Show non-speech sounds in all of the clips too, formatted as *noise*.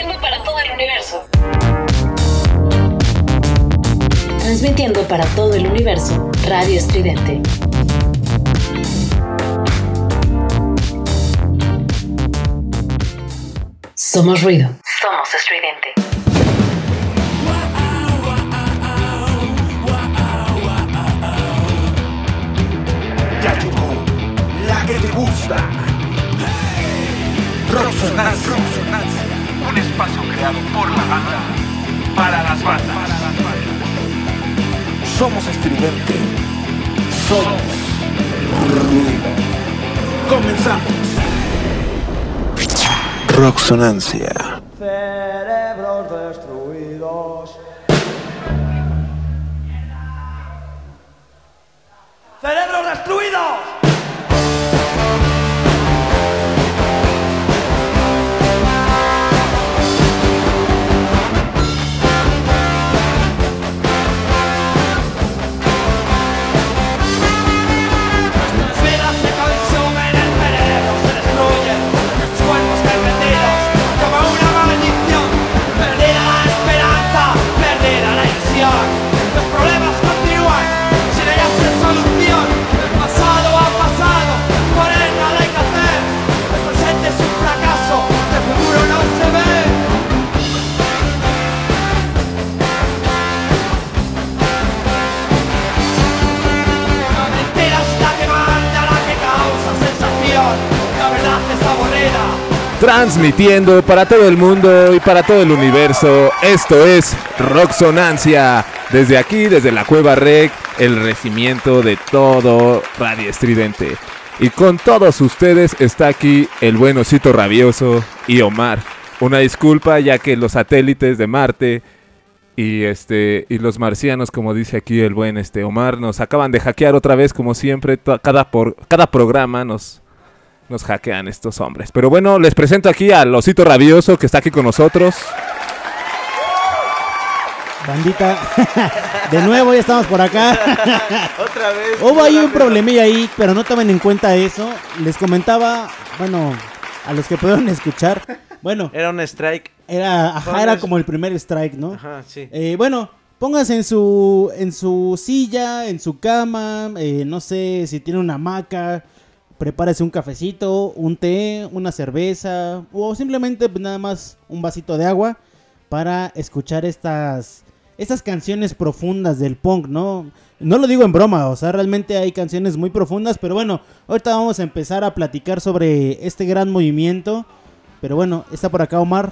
Transmitiendo para todo el universo. Transmitiendo para todo el universo, Radio Estridente. Somos ruido. Somos estridente. Ya llegó la que te gusta. Rocksonancia. Espacio creado por la banda para las bandas. Somos estridente. Somos ruido. Comenzamos. Rocksonancia. Cerebros destruidos. ¡Cerebros destruidos! Transmitiendo para todo el mundo y para todo el universo. Esto es Rocksonancia. Desde aquí, desde la Cueva Rec, el regimiento de todo Radio Estridente. Y con todos ustedes está aquí el buen osito rabioso y Omar. Una disculpa ya que los satélites de Marte y este y los marcianos, como dice aquí el buen este Omar, nos acaban de hackear otra vez como siempre. Cada por cada programa nos nos hackean estos hombres. Pero bueno, les presento aquí al osito rabioso que está aquí con nosotros. Bandita, *laughs* de nuevo ya estamos por acá. *laughs* Otra vez. Hubo ahí un problemilla ahí, pero no tomen en cuenta eso. Les comentaba, bueno, a los que pudieron escuchar, bueno, Era un strike. era, ajá, era como el primer strike, ¿no? Ajá, sí. Eh, bueno, pónganse en su, en su silla, en su cama, eh, no sé si tiene una hamaca, prepárese un cafecito, un té, una cerveza o simplemente pues, nada más un vasito de agua para escuchar estas, estas canciones profundas del punk, ¿no? No lo digo en broma, o sea, realmente hay canciones muy profundas, pero bueno, ahorita vamos a empezar a platicar sobre este gran movimiento. Pero bueno, está por acá Omar,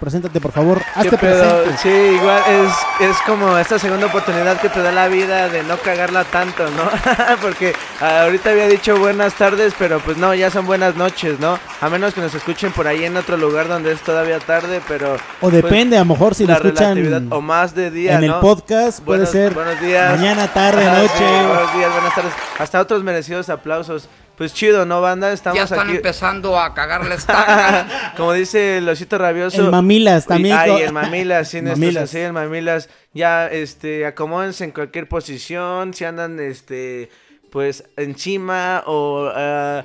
preséntate por favor, ¿Qué hazte presente. Sí, igual es, es como esta segunda oportunidad que te da la vida de no cagarla tanto, ¿no? *laughs* Porque ah, ahorita había dicho buenas tardes, pero pues no, ya son buenas noches, ¿no? A menos que nos escuchen por ahí en otro lugar donde es todavía tarde, pero... O depende, a lo mejor si lo pues, la escuchan relatividad, o más de día, en el podcast, puede ser buenos días. mañana, tarde, *laughs* noche. sí, buenos días, buenas tardes. Hasta otros merecidos aplausos. Pues chido, ¿no, banda? Estamos Ya están aquí. empezando a cagarle estaca. *laughs* Como dice el osito rabioso. El mamilas también. Ay, el mamilas, sí, Mamilas. sí, el mamilas. Ya, este, acomódense en cualquier posición, si andan, este, pues, encima o ah,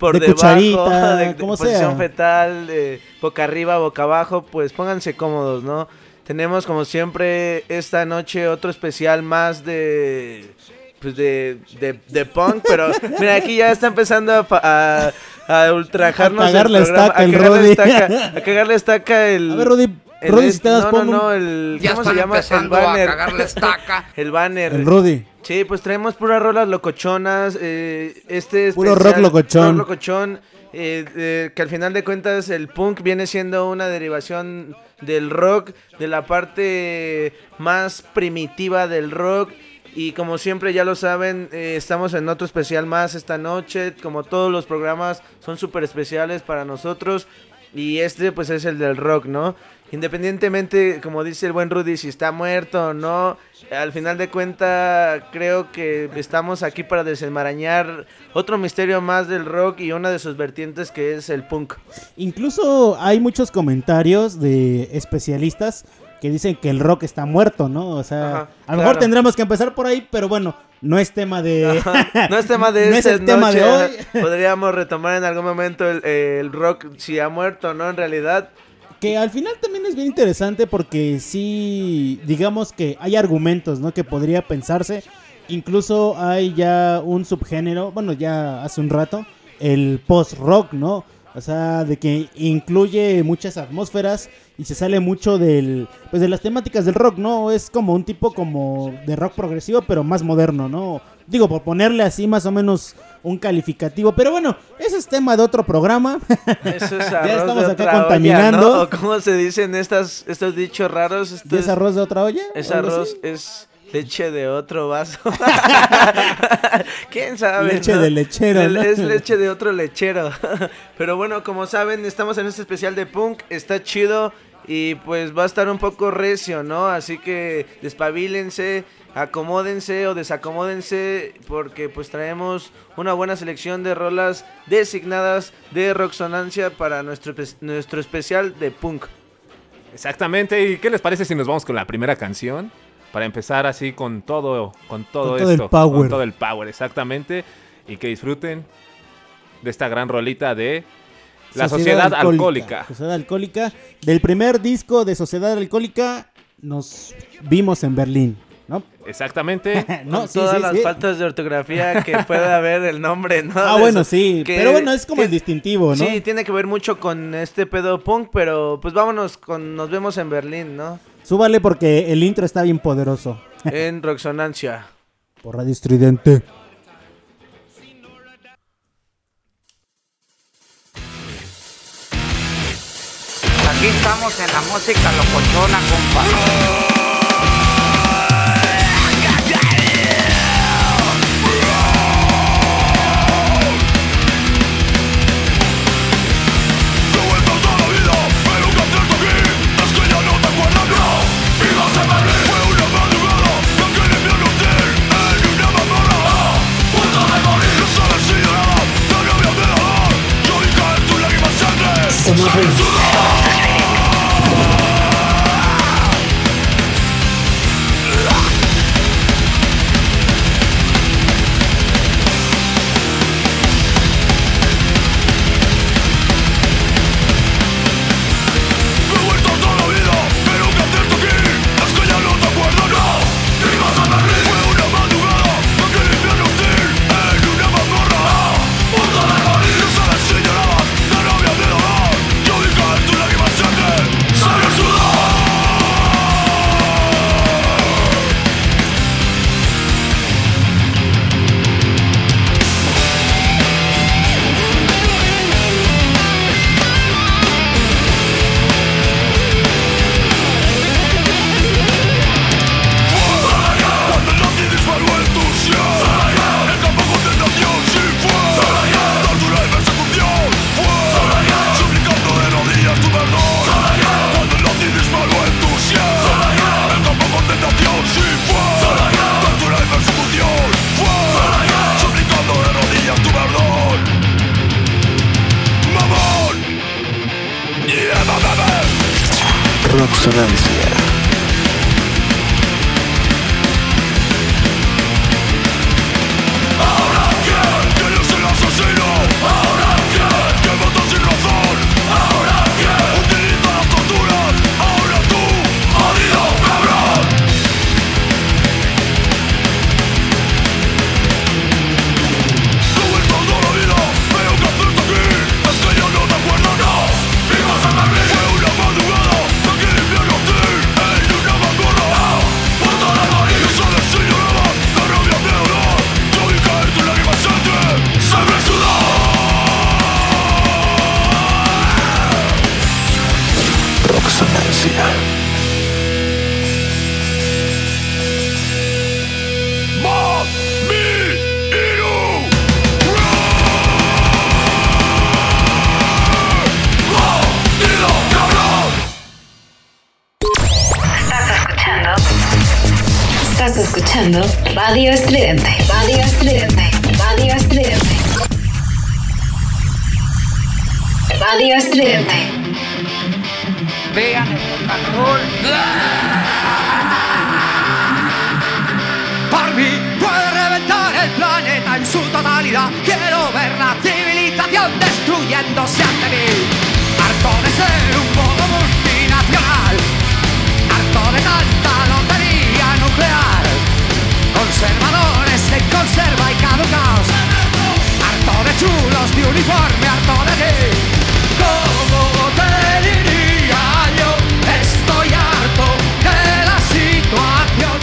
por De debajo, cucharita, *laughs* de, de posición sea. fetal, de boca arriba, boca abajo, pues pónganse cómodos, ¿no? Tenemos, como siempre, esta noche otro especial más de... Pues de, de, de punk, pero mira, aquí ya está empezando a, pa- a, a ultrajarnos A el cagarle programa, estaca el Rodi. estaca, a cagarle estaca el... A ver, Rodi, el Rodi, es- si te das no, no, no, el... Ya ¿Cómo se llama? El empezando a banner. cagarle estaca. *laughs* El banner. El Rudy. Sí, pues traemos puras rolas locochonas. eh, este Puro especial- rock locochón. rock locochón, eh, eh, que al final de cuentas el punk viene siendo una derivación del rock, de la parte más primitiva del rock. Y como siempre ya lo saben, eh, estamos en otro especial más esta noche. Como todos los programas son súper especiales para nosotros. Y este pues es el del rock, ¿no? Independientemente, como dice el buen Rudy, si está muerto o no, al final de cuenta creo que estamos aquí para desenmarañar otro misterio más del rock y una de sus vertientes que es el punk. Incluso hay muchos comentarios de especialistas que dicen que el rock está muerto, ¿no? O sea, Ajá, a lo mejor claro. tendremos que empezar por ahí, pero bueno, no es tema de... No es tema *laughs* de No es el tema de hoy. ajá. Podríamos retomar en algún momento el, el rock si ha muerto, ¿no? En realidad, Que al final también es bien interesante porque sí, digamos que hay argumentos, ¿no? Que podría pensarse. Incluso hay ya un subgénero, bueno, ya hace un rato, el post-rock, ¿no? O sea, de que incluye muchas atmósferas y se sale mucho del, pues de las temáticas del rock, ¿no? Es como un tipo como de rock progresivo, pero más moderno, ¿no? Digo, por ponerle así más o menos un calificativo. Pero bueno, ese es tema de otro programa. Eso es *laughs* Ya estamos de acá otra olla, contaminando. ¿no? ¿O ¿Cómo se dicen estas, estos dichos raros? Esto ¿Es arroz de otra olla? Es ¿O algo arroz, es leche de otro vaso. *laughs* ¿Quién sabe? Leche no? de lechero. Es leche de otro lechero. *laughs* Pero bueno, como saben, estamos en este especial de punk. Está chido y pues va a estar un poco recio, ¿no? Así que despabilense, acomódense o desacomódense porque pues traemos una buena selección de rolas designadas de Roxonancia para nuestro, nuestro especial de punk. Exactamente. ¿Y qué les parece si nos vamos con la primera canción? Para empezar así con todo, con todo Con todo el esto. power. Con todo el power, exactamente. Y que disfruten de esta gran rolita de La Sociedad, Alcohólica. Sociedad Alcohólica. Del primer disco de Sociedad Alcohólica nos vimos en Berlín, ¿no? Exactamente. *laughs* no, con sí, todas sí, las sí. faltas de ortografía que pueda haber el nombre, ¿no? Ah, De bueno, eso. sí. Que Pero bueno, es como el ti- distintivo, ¿no? Sí, tiene que ver mucho con este pedo punk, pero pues vámonos con Nos vemos en Berlín, ¿no? Súbale porque el intro está bien poderoso. *laughs* En Roxonancia. Por Radio Estridente. Aquí estamos en la música locochona, compa. Somos ruido. Estás escuchando Radio Estridente. Radio Estridente. Radio Estridente. Radio Estridente. Vean el patrón. Por mí puede reventar el planeta en su totalidad. Quiero ver la civilización destruyéndose ante mí. Harto de ser un poco multinacional. Harto de tanta conservadores de conserva y caducaos. Harto de chulos, de uniforme, harto de gay. Como te diría yo? Estoy harto de la situación.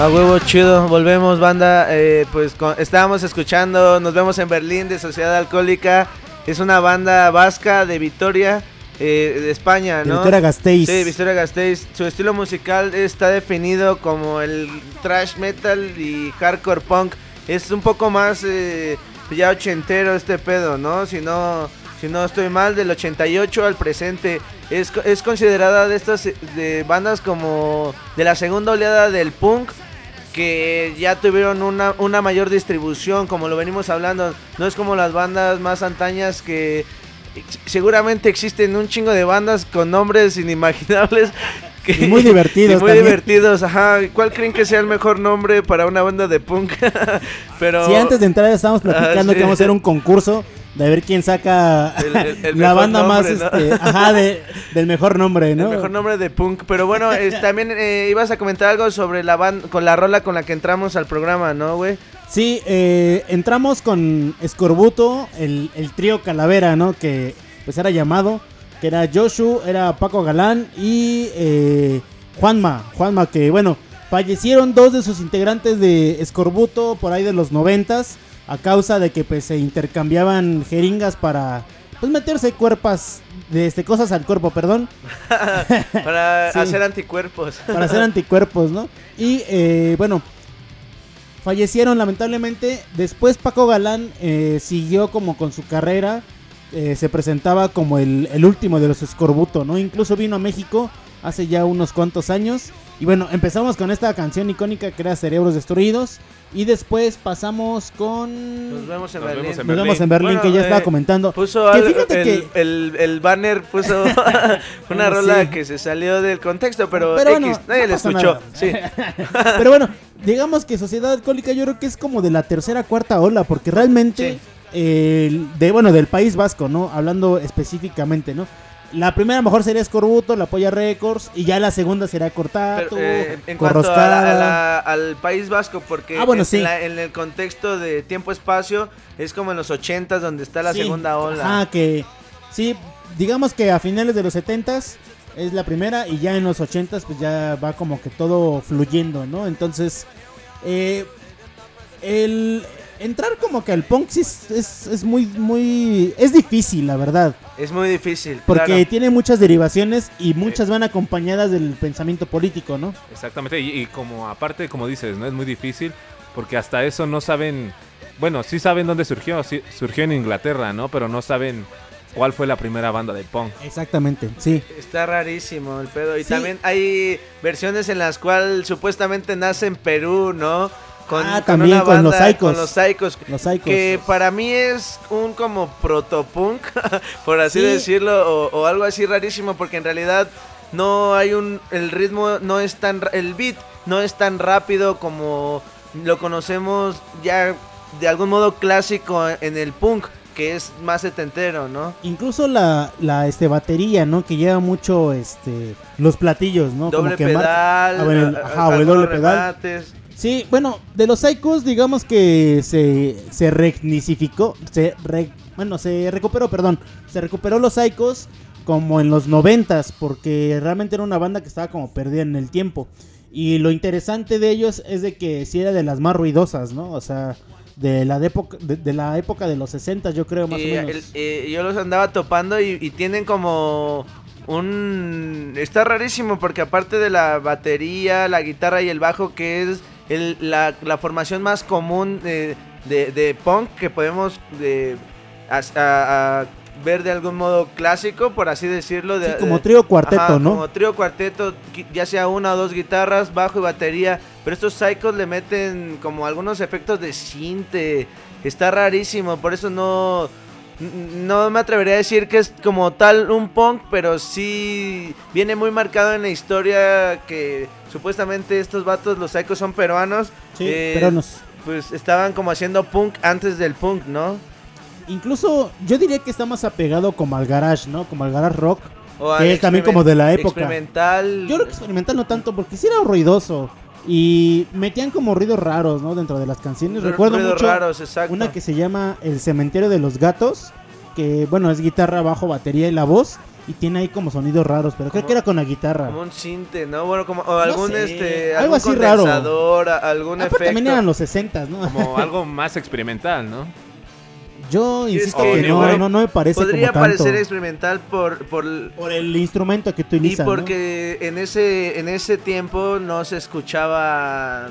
A huevo chido, volvemos banda, eh, pues con, estábamos escuchando Nos vemos en Berlín de Sociedad Alcohólica. Es una banda vasca de Vitoria eh, de España, De ¿no? Vitoria Gasteiz. Sí, Gasteiz, su estilo musical está definido como el thrash metal y hardcore punk, es un poco más eh, ya ochentero este pedo, ¿no? Si no, si no estoy mal, del 88 al presente. Es, es considerada de estas de bandas como de la segunda oleada del punk que ya tuvieron una, una mayor distribución, como lo venimos hablando. No es como las bandas más antañas que seguramente existen un chingo de bandas con nombres inimaginables. *laughs* Que, Y muy divertidos y muy también. divertidos, ajá. ¿Cuál creen que sea el mejor nombre para una banda de punk? *laughs* Pero Si antes de entrar estábamos platicando Ah, sí. que vamos a hacer un concurso de ver quién saca El- el- el *laughs* la banda más, este, ajá, de- del mejor nombre, ¿no? El mejor nombre de punk. Pero bueno, es- *laughs* también eh, ibas a comentar algo sobre la banda, con la rola con la que entramos al programa, ¿no, güey? Sí, eh, entramos con Escorbuto, el, el trío Calavera, ¿no? Que pues era llamado, que era Joshua, era Paco Galán y eh, Juanma. Juanma, que bueno, fallecieron dos de sus integrantes de Escorbuto por ahí de los noventas a causa de que pues se intercambiaban jeringas para pues meterse cuerpas de este cosas al cuerpo, perdón. *laughs* Para *laughs* Sí. hacer anticuerpos. para hacer anticuerpos, ¿no? Y eh, bueno, fallecieron lamentablemente. Después Paco Galán eh, siguió como con su carrera. eh, se presentaba como el, el último de los escorbuto, ¿no? Incluso vino a México hace ya unos cuantos años. Y bueno, empezamos con esta canción icónica que era Cerebros Destruidos. Y después pasamos con... Nos vemos en Nos Berlín. vemos en Nos vemos en Berlín, Bueno, que ya estaba eh, comentando. Puso Que algo- fíjate el, que- el, el banner puso *laughs* *laughs* una Bueno, rola sí. que se salió del contexto, pero, Pero X, bueno, nadie no le pasa escuchó. Sí. *laughs* Pero bueno, digamos que Sociedad Alcohólica yo creo que es como de la tercera cuarta ola, porque realmente, Sí. eh, de bueno, del País Vasco, ¿no? Hablando específicamente, ¿no? La primera mejor sería Escorbuto, la Polla Records, y ya la segunda será Cortato, Pero, eh, en cuanto a la- Corroscada. a la- al País Vasco, porque Ah, bueno, en, sí. la- en el contexto de tiempo-espacio es como en los 80s donde está la Sí, segunda ola. Ajá, que sí, digamos que a finales de los 70s es la primera y ya en los 80s pues ya va como que todo fluyendo, ¿no? Entonces, eh, el entrar como que al punk sí es, es, es muy, muy, es difícil, la verdad. Es muy difícil. Porque claro. tiene muchas derivaciones y muchas van acompañadas del pensamiento político, ¿no? Exactamente, y, y como aparte, como dices, no es muy difícil, porque hasta eso no saben, bueno, sí saben dónde surgió, sí, surgió en Inglaterra, ¿no? Pero no saben cuál fue la primera banda de punk. Exactamente, sí. Está rarísimo el pedo. Y Sí. también hay versiones en las cuales supuestamente nace en Perú, ¿no? Ah, también con los Psychos. Con los Psychos. Los Psychos. Que para mí es un como protopunk, *laughs* por así Sí. decirlo, o, o algo así rarísimo, porque en realidad no hay un. El ritmo no es tan. El beat no es tan rápido como lo conocemos ya de algún modo clásico en el punk, que es más setentero, ¿no? Incluso la, la este batería, ¿no? Que lleva mucho este los platillos, ¿no? Doble Como que mar- pedal, Ah, bueno, el- ajá, doble pedal. remates. Sí, bueno, de los Psychos, digamos que se, se regnicificó, se re- bueno, se recuperó, perdón, se recuperó los Psychos como en los noventas, porque realmente era una banda que estaba como perdida en el tiempo. Y lo interesante de ellos es de que sí era de las más ruidosas, ¿no? O sea, de la de época de, de la época de los 60 yo creo más o menos. el- eh, yo los andaba topando y, y tienen como un... Está rarísimo porque aparte de la batería, la guitarra y el bajo, que es el- la, la formación más común de, de- de punk que podemos de, a- a ver de algún modo clásico, por así decirlo. De, Sí, como trío cuarteto, Ajá, ¿no? Como trío cuarteto, ya sea una o dos guitarras, bajo y batería. Pero estos psychos le meten como algunos efectos de cinte. Está rarísimo, por eso no. No me atrevería a decir que es como tal un punk, pero sí viene muy marcado en la historia que supuestamente estos vatos, los psychos, son peruanos. Sí, eh, peruanos. Pues estaban como haciendo punk antes del punk, ¿no? Incluso yo diría que está más apegado como al garage, ¿no? Como al garage rock. O Que es también como de la época. Experimental. Yo creo que experimental no tanto, porque sí era ruidoso. Y metían como ruidos raros, ¿no? Dentro de las canciones. Recuerdo ruidos mucho raros, exacto. una que se llama El cementerio de los gatos. que, bueno, es guitarra, bajo, batería y la voz. Y tiene ahí como sonidos raros, pero creo que era con la guitarra. Como un cinte, ¿no? Bueno, como o algún sé, este algo algún así raro. algún Aparte, efecto. también eran los 60, ¿no? Como *laughs* algo más experimental, ¿no? Yo insisto que, que no, no, no me parece Podría como tanto. parecer experimental por por Por el instrumento que y utilizan, ¿no? porque en ese en ese tiempo no se escuchaba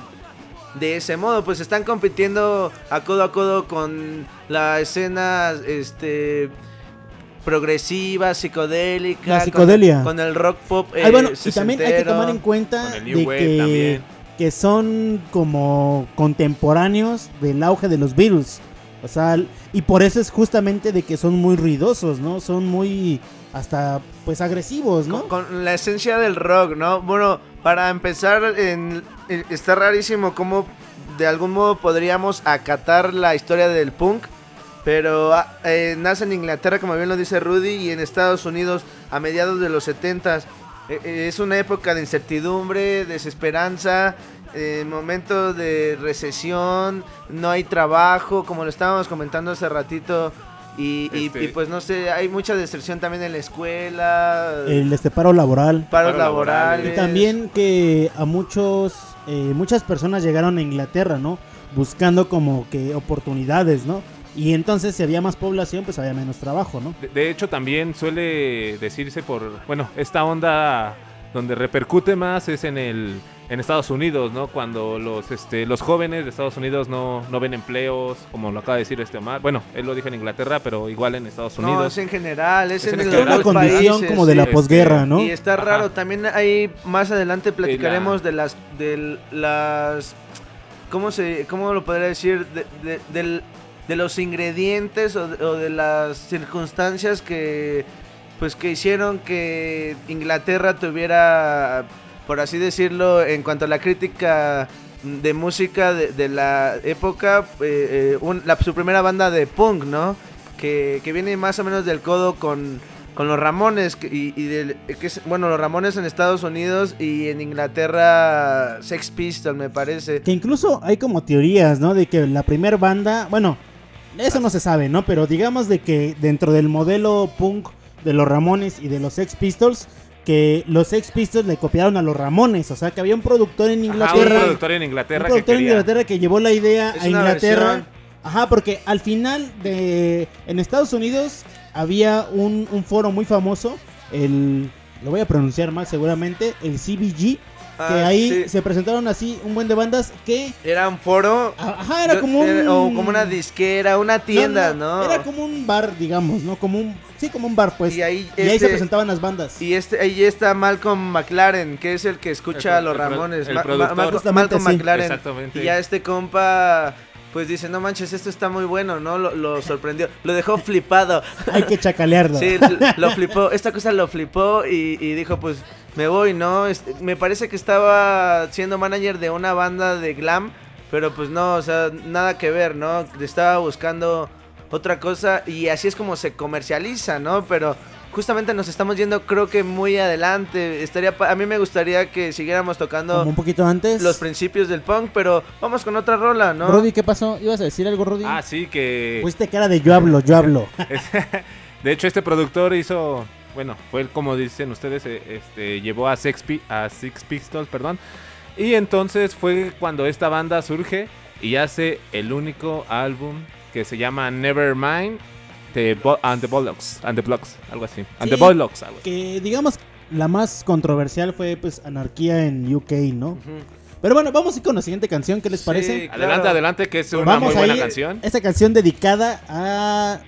de ese modo, pues están compitiendo a codo a codo con la escena este progresiva, psicodélica, La con- psicodelia. con, el rock pop Ah, bueno, eh, y también hay que tomar en cuenta de que, que son como contemporáneos del auge de los Beatles. O sea, y por eso es justamente de que son muy ruidosos, ¿no? Son muy hasta pues agresivos, ¿no? Con, con la esencia del rock, ¿no? Bueno, para empezar, en- eh, está rarísimo cómo de algún modo podríamos acatar la historia del punk, pero ah, eh, nace en Inglaterra, como bien lo dice Rudy, y en Estados Unidos a mediados de los 70 es una época de incertidumbre, desesperanza, eh, momento de recesión, no hay trabajo, como lo estábamos comentando hace ratito. Y, Este- y, pues no sé, hay mucha deserción también en la escuela, El este paro laboral. paro laborales. laborales. Y también que a muchos, eh, muchas personas llegaron a Inglaterra, ¿no? Buscando como que oportunidades, ¿no? Y entonces si había más población, pues había menos trabajo, ¿no? De, de hecho, también suele decirse por, bueno, esta onda donde repercute más es en el en Estados Unidos, ¿no? Cuando los este los jóvenes de Estados Unidos no, no ven empleos, como lo acaba de decir este Omar. Bueno, él lo dijo en Inglaterra, pero igual en Estados No, Unidos. es en general, es, Es en, en una general, dos condición países, como de la posguerra, ¿no? Y está Ajá. raro, también ahí más adelante platicaremos la- de las de las ¿cómo se cómo lo podría decir? De, de- del- de los ingredientes o de, o de las circunstancias que pues que hicieron que Inglaterra tuviera por así decirlo en cuanto a la crítica de música de, de la época eh, eh, su primera banda de punk, ¿no? Que, que viene más o menos del codo con con los Ramones y, y que es- bueno los Ramones en Estados Unidos y en Inglaterra Sex Pistols me parece Que incluso hay como teorías, ¿no? De que la primera banda, bueno, eso no se sabe, ¿no? Pero digamos de que dentro del modelo punk de los Ramones y de los Sex Pistols, que los Sex Pistols le copiaron a los Ramones, o sea, que había un productor en Ajá, Inglaterra, un productor en un Inglaterra que productor en quería. Inglaterra que llevó la idea Es a Inglaterra. versión. Ajá, porque al final de en Estados Unidos había un, un foro muy famoso, el lo voy a pronunciar mal seguramente, el CBG, que Ah, ahí sí. se presentaron así un buen de bandas que era un foro Ajá, era yo- como un... era- o como una disquera una tienda no, Era como un bar, digamos, ¿no? Como un... Sí, como un bar, pues. y ahí, Y ahí este- se presentaban las bandas. y este ahí está Malcolm McLaren que es el que escucha El a los el Ramones el Ma- productor. Ma- Malcolm- Justamente, Malcolm sí. McLaren Exactamente. y ya este compa pues dice no manches esto está muy bueno no lo, lo *laughs* sorprendió lo dejó flipado Hay que chacalearlo. Sí, lo flipó, esta cosa lo flipó y, y dijo, pues me voy, ¿no? Este, me parece que estaba siendo manager de una banda de glam, pero pues no, o sea, nada que ver, ¿no? Estaba buscando otra cosa y así es como se comercializa, ¿no? Pero justamente nos estamos yendo creo que muy adelante. Estaría pa- a mí me gustaría que siguiéramos tocando Como un poquito antes. los principios del punk, pero vamos con otra rola, ¿no? Rudy, ¿qué pasó? ¿Ibas a decir algo, Rudy? Ah, sí, que... Fuiste cara de yo hablo, yo hablo. *laughs* de hecho, este productor hizo, bueno, fue el, como dicen ustedes, eh, este, llevó a Pi- a Six Pistols, perdón. Y entonces fue cuando esta banda surge y hace el único álbum que se llama Nevermind the and the Bollocks, and the Blocks, algo así. And the Sí. Bollocks, algo así. que digamos la más controversial fue pues Anarquía en UK, ¿no? Pero bueno, vamos a ir con la siguiente canción, ¿qué les Sí, parece? claro. Adelante, adelante, que es una Vamos muy buena canción. Esta canción dedicada a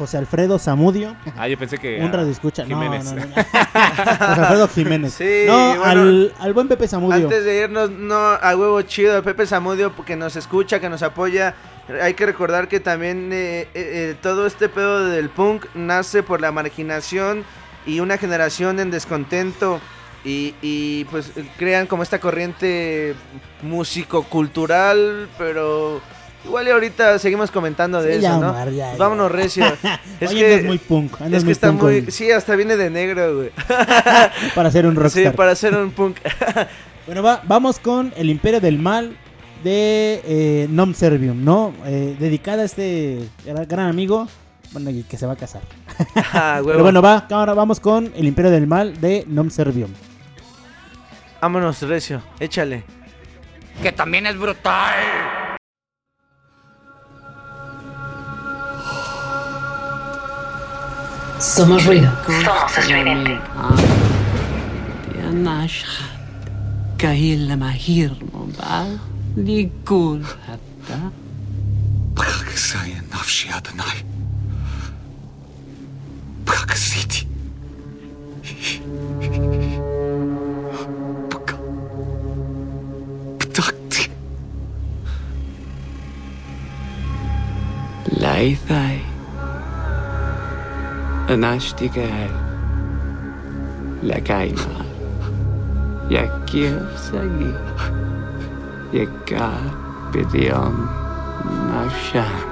José Alfredo Zamudio, Ah, yo pensé que... un radio escucha. No, Jiménez. no, no, no. José Alfredo Jiménez. Sí, no, bueno. al, al buen Pepe Zamudio. Antes de irnos, no, a huevo chido, Pepe Zamudio, que nos escucha, que nos apoya. Hay que recordar que también eh, eh, eh, todo este pedo del punk nace por la marginación y una generación en descontento. Y, y, pues crean como esta corriente músico-cultural, pero igual y ahorita seguimos comentando de Sí, eso, ya, ¿no? Omar, ya, Pues ya. vámonos recio. *laughs* es Oye, que, andas muy punk. andas es que muy está punk muy... hoy, Sí, hasta viene de negro, güey. *laughs* para ser un Sí, rockstar. para ser un punk. *laughs* Bueno, va- vamos con El Imperio del Mal de eh, Nom Servium, ¿no? Eh, dedicada a este gran gran amigo Bueno, y que se va a casar. Ah. Pero bueno, va, ahora vamos con El Imperio del Mal de Nom Servium. Vámonos, Recio, échale. Que también es brutal. Somos ruido. Somos estridente. نشخد كهيل مهير مبال لكل حتى بخكساي نفسي أدناي بخكسيتي بك بتاكتي Nastigal. Lagaima. Yakir Sagi. Yakar Bidion Nafshan.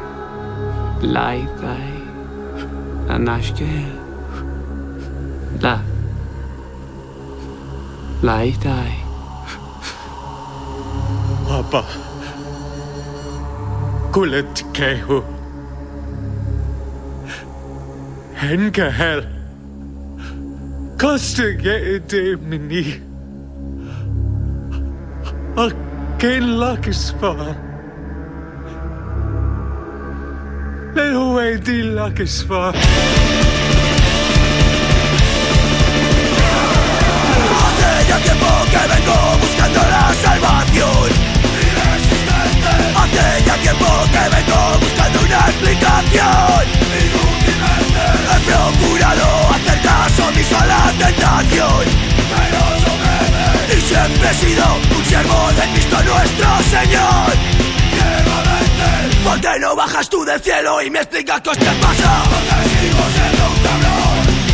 Laitai. Anashkel. La. Laitai. Papa. Kulet Kehu. Henkehel. Kostegedemini. Aken lakisfar. Lehoe di lakisfar. Hace ya tiempo que vengo buscando la salvación. Hace ya tiempo que vengo buscando una explicación. Procurado hacer caso omiso a la tentación. Y siempre he sido un siervo de Cristo nuestro Señor. ¿Por qué no bajas tú del cielo y me explicas qué te pasa? Porque sigo siendo un cabrón.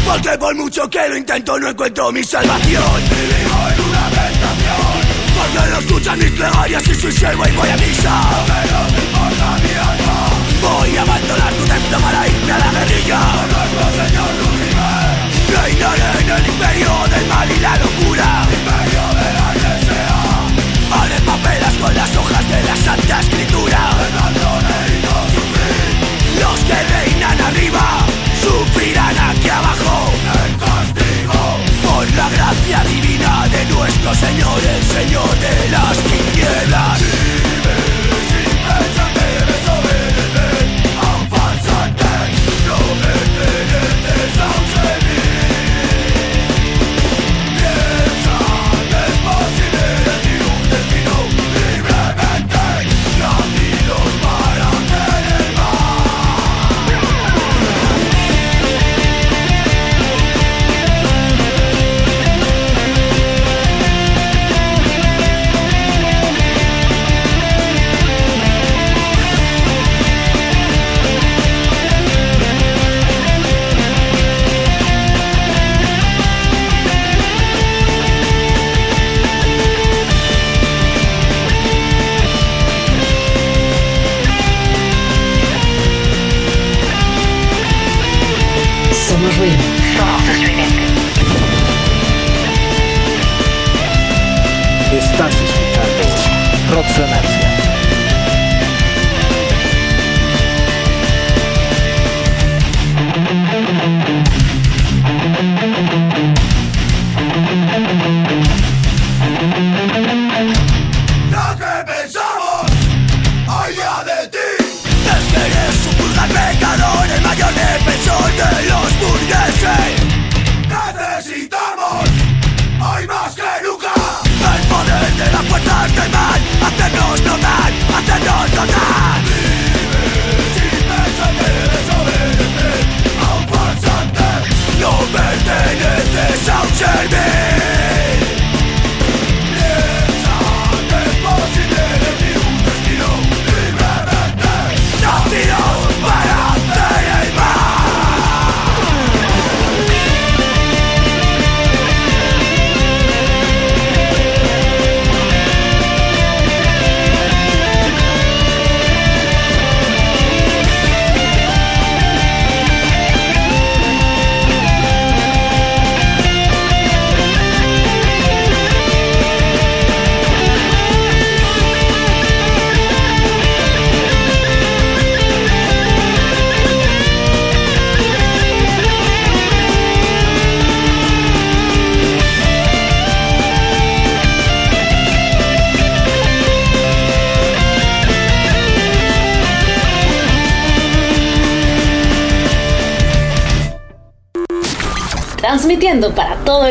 Porque por mucho que lo intento no encuentro mi salvación. Vivo en una tentación. Porque no escuchan mis plegarias y soy siervo y voy a misa Voy a abandonar tu templo para irme a la guerrilla. Nuestro Señor Lucifer Reinaré en el imperio del mal y la locura. Imperio de la que sea Haré papelas con las hojas de la Santa Escritura. Los que reinan arriba sufrirán aquí abajo. El castigo por la gracia divina de nuestro Señor, el Señor de las tinieblas. Perteneces a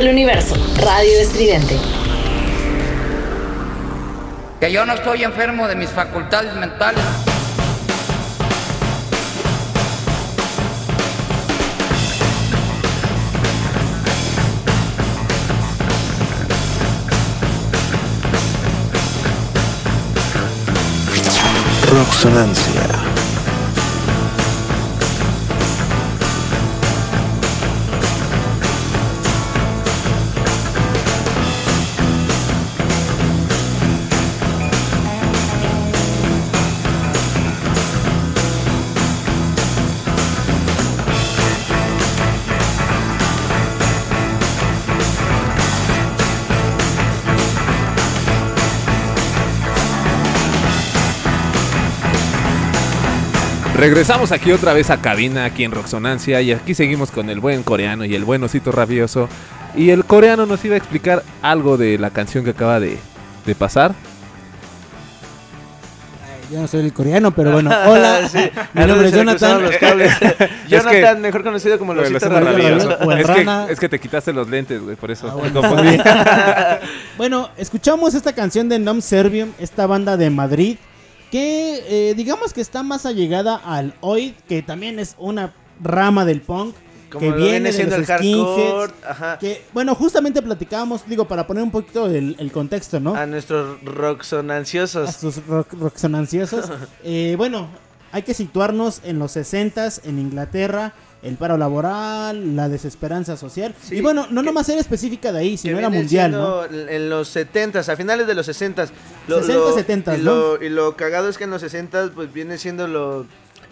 para todo el universo, Radio Estridente. Que yo no estoy enfermo de mis facultades mentales. Roxonancia. Regresamos aquí otra vez a cabina, aquí en Roxonancia, y aquí seguimos con el buen coreano y el buen osito rabioso. Y el coreano nos iba a explicar algo de la canción que acaba de, de pasar. Yo no soy el coreano, pero bueno, *laughs* hola. Sí, Mi nombre es Jonathan. los cables. *laughs* *laughs* Jonathan, que- mejor conocido como Losito osito Rabioso. rabioso. O el Es que, es que te quitaste los lentes, güey, por eso Ah, bueno, confundí. Bueno, escuchamos esta canción de Nom Servium, esta banda de Madrid, que eh, digamos que está más allegada al Oid, que también es una rama del punk. Como que lo viene, viene de siendo los el hardcore, ajá. Que, bueno, justamente platicábamos, digo, para poner un poquito el, el contexto, ¿no? A nuestros a roxonanciosos. sus rock, roxonanciosos. Eh, bueno, hay que situarnos en los 60s en Inglaterra, el paro laboral, la desesperanza social. Sí, y bueno, no nomás era específica de ahí, sino era mundial, ¿no? En los 70s, a finales de los 60s. 60s, 70s, y, lo, y lo cagado es que en los 60s pues viene siendo lo,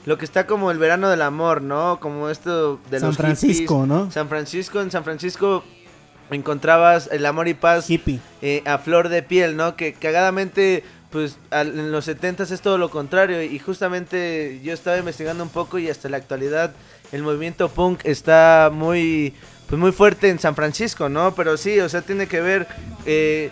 lo que está como el verano del amor, ¿no? Como esto de San los Francisco, hippies. ¿no? San Francisco, en San Francisco encontrabas el amor y paz Hippie. eh, a flor de piel, ¿no? Que cagadamente, pues al- en los 70s es todo lo contrario. Y justamente yo estaba investigando un poco y hasta la actualidad el movimiento punk está muy, pues muy fuerte en San Francisco, ¿no? Pero sí, o sea, tiene que ver, eh,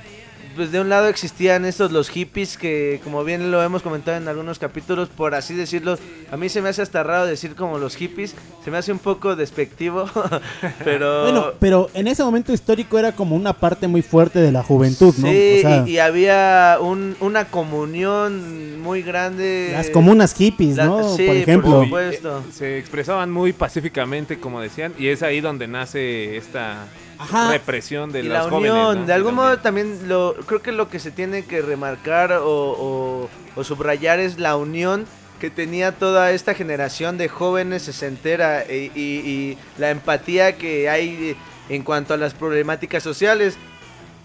pues de un lado existían estos los hippies que, como bien lo hemos comentado en algunos capítulos, por así decirlo, a mí se me hace hasta raro decir como los hippies, se me hace un poco despectivo, *laughs* pero... Bueno, pero en ese momento histórico era como una parte muy fuerte de la juventud, ¿no? Sí, O sea, y, y había un- una comunión muy grande. las comunas hippies, La- ¿no? sí, por ejemplo. por supuesto. Se expresaban muy pacíficamente, como decían, y es ahí donde nace esta Ajá. represión de y los la jóvenes. unión, ¿no? de algún modo también. también lo creo que lo que se tiene que remarcar o, o- o subrayar es la unión que tenía toda esta generación de jóvenes sesentera y, y- y la empatía que hay en cuanto a las problemáticas sociales.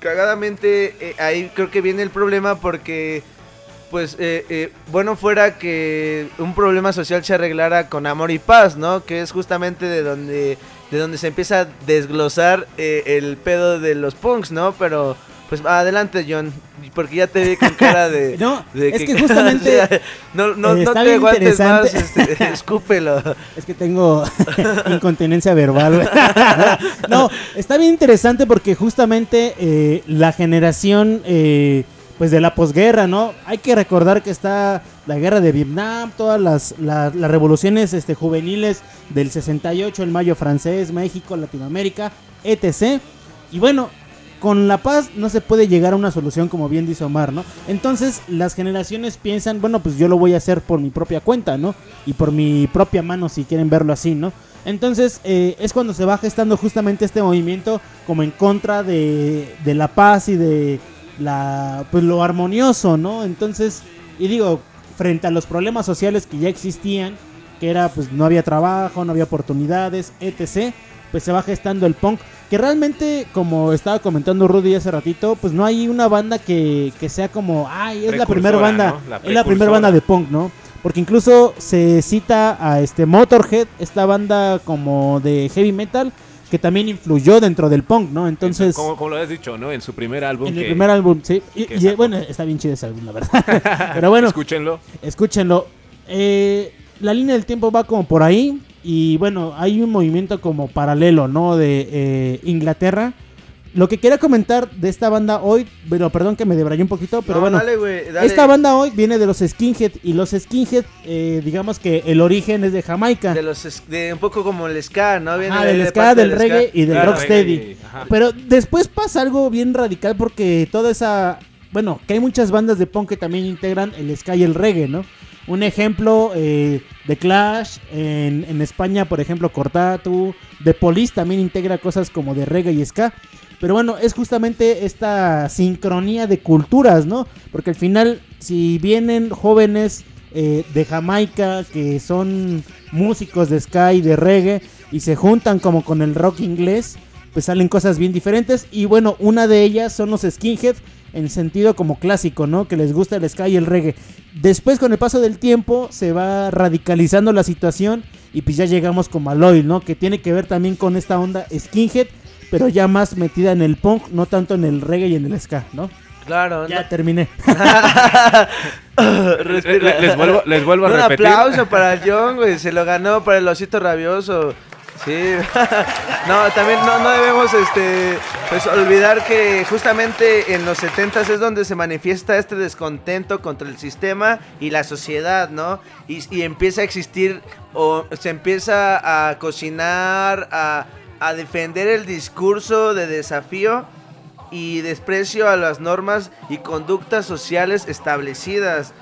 Cagadamente eh, ahí creo que viene el problema porque pues eh, eh, bueno fuera que un problema social se arreglara con amor y paz, ¿no? Que es justamente de donde de donde se empieza a desglosar eh, el pedo de los punks, ¿no? Pero pues adelante, John, porque ya te vi con cara de *laughs* No, de es que *laughs* justamente, *laughs* o sea, no no, eh, no te aguantes más, este, escúpelo. Es que tengo incontinencia verbal. no, está bien interesante porque justamente eh, la generación eh, pues de la posguerra, ¿no? Hay que recordar que está la guerra de Vietnam, todas las, la- las revoluciones este, juveniles del 68, el mayo francés, México, Latinoamérica, etc. Y bueno, con la paz no se puede llegar a una solución como bien dice Omar, ¿no? Entonces las generaciones piensan, bueno, pues yo lo voy a hacer por mi propia cuenta, ¿no? Y por mi propia mano, si quieren verlo así, ¿no? Entonces eh, es cuando se va gestando justamente este movimiento como en contra de, de la paz y de la, pues lo armonioso, ¿no? Entonces, y digo, frente a los problemas sociales que ya existían, que era pues no había trabajo, no había oportunidades, etc., pues se va gestando el punk. Que realmente, como estaba comentando Rudy hace ratito, pues no hay una banda que, que sea como, ay, es la primera banda, ¿no? La es la primera banda de punk, ¿no? Porque incluso se cita a este Motorhead, esta banda como de heavy metal, que también influyó dentro del punk, ¿no? Entonces, como, como lo has dicho, ¿no? En su primer álbum. en el primer álbum, sí. Y, bueno, está bien chido ese álbum, la verdad. *laughs* Pero bueno, Escúchenlo. escúchenlo. Eh, la línea del tiempo va como por ahí. Y bueno, hay un movimiento como paralelo, ¿no? De eh, Inglaterra. Lo que quería comentar de esta banda hoy, bueno, perdón que me debrayé un poquito, pero No, bueno, dale, güey, dale. esta banda hoy viene de los Skinhead y los Skinhead, eh, digamos que el origen es de Jamaica. De los de un poco como el ska, ¿no? Viene Ah, de- del de ska, del reggae y del Claro. rocksteady. Pero después pasa algo bien radical porque toda esa... Bueno, que hay muchas bandas de punk que también integran el ska y el reggae, ¿no? Un ejemplo, eh, The Clash, en, en España, por ejemplo, Cortatu, The Police también integra cosas como de reggae y ska. Pero bueno, es justamente esta sincronía de culturas, ¿no? Porque al final, si vienen jóvenes eh, de Jamaica que son músicos de ska y de reggae y se juntan como con el rock inglés, pues salen cosas bien diferentes. Y bueno, una de ellas son los skinhead en sentido como clásico, ¿no? Que les gusta el ska y el reggae. Después, con el paso del tiempo, se va radicalizando la situación y pues ya llegamos con Maloy, ¿no? Que tiene que ver también con esta onda skinhead, pero ya más metida en el punk, no tanto en el reggae y en el ska, ¿no? Claro. Ya terminé. Respira. *laughs* Les- *laughs* les vuelvo- les vuelvo a Un repetir. aplauso para el John, güey. Se lo ganó para el osito rabioso. Sí. *laughs* no, también no, no debemos este pues olvidar que justamente en los 70 es donde se manifiesta este descontento contra el sistema y la sociedad, ¿no? Y, y empieza a existir o se empieza a cocinar, a, a defender el discurso de desafío y desprecio a las normas y conductas sociales establecidas.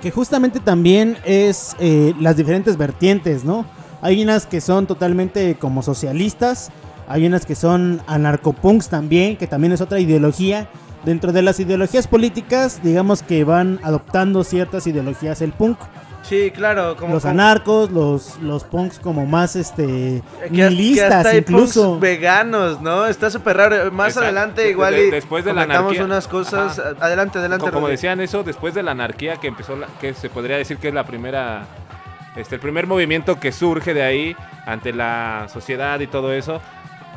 Que justamente también es eh, las diferentes vertientes, ¿no? Hay unas que son totalmente como socialistas, hay unas que son anarcopunks también, que también es otra ideología. Dentro de las ideologías políticas, digamos que van adoptando ciertas ideologías el punk. Sí, claro, como los como- anarcos, los, los punks como más este que nihilistas incluso. punks veganos, ¿no? Está súper raro. Más Exacto. adelante De- igual de- y después de la anarquía. unas cosas. Ajá. Adelante, adelante. Co- Como, Rodri. decían eso, después de la anarquía que empezó, la- que se podría decir que es la primera, este, el primer movimiento que surge de ahí ante la sociedad y todo eso,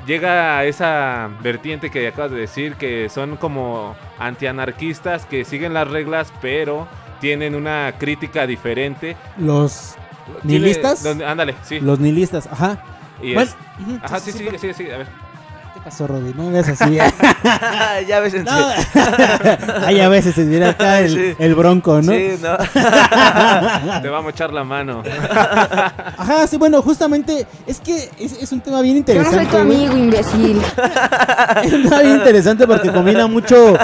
llega a esa vertiente que acabas de decir, que son como antianarquistas que siguen las reglas, pero tienen una crítica diferente. Los Tiene- nihilistas. donde- ándale, sí. Los nihilistas, ajá. Y Bueno, es- Ajá, sí, sí, sí, sí, sí, a ver. ¿Qué pasó, Rodri? No me veas así. *laughs* ya ves en No. Hay *laughs* a veces se dirá acá el, Sí. el bronco, ¿no? Sí, no. *laughs* Te vamos a echar la mano. Ajá, sí, bueno, justamente es que es, es un tema bien Yo no interesante. soy tu güey. amigo, imbécil. Es un tema bien interesante porque combina mucho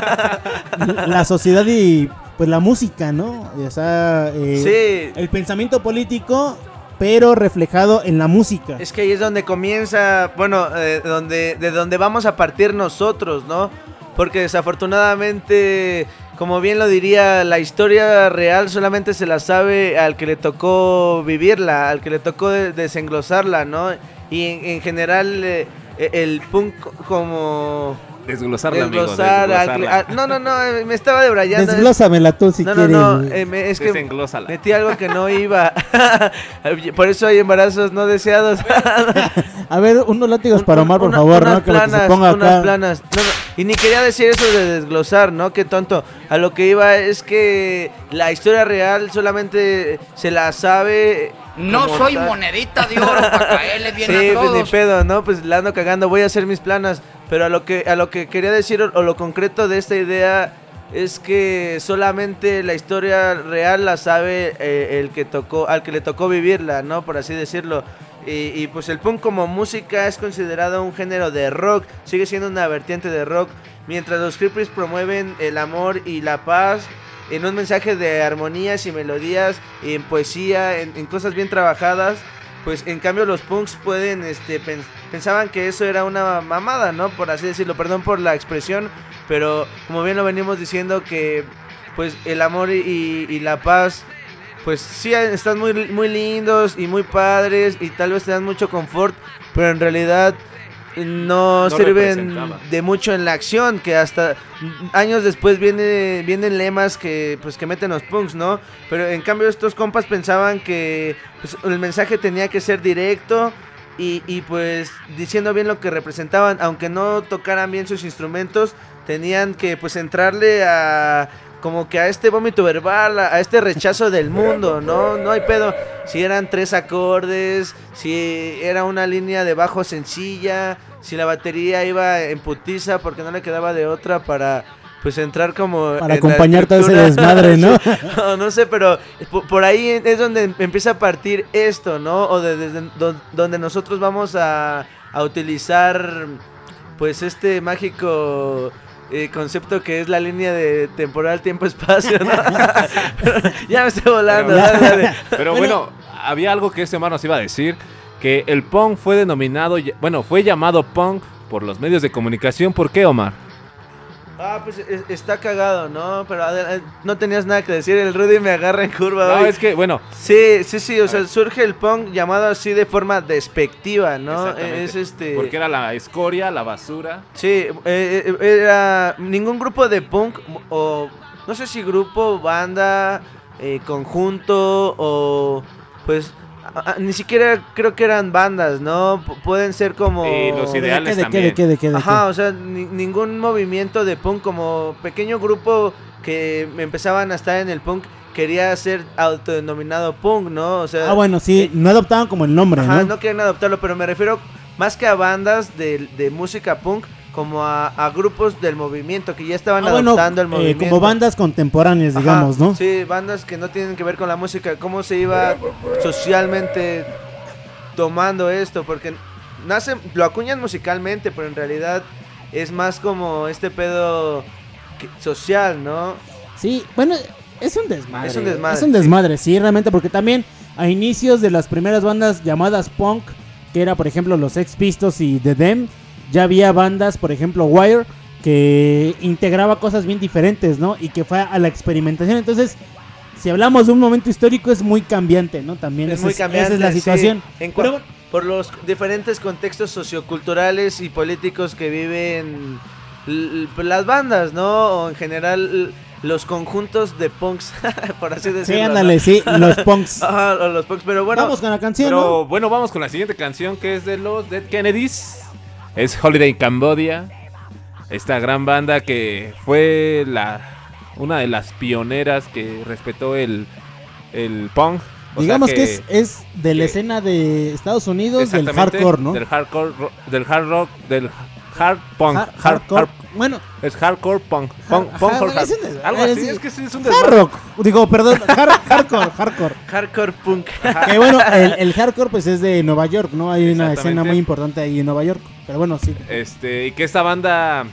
la sociedad y pues la música, ¿no? O sea, eh, Sí. el pensamiento político, pero reflejado en la música. Es que ahí es donde comienza, bueno, eh, donde, de donde vamos a partir nosotros, ¿no? Porque desafortunadamente, como bien lo diría, la historia real solamente se la sabe al que le tocó vivirla, al que le tocó de- desenglosarla, ¿no? Y en, en general, eh, el punk como... Desglosarla, amigo, Desglosar, que- desglosarla. ah, no, no, no, eh, me estaba debrayando. Desglósamela tú si no, quieres. No, no, eh, me- es que metí algo que no iba. *laughs* Por eso hay embarazos no deseados. A ver, unos látigos para Omar, por Una- favor, unas ¿no? Que lo que se ponga unas acá. planas. No, no, Y ni quería decir eso de desglosar, ¿no? Qué tonto. A lo que iba es que la historia real solamente se la sabe. No soy tal. monedita de oro para caerle bien *laughs* Sí, a pues ni todos. pedo, ¿no? Pues la ando cagando, voy a hacer mis planas. Pero a lo que, a lo que quería decir, o, lo concreto de esta idea, es que solamente la historia real la sabe eh, el que tocó, al que le tocó vivirla, ¿no? Por así decirlo. Y, y, pues el punk como música es considerado un género de rock, sigue siendo una vertiente de rock, mientras los hippies promueven el amor y la paz en un mensaje de armonías y melodías, en poesía, en, en cosas bien trabajadas, pues en cambio los punks pueden, este, pens- pensaban que eso era una mamada, ¿no? Por así decirlo, perdón por la expresión, pero como bien lo venimos diciendo que pues el amor y la paz pues sí están muy, muy lindos y muy padres y tal vez te dan mucho confort, pero en realidad no, No sirven de mucho en la acción, que hasta años después viene, vienen lemas que pues que meten los punks, ¿no? Pero en cambio estos compas pensaban que pues, el mensaje tenía que ser directo y, y, pues diciendo bien lo que representaban, aunque no tocaran bien sus instrumentos, tenían que pues entrarle a como que a este vómito verbal, a, este rechazo del mundo, ¿no? No hay pedo. Si eran tres acordes, si era una línea de bajo sencilla, si la batería iba en putiza porque no le quedaba de otra para pues entrar como Para acompañar todo ese desmadre, ¿no? *laughs* No, no sé, pero por, ahí es donde empieza a partir esto, ¿no? O de- desde don- donde nosotros vamos a, a utilizar pues este mágico eh, concepto que es la línea de temporal, tiempo, espacio, *laughs* ya me estoy volando, Pero, dale, dale. *laughs* pero bueno, había algo que este Omar nos iba a decir, que el punk fue denominado, bueno, fue llamado punk por los medios de comunicación. ¿Por qué, Omar? Ah, pues es- está cagado, ¿no? Pero adel- no tenías nada que decir, el Rudy me agarra en curva No, hoy. es que, bueno, Sí, sí, sí, o sea, surge el punk llamado así de forma despectiva, ¿no? Exactamente. Es este... porque era la escoria, la basura. Sí, eh, eh, era ningún grupo de punk o no sé si grupo, banda, eh, conjunto o pues a- a- ni siquiera creo que eran bandas, ¿no? P- pueden ser como Y los ¿De ideales qué, de qué, también. de qué, de qué, de Ajá, o sea, ni- ningún movimiento de punk como pequeño grupo que empezaban a estar en el punk quería ser autodenominado punk, ¿no? O sea, Ah, bueno, sí, no adoptaban como el nombre, Ajá, ¿no? no quieren adoptarlo, pero me refiero más que a bandas de, de música punk, como a, a grupos del movimiento que ya estaban Ah, bueno, adoptando el eh, movimiento. como bandas contemporáneas, Ajá, digamos, ¿no? Sí, bandas que no tienen que ver con la música, cómo se iba socialmente tomando esto, porque nace, lo acuñan musicalmente, pero en realidad es más como este pedo que- social, ¿no? Sí, bueno, es un desmadre. Es un desmadre, Es un desmadre, sí, realmente, porque también a inicios de las primeras bandas llamadas punk, que era por ejemplo los Ex Pistols y The Dem, ya había bandas, por ejemplo Wire, que integraba cosas bien diferentes, ¿no? Y que fue a la experimentación. Entonces, si hablamos de un momento histórico, es muy cambiante, ¿no? También Es esa muy cambiante. Esa es la sí. situación. En Pero por los diferentes contextos socioculturales y políticos que viven las bandas, ¿no? O en general los conjuntos de punks, *laughs* por así decirlo. sí, ¿no? ándale, sí, los *laughs* punks. Ajá, los punks, pero bueno. Vamos con la canción, Pero ¿no? bueno, vamos con la siguiente canción que es de los Dead Kennedys. Es Holiday in Cambodia. Esta gran banda que fue la una de las pioneras que respetó el, el punk. O Digamos que, es, es de la que- escena de Estados Unidos del hardcore, ¿no? Del hardcore, del hard rock, del hard punk. Har- hard- hardcore. hard- Bueno, es hardcore punk. Punk, punk hard- es un Algo así, es- es que sí, es un hard rock. Digo, perdón, hard- hardcore, hardcore. Hardcore punk. *laughs* Que bueno, el, el *laughs* hardcore pues es de Nueva York, ¿no? Hay una escena muy importante ahí en Nueva York. Pero bueno, sí. Este, y que esta banda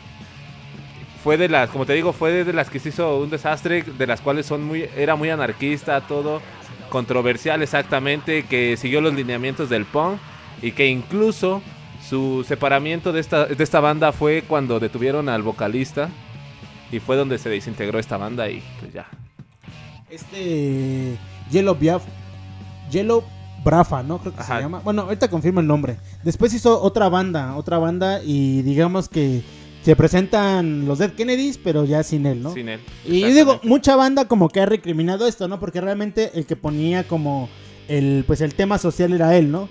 fue de las, como te digo, fue de las que se hizo un desastre, de las cuales son muy, era muy anarquista, todo controversial exactamente, que siguió los lineamientos del punk y que incluso su separamiento de esta, de esta banda fue cuando detuvieron al vocalista y fue donde se desintegró esta banda y pues ya. Este Yellow Biaf Yellow Brafa, ¿no? Creo que Ajá. se llama. Bueno, ahorita confirmo el nombre. Después hizo otra banda, otra banda y digamos que se presentan los Dead Kennedys, pero ya sin él, ¿no? Sin él. Y digo, mucha banda como que ha recriminado esto, ¿no? Porque realmente el que ponía como el pues el tema social era él, ¿no?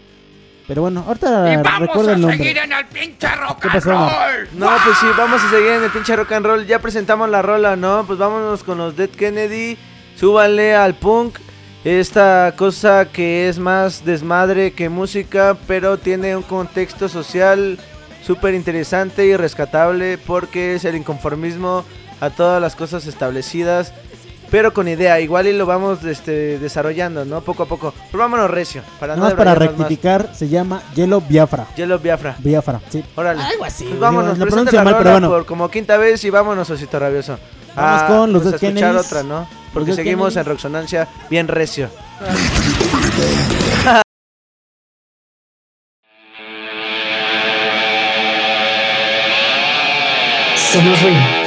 Pero bueno, ahorita recuerdo el nombre. en el pinche rock ¿Qué pasó, Omar? No, pues sí, vamos a seguir en el pinche rock and roll. Ya presentamos la rola, ¿no? Pues vámonos con los Dead Kennedy. Súbanle al punk. Esta cosa que es más desmadre que música, pero tiene un contexto social súper interesante y rescatable porque es el inconformismo a todas las cosas establecidas, pero con idea. Igual y lo vamos este, desarrollando, ¿no? Poco a poco. Pero vámonos recio. Para no Nada más para más. rectificar, se llama Yellow Biafra. Yellow Biafra. Biafra, sí. Órale. Algo así. Pues digo, vámonos, lo presenta pronuncio la mal, pero bueno. por como quinta vez y vámonos, Osito Rabioso. Vamos Ah, con los pues Dead a escuchar Kennedys. otra, ¿no? Porque seguimos Kennedys. en Roxonancia bien recio. Somos.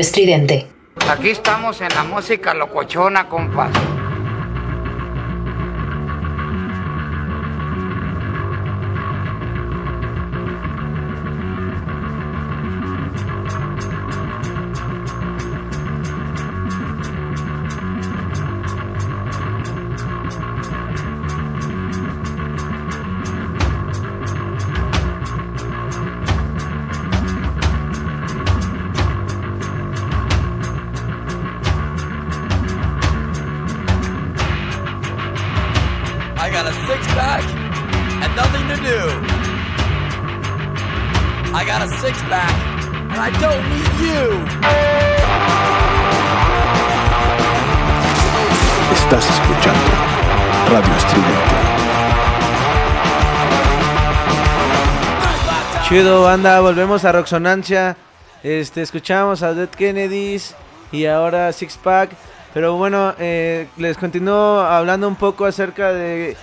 Estridente. Aquí estamos en la música locochona, compas. Banda, volvemos a Roxonancia. Este, escuchamos a Dead Kennedys y ahora Six Pack. Pero bueno, eh, les continúo hablando un poco acerca de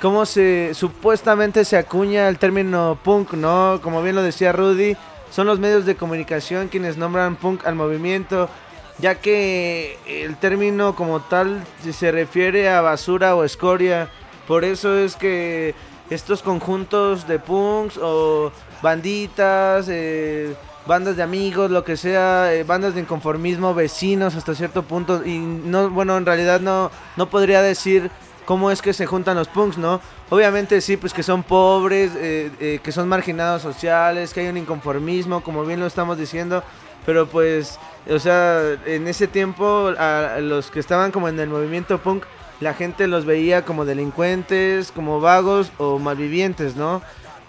cómo se supuestamente se acuña el término punk, ¿no? Como bien lo decía Rudy, son los medios de comunicación quienes nombran punk al movimiento, ya que el término como tal se refiere a basura o escoria. Por eso es que estos conjuntos de punks o banditas, eh, bandas de amigos, lo que sea, eh, bandas de inconformismo, vecinos hasta cierto punto. Y no, bueno, en realidad no, no podría decir cómo es que se juntan los punks, ¿no? Obviamente sí, pues que son pobres, eh, que son marginados sociales, que hay un inconformismo, como bien lo estamos diciendo. Pero pues, o sea, en ese tiempo a los que estaban como en el movimiento punk, la gente los veía como delincuentes, como vagos o malvivientes, ¿no?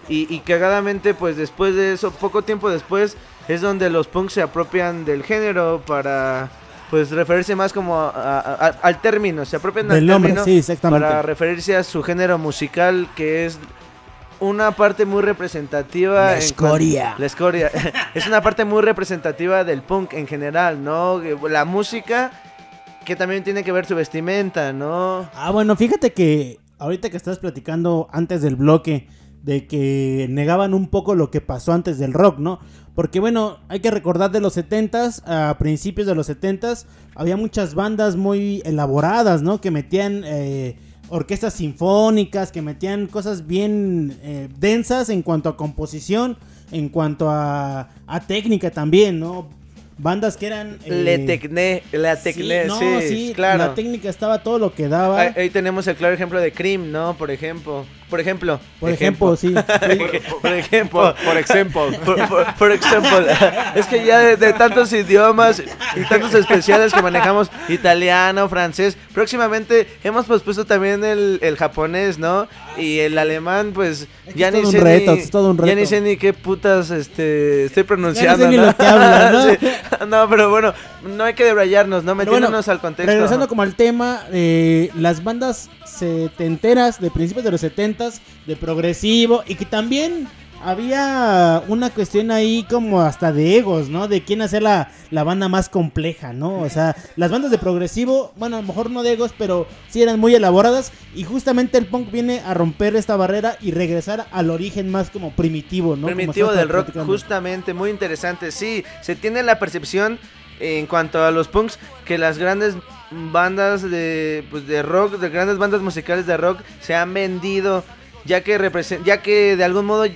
Y, y cagadamente, pues después de eso, poco tiempo después, es donde los punks se apropian del género para, pues, referirse más como a- a- a- al término, se apropian Del al nombre, término sí, para referirse a su género musical que es una parte muy representativa. La en escoria. La escoria. *laughs* es una parte muy representativa del punk en general, ¿no? La música, que también tiene que ver su vestimenta, ¿no? Ah, bueno, fíjate que ahorita que estás platicando antes del bloque de que negaban un poco lo que pasó antes del rock, ¿no? Porque bueno, hay que recordar de los 70s, a principios de los 70s, había muchas bandas muy elaboradas, ¿no? Que metían eh, orquestas sinfónicas, que metían cosas bien eh, densas en cuanto a composición, en cuanto a, a técnica también, ¿no? Bandas que eran... eh, Le tecné, la tecné, sí, no, sí, claro. la técnica estaba todo lo que daba. Ahí, ahí tenemos el claro ejemplo de Cream, ¿no? Por ejemplo. Por ejemplo. Por ejemplo, sí. *laughs* por ejemplo. Por ejemplo. Por, por- *laughs* por ejemplo. *laughs* Es que ya de, de tantos idiomas y tantos especiales que manejamos, italiano, francés, próximamente hemos pospuesto también el, el japonés, ¿no? Y el alemán, pues ya ni sé reto, ni, es todo un ya ni sé ni qué putas este, estoy pronunciando, ni ¿no? lo que habla, ¿no? *laughs* Sí. No, pero bueno, no hay que debrayarnos, ¿no? Bueno, Metiéndonos al contexto. Regresando como al tema, eh, las bandas setenteras de principios de los setentas, de progresivo, y que también había una cuestión ahí como hasta de egos, ¿no? De quién hacer la, la banda más compleja, ¿no? O sea, las bandas de progresivo, bueno, a lo mejor no de egos, pero sí eran muy elaboradas, y justamente el punk viene a romper esta barrera y regresar al origen más como primitivo, ¿no? Primitivo del rock, justamente, muy interesante. Sí, se tiene la percepción en cuanto a los punks que las grandes bandas de, pues, de rock, de grandes bandas musicales de rock se han vendido ya que represen- ya que de algún modo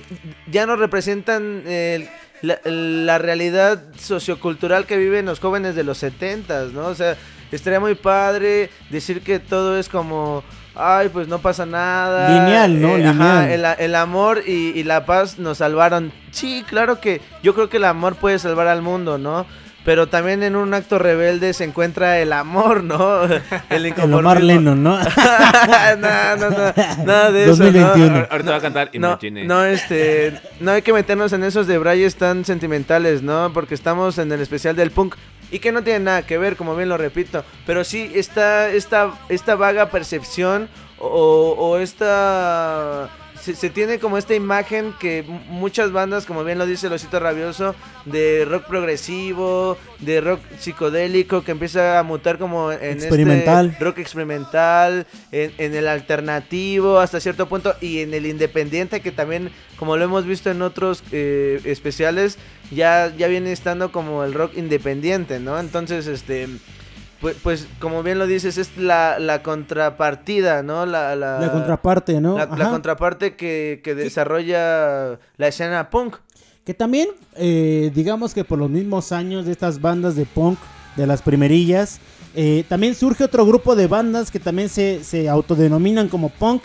ya no representan eh, la, la realidad sociocultural que viven los jóvenes de los 70 ¿no? O sea, estaría muy padre decir que todo es como Ay, pues no pasa nada. Lineal, ¿no? Eh, ajá, el, el amor y, y la paz nos salvaron. Sí, claro que yo creo que el amor puede salvar al mundo, ¿no? Pero también en un acto rebelde se encuentra el amor, ¿no? *laughs* El El inconformismo. Omar Lennon, *laughs* ¿no? no, no, no, nada de eso. 2021. ¿no? Ahorita va a cantar No, Imagine. no, este, no hay que meternos en esos debrayes tan sentimentales, ¿no? Porque estamos en el especial del punk y que no tiene nada que ver, como bien lo repito. Pero sí está esta, esta vaga percepción o, o esta... Se, se tiene como esta imagen que muchas bandas, como bien lo dice el Osito Rabioso, de rock progresivo, de rock psicodélico, que empieza a mutar como en Experimental. este rock experimental, en, en el alternativo hasta cierto punto y en el independiente que también como lo hemos visto en otros eh, especiales ya, ya viene estando como el rock independiente, ¿no? Entonces, este... Pues, pues como bien lo dices, es la, la contrapartida, ¿no? La, la, La contraparte, ¿no? la, contraparte que, que desarrolla la escena punk. Que también, eh, digamos que por los mismos años de estas bandas de punk, de las primerillas, eh, también surge otro grupo de bandas que también se, se autodenominan como punk,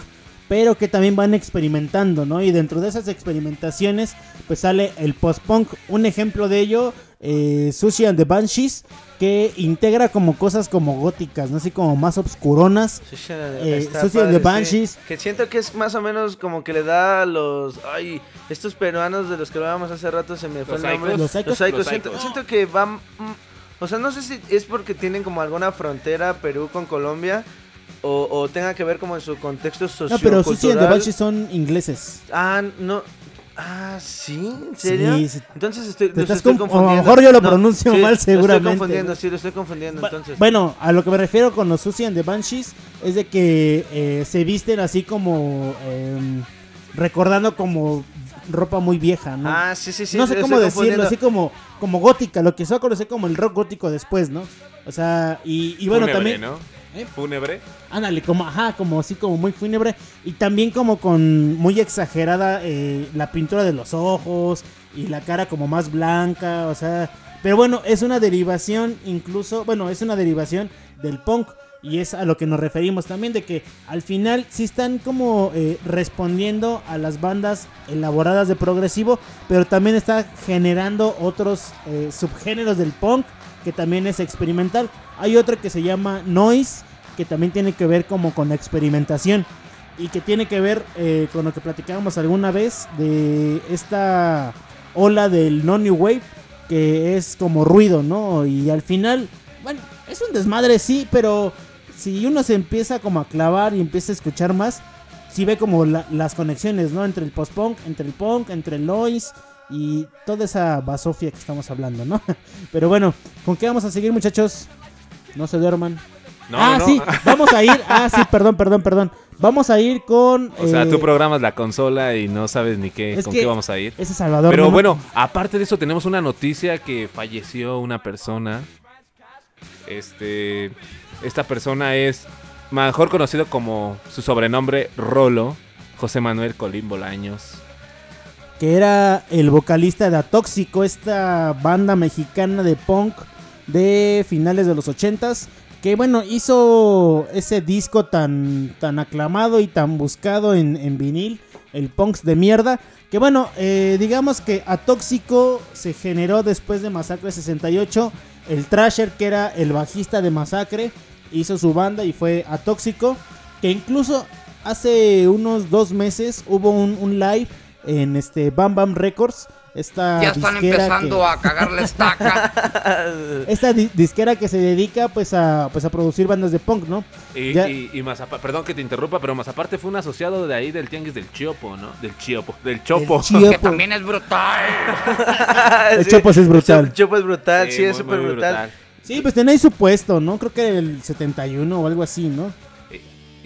pero que también van experimentando, ¿no? Y dentro de esas experimentaciones, pues sale el post-punk. Un ejemplo de ello, eh, Sushi and the Banshees, que integra como cosas como góticas, ¿no? Así como más obscuronas. Eh, Susie and the sí. Banshees. Que siento que es más o menos como que le da a los. Ay, estos peruanos de los que hablábamos hace rato, se me fue Los el nombre. Psychos. Los Psychos. Los Siento, siento que van. mm, O sea, no sé si es porque tienen como alguna frontera Perú con Colombia. O, o tenga que ver como en su contexto No, sociocultural. pero Sushi and the Banshees son ingleses. Ah, no. Ah, ¿sí? ¿En serio? Sí, sí. Entonces estoy, Te los estás estoy conf- o a lo confundiendo. mejor yo lo pronuncio mal, Lo seguramente. estoy confundiendo, sí, lo estoy confundiendo, entonces. Bueno, a lo que me refiero con los Susie and the Banshees es de que eh, se visten así como em, recordando como ropa muy vieja, ¿no? Ah, sí, sí, sí. no sé lo cómo decirlo, confundiendo. así como como gótica, lo que se va a conocer como el rock gótico después, ¿no? O sea, y, y bueno, Fúnebre, también ¿no? ¿Eh? Fúnebre. Ándale, como, ajá, como así, como muy fúnebre. Y también como con muy exagerada eh, la pintura de los ojos y la cara como más blanca, o sea... Pero bueno, es una derivación incluso, bueno, es una derivación del punk. Y es a lo que nos referimos también, de que al final sí están como eh, respondiendo a las bandas elaboradas de progresivo, pero también está generando otros subgéneros del punk, que también es experimental. Hay otro que se llama Noise, que también tiene que ver como con experimentación y que tiene que ver eh, con lo que platicábamos alguna vez de esta ola del no new wave que es como ruido, ¿no? Y al final, bueno, es un desmadre sí, pero si uno se empieza como a clavar y empieza a escuchar más, sí ve como la- las conexiones, ¿no? Entre el post-punk, entre el punk, entre el noise y toda esa basofia que estamos hablando, ¿no? *laughs* Pero bueno, ¿con qué vamos a seguir, muchachos? No se duerman. No, ah, no. sí, *laughs* vamos a ir. Ah, sí, perdón, perdón, perdón. Vamos a ir con. O sea, eh, tú programas la consola y no sabes ni qué, con qué vamos a ir. ese Salvador Pero no- bueno, aparte de eso tenemos una noticia que falleció una persona. Este, esta persona es mejor conocido como su sobrenombre Rolo, José Manuel Colín Bolaños. Que era el vocalista de Atóxico, esta banda mexicana de punk de finales de los ochentas, que bueno, hizo ese disco tan, tan aclamado y tan buscado en, en vinil, el Punks de mierda, que bueno, eh, digamos que Atóxico se generó después de Masacre 68, el Trasher que era el bajista de Masacre, hizo su banda y fue Atóxico, que incluso hace unos dos meses hubo un live en este Bam Bam Records. Esta Ya están disquera empezando que- a cagarle estaca. *laughs* Esta di- disquera que se dedica pues a, pues a producir bandas de punk, ¿no? Y, Ya- y- y más apa- perdón que te interrumpa, pero más aparte fue un asociado de ahí del Tianguis del Chiopo, ¿no? Del Chiopo, del Chopo. Chiopo. que también es brutal. *laughs* El Sí, Chopo sí es brutal. El Chopo es brutal, sí, Sí, es súper brutal. Sí, pues tenéis su puesto, ¿no? Creo que el 71 o algo así, ¿no?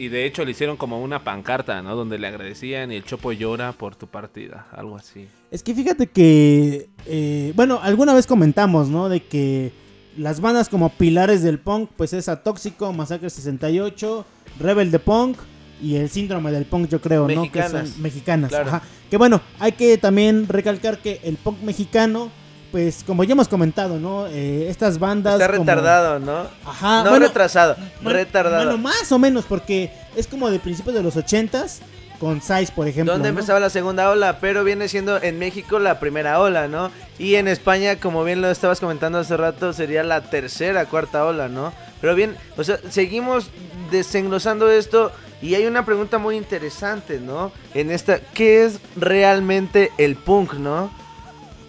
Y de hecho le hicieron como una pancarta, ¿no? Donde le agradecían y el Chopo llora por tu partida, algo así. Es que fíjate que, eh, bueno, alguna vez comentamos, ¿no? De que las bandas como pilares del punk, pues es Atóxico, Masacre 68, Rebel de Punk y el Síndrome del Punk, yo creo, ¿no? Que son mexicanas. Claro. ajá. Que bueno, hay que también recalcar que el punk mexicano, pues como ya hemos comentado, ¿no? Eh, estas bandas... Está como- retardado, ¿no? Ajá, No bueno, retrasado, bueno, retardado. Bueno, más o menos, porque es como de principios de los 80s, con Size, por ejemplo. donde ¿no? empezaba la segunda ola, pero viene siendo en México la primera ola, ¿no? Y en España, como bien lo estabas comentando hace rato, sería la tercera, cuarta ola, ¿no? Pero bien, o sea, seguimos desenglosando esto y hay una pregunta muy interesante, ¿no? En esta, ¿qué es realmente el punk, no?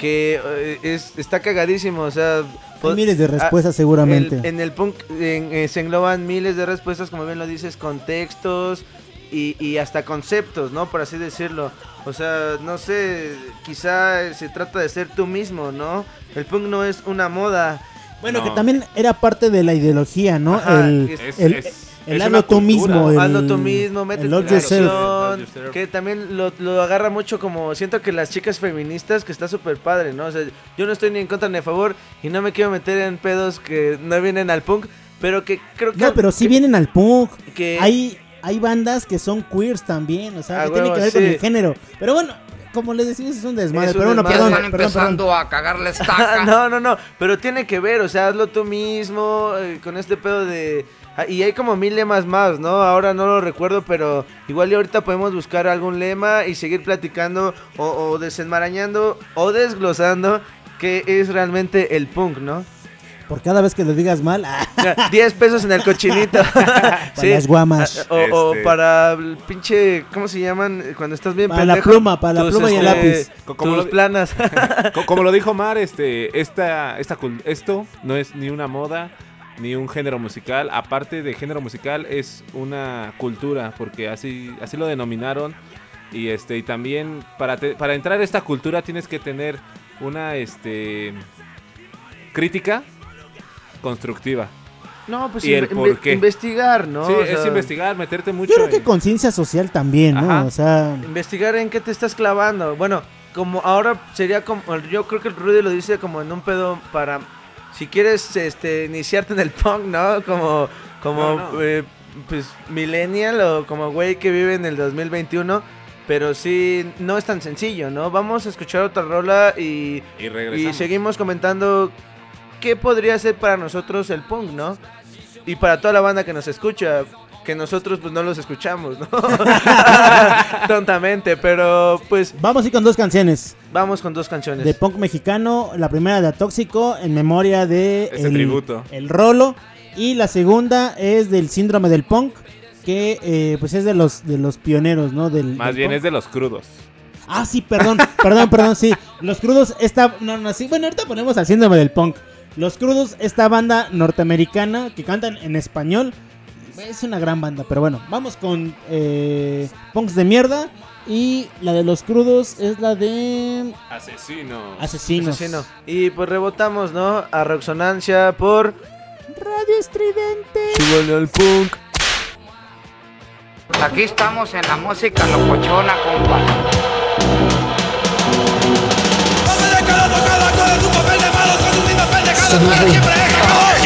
Que eh, es, está cagadísimo, o sea... Hay miles de ah, respuestas seguramente. el- en el punk en- eh, se engloban miles de respuestas, como bien lo dices, contextos y, y hasta conceptos, ¿no? Por así decirlo. O sea, no sé, quizá se trata de ser tú mismo, ¿no? El punk no es una moda. Bueno, No. que también era parte de la ideología, ¿no? Ajá, el es- el, es- el es hazlo una tú cultura. mismo. El, Hazlo tú mismo, mete el yourself. yourself. que también lo, lo agarra mucho como siento que las chicas feministas que está súper padre, ¿no? O sea, yo no estoy ni en contra ni a favor y no me quiero meter en pedos que no vienen al punk, pero que creo que No, pero sí que- vienen al punk. que- Hay, hay bandas que son queers también, o sea, Ah, que tienen que ver con el género. Pero bueno, como les decimos, es un desmadre. Es un pero bueno, perdón, están perdón, perdón. empezando a cagarle estaca. *laughs* no, no, no, pero tiene que ver, o sea, hazlo tú mismo eh, con este pedo de... ah, Y hay como mil lemas más, ¿no? Ahora no lo recuerdo, pero igual y ahorita podemos buscar algún lema y seguir platicando o, o desenmarañando o desglosando qué es realmente el punk, ¿no? Por cada vez que lo digas mal, *laughs* ah, Ya, 10 pesos en el cochinito. *laughs* las guamas. Ah, O, o Este. para el pinche, ¿cómo se llaman? Cuando estás bien Para la pendejo. pluma, para la tus, pluma y el este, lápiz. Co- como tus lo- planas. *laughs* Co- Como lo dijo Mar, este, esta, esta, esto no es ni una moda ni un género musical. Aparte de género musical, es una cultura, porque así, así lo denominaron. Y este, y también para, te- para entrar a esta cultura tienes que tener una este crítica constructiva. No, pues ¿Y el inve- por inve- qué? investigar, ¿no? sí, O es sea, investigar, meterte mucho. Yo creo que en- conciencia social también, ¿no? Ajá. O sea, Investigar en qué te estás clavando. Bueno, como ahora sería como. Yo creo que el Rudy lo dice como en un pedo para. Si quieres este, iniciarte en el punk, ¿no? Como. Como. No, no. eh, pues millennial o como güey que vive en el 2021. Pero sí, no es tan sencillo, ¿no? Vamos a escuchar otra rola y. y seguimos comentando qué podría ser para nosotros el punk, ¿no? Y para toda la banda que nos escucha, que nosotros pues no los escuchamos, ¿no? *laughs* Tontamente, pero pues vamos a ir con dos canciones. vamos con dos canciones. De punk mexicano, la primera de Atóxico, en memoria de Ese el, tributo. el Rolo. Y la segunda es del síndrome del punk, que eh, pues es de los de los pioneros, ¿no? Del, Más del bien punk. es de los crudos. Ah, sí, perdón, *laughs* perdón, perdón, sí. Los Crudos, esta... No, no, sí. Bueno, ahorita ponemos al síndrome del punk. Los Crudos, esta banda norteamericana que cantan en español. Es una gran banda, pero bueno, vamos con eh, Punks de mierda. Y la de los crudos es la de Asesinos. Asesinos. Asesino. Y pues rebotamos, ¿no? A Roxonancia por Radio Estridente. Súbale al punk. Aquí estamos en la música locochona, compa. Somos ruido. Todo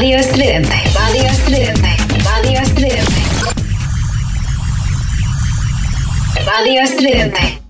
Radio Estridente. Radio Estridente. Radio Estridente. Radio Estridente.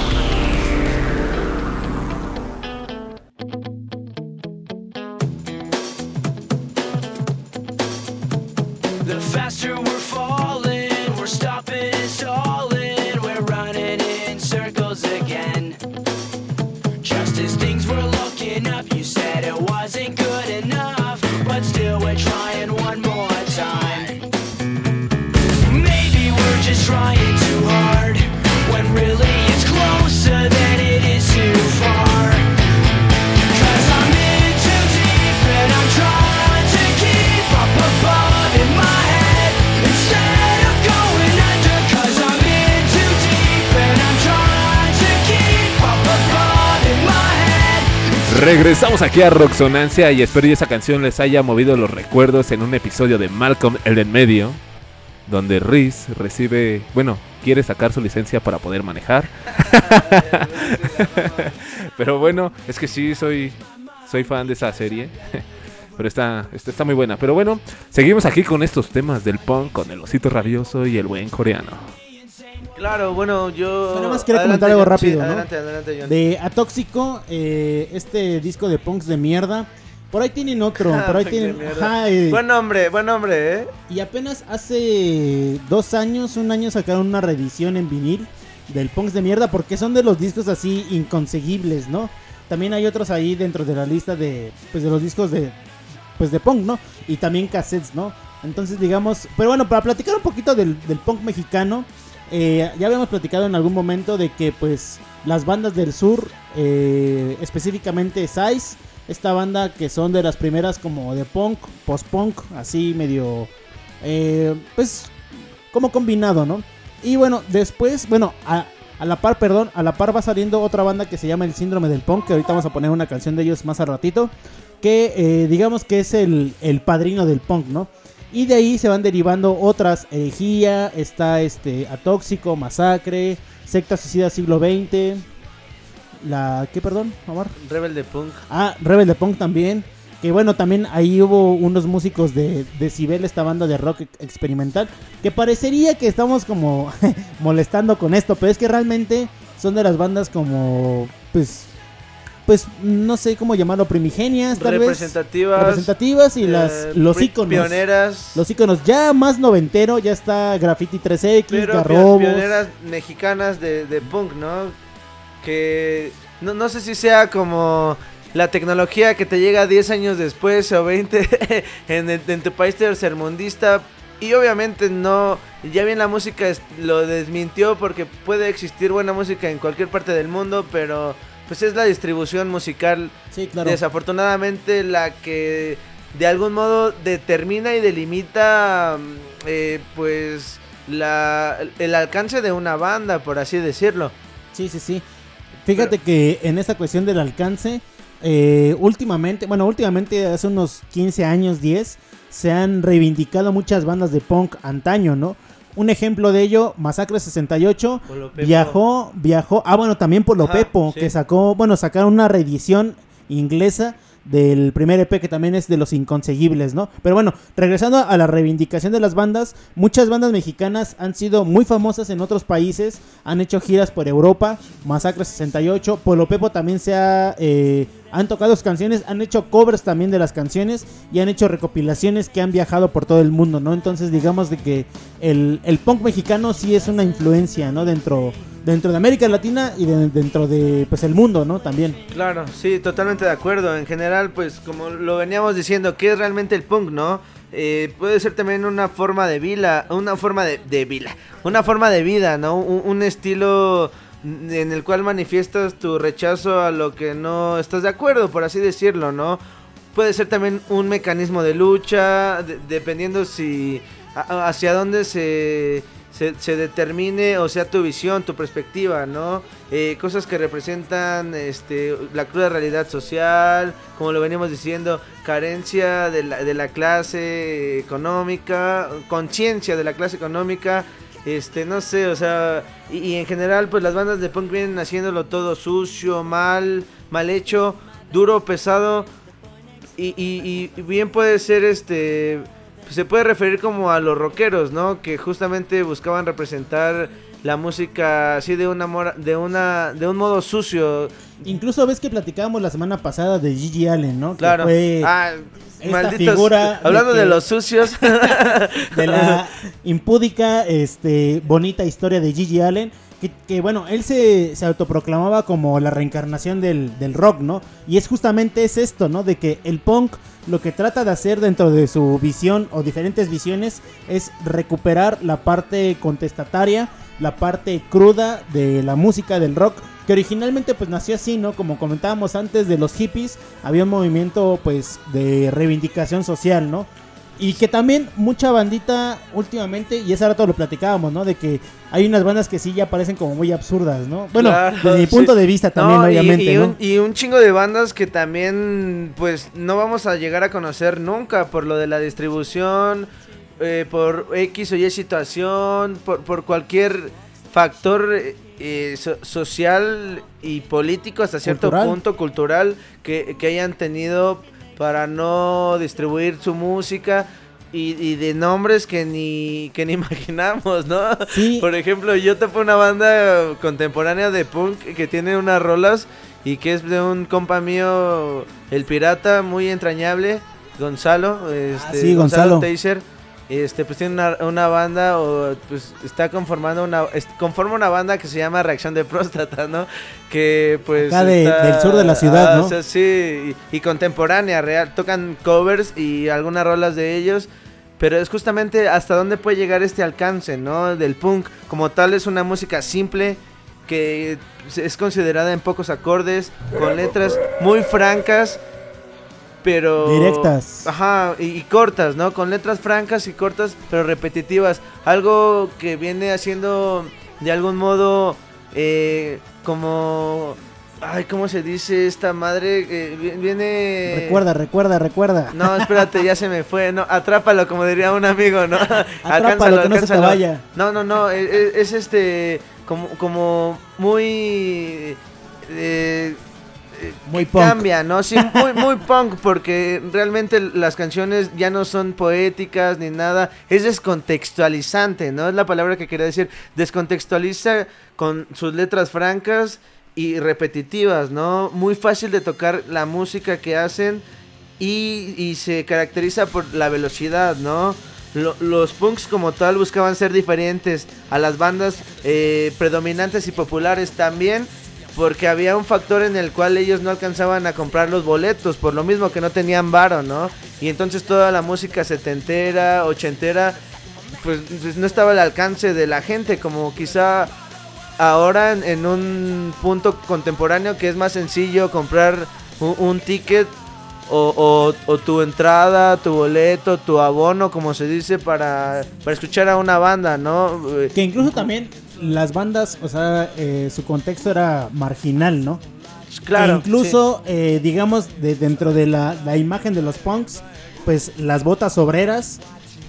Regresamos aquí a Roxonancia y espero que esa canción les haya movido los recuerdos en un episodio de Malcolm el en medio, donde Riz recibe, bueno, quiere sacar su licencia para poder manejar. *laughs* Pero bueno, es que sí, soy, soy fan de esa serie. *laughs* Pero está, está, muy buena. Pero bueno, seguimos aquí con estos temas del punk, con el osito rabioso y el buen coreano. Claro, bueno, yo. Nada más quería Adelante, comentar algo rápido, Sí, ¿no? Adelante, adelante, John. De Atóxico, eh, este disco de punks de mierda. Por ahí tienen otro, *laughs* por ahí tienen... ajá, eh, Buen nombre, buen nombre, ¿eh? Y apenas hace dos años, un año sacaron una reedición en vinil del punks de mierda porque son de los discos así inconseguibles, ¿no? También hay otros ahí dentro de la lista de, pues de los discos de, pues de punk, ¿no? Y también cassettes, ¿no? Entonces digamos, pero bueno, para platicar un poquito del, del punk mexicano, eh, ya habíamos platicado en algún momento de que pues las bandas del sur, eh, específicamente Size, esta banda que son de las primeras como de punk, post-punk, así medio, eh, pues como combinado, ¿no? Y bueno, después, bueno, a, a la par, perdón, a la par va saliendo otra banda que se llama El Síndrome del Punk, que ahorita vamos a poner una canción de ellos más al ratito, que digamos que es el, el padrino del punk, ¿no? Y de ahí se van derivando otras, herejía, está este Atóxico, Masacre, Secta Suicida Siglo XX, la, ¿qué perdón, Omar? Rebel de Punk. Ah, Rebel de Punk también. Que bueno, también ahí hubo unos músicos de Decibel, esta banda de rock ex- experimental. Que parecería que estamos como *laughs* molestando con esto, pero es que realmente son de las bandas como, pues, pues, no sé cómo llamarlo, primigenias, tal vez. Representativas. Representativas y eh, las, los íconos. Pioneras. Los íconos ya más noventero, ya está Graffiti 3X, Pero Garrobos. pioneras mexicanas de, de punk, ¿no? Que no, no sé si sea como la tecnología que te llega 10 años después o 20 *laughs* en, el- en tu país tercermundista. Y obviamente no, ya bien la música es- lo desmintió porque puede existir buena música en cualquier parte del mundo, pero pues es la distribución musical Sí, claro. desafortunadamente la que de algún modo determina y delimita mm, eh, pues la, el alcance de una banda, por así decirlo. Sí, sí, sí. Fíjate que en esa cuestión del alcance, eh, últimamente, bueno, últimamente hace unos 15 años, 10, se han reivindicado muchas bandas de punk antaño, ¿no? Un ejemplo de ello, Masacre 68, Polo Pepo. viajó, viajó, ah, bueno, también por lo Pepo, sí. que sacó, bueno, sacaron una reedición inglesa del primer EP que también es de los inconseguibles, ¿no? Pero bueno, regresando a la reivindicación de las bandas, muchas bandas mexicanas han sido muy famosas en otros países, han hecho giras por Europa, Masacre 68, Polo Pepo también se ha... eh, han tocado sus canciones, han hecho covers también de las canciones y han hecho recopilaciones que han viajado por todo el mundo, ¿no? Entonces digamos de que el, el punk mexicano sí es una influencia, ¿no? Dentro, dentro de América Latina y de- dentro de pues el mundo, ¿no? También. Claro, sí, totalmente de acuerdo. En general, pues como lo veníamos diciendo, ¿qué es realmente el punk, no? Eh, puede ser también una forma de vida, una forma de, de una forma de vida, ¿no? Un, estilo en el cual manifiestas tu rechazo a lo que no estás de acuerdo, por así decirlo, ¿no? Puede ser también un mecanismo de lucha, de- dependiendo si hacia dónde se, se, determine o sea tu visión, tu perspectiva, ¿no? Eh, cosas que representan este, la cruda realidad social, como lo venimos diciendo, carencia de la, de la clase económica, conciencia de la clase económica, este, no sé, o sea, y, en general, pues las bandas de punk vienen haciéndolo todo sucio, mal, mal hecho, duro, pesado, y, bien puede ser este se puede referir como a los rockeros no que justamente buscaban representar la música así de una mora- de una de un modo sucio Incluso ves que platicábamos la semana pasada de Gigi Allen, ¿no? Que claro fue ah, esta malditos figura de hablando de, que- los sucios *laughs* de la impúdica, este, bonita historia de Gigi Allen. Que, bueno, él se, se autoproclamaba como la reencarnación del, del rock, ¿no? Y es justamente es esto, ¿no? De que el punk lo que trata de hacer dentro de su visión o diferentes visiones es recuperar la parte contestataria, la parte cruda de la música del rock, que originalmente pues nació así, ¿no? Como comentábamos antes de los hippies, había un movimiento pues de reivindicación social, ¿no? Y que también mucha bandita últimamente, y ese rato lo platicábamos, ¿no? De que hay unas bandas que sí ya parecen como muy absurdas, ¿no? Bueno, Claro, desde mi sí. punto de vista también, No, obviamente, y, ¿no? un, y un chingo de bandas que también, pues, no vamos a llegar a conocer nunca por lo de la distribución, eh, por X o Y situación, por, por cualquier factor eh, eh, so- social y político hasta cierto Cultural. punto cultural que, que hayan tenido para no distribuir su música. Y, y de nombres que ni, que ni *laughs* imaginamos, ¿no? Sí. Por ejemplo, yo topo una banda contemporánea de punk que tiene unas rolas y que es de un compa mío, el pirata, muy entrañable, Gonzalo, este, Ah, sí, Gonzalo. Taser. Este, pues tiene una, una banda, o pues está conformando una, conforma una banda que se llama Reacción de Próstata, ¿no? Que pues. Acá de- está- del sur de la ciudad, ah, ¿no? o sea, sí, y, y contemporánea, real. Tocan covers y algunas rolas de ellos. Pero es justamente hasta dónde puede llegar este alcance, ¿no? Del punk. Como tal es una música simple que es considerada en pocos acordes, con letras muy francas, pero... Directas. Ajá, y, y cortas, ¿no? Con letras francas y cortas, pero repetitivas. Algo que viene haciendo de algún modo eh, como... Ay, ¿cómo se dice esta madre? Eh, vi- viene... Recuerda, recuerda, recuerda. No, espérate, ya se me fue. No, atrápalo, como diría un amigo, ¿no? *laughs* Atrápalo, que no se te vaya. No, no, no. Es, es- es este. Como, como muy. eh, Muy punk. cambia, ¿no? Sí, muy, muy punk, porque realmente las canciones ya no son poéticas ni nada, es descontextualizante, ¿no? Es la palabra que quería decir, descontextualiza con sus letras francas y repetitivas, ¿no? Muy fácil de tocar la música que hacen y, y se caracteriza por la velocidad, ¿no? Lo- los punks como tal buscaban ser diferentes a las bandas eh, predominantes y populares también porque había un factor en el cual ellos no alcanzaban a comprar los boletos por lo mismo que no tenían varo, ¿no? Y entonces toda la música setentera, ochentera pues, pues, no estaba al alcance de la gente como quizá ahora en, un punto contemporáneo que es más sencillo comprar un, ticket o, o- tu entrada, tu boleto, tu abono, como se dice, para, para escuchar a una banda, ¿no? Que incluso también las bandas, o sea, eh, su contexto era marginal, ¿no? Claro, Que incluso, eh, digamos, de, dentro de la, la imagen de los punks, pues las botas obreras,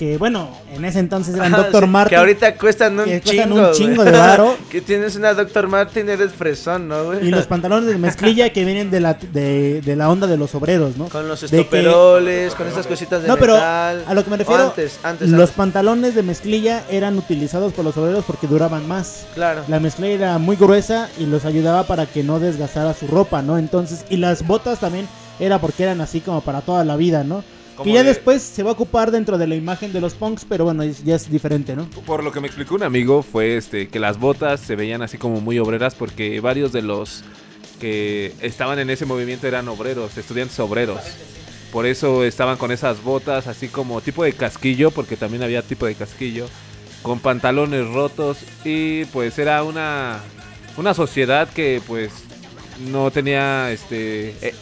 que bueno, en ese entonces eran Ajá, Dr. sí, Martin. Que ahorita cuestan un que chingo. cuestan un güey. chingo de varo. *laughs* que tienes una Dr. Martin, eres fresón, ¿no, güey? Y los pantalones de mezclilla que vienen de la, de, de la onda de los obreros, ¿no? Con los que- estoperoles, con esas cositas de No, pero metal. a lo que me refiero, Antes, antes, los antes. pantalones de mezclilla eran utilizados por los obreros porque duraban más. Claro. La mezclilla era muy gruesa y los ayudaba para que no desgastara su ropa, ¿no? Entonces, y las botas también era porque eran así como para toda la vida, ¿no? Como Que ya de- después se va a ocupar dentro de la imagen de los punks, pero bueno, ya es diferente, ¿no? Por lo que me explicó un amigo fue este que las botas se veían así como muy obreras porque varios de los que estaban en ese movimiento eran obreros, estudiantes obreros. Por eso estaban con esas botas así como tipo de casquillo, porque también había tipo de casquillo, con pantalones rotos y pues era una una sociedad que pues no tenía este eh,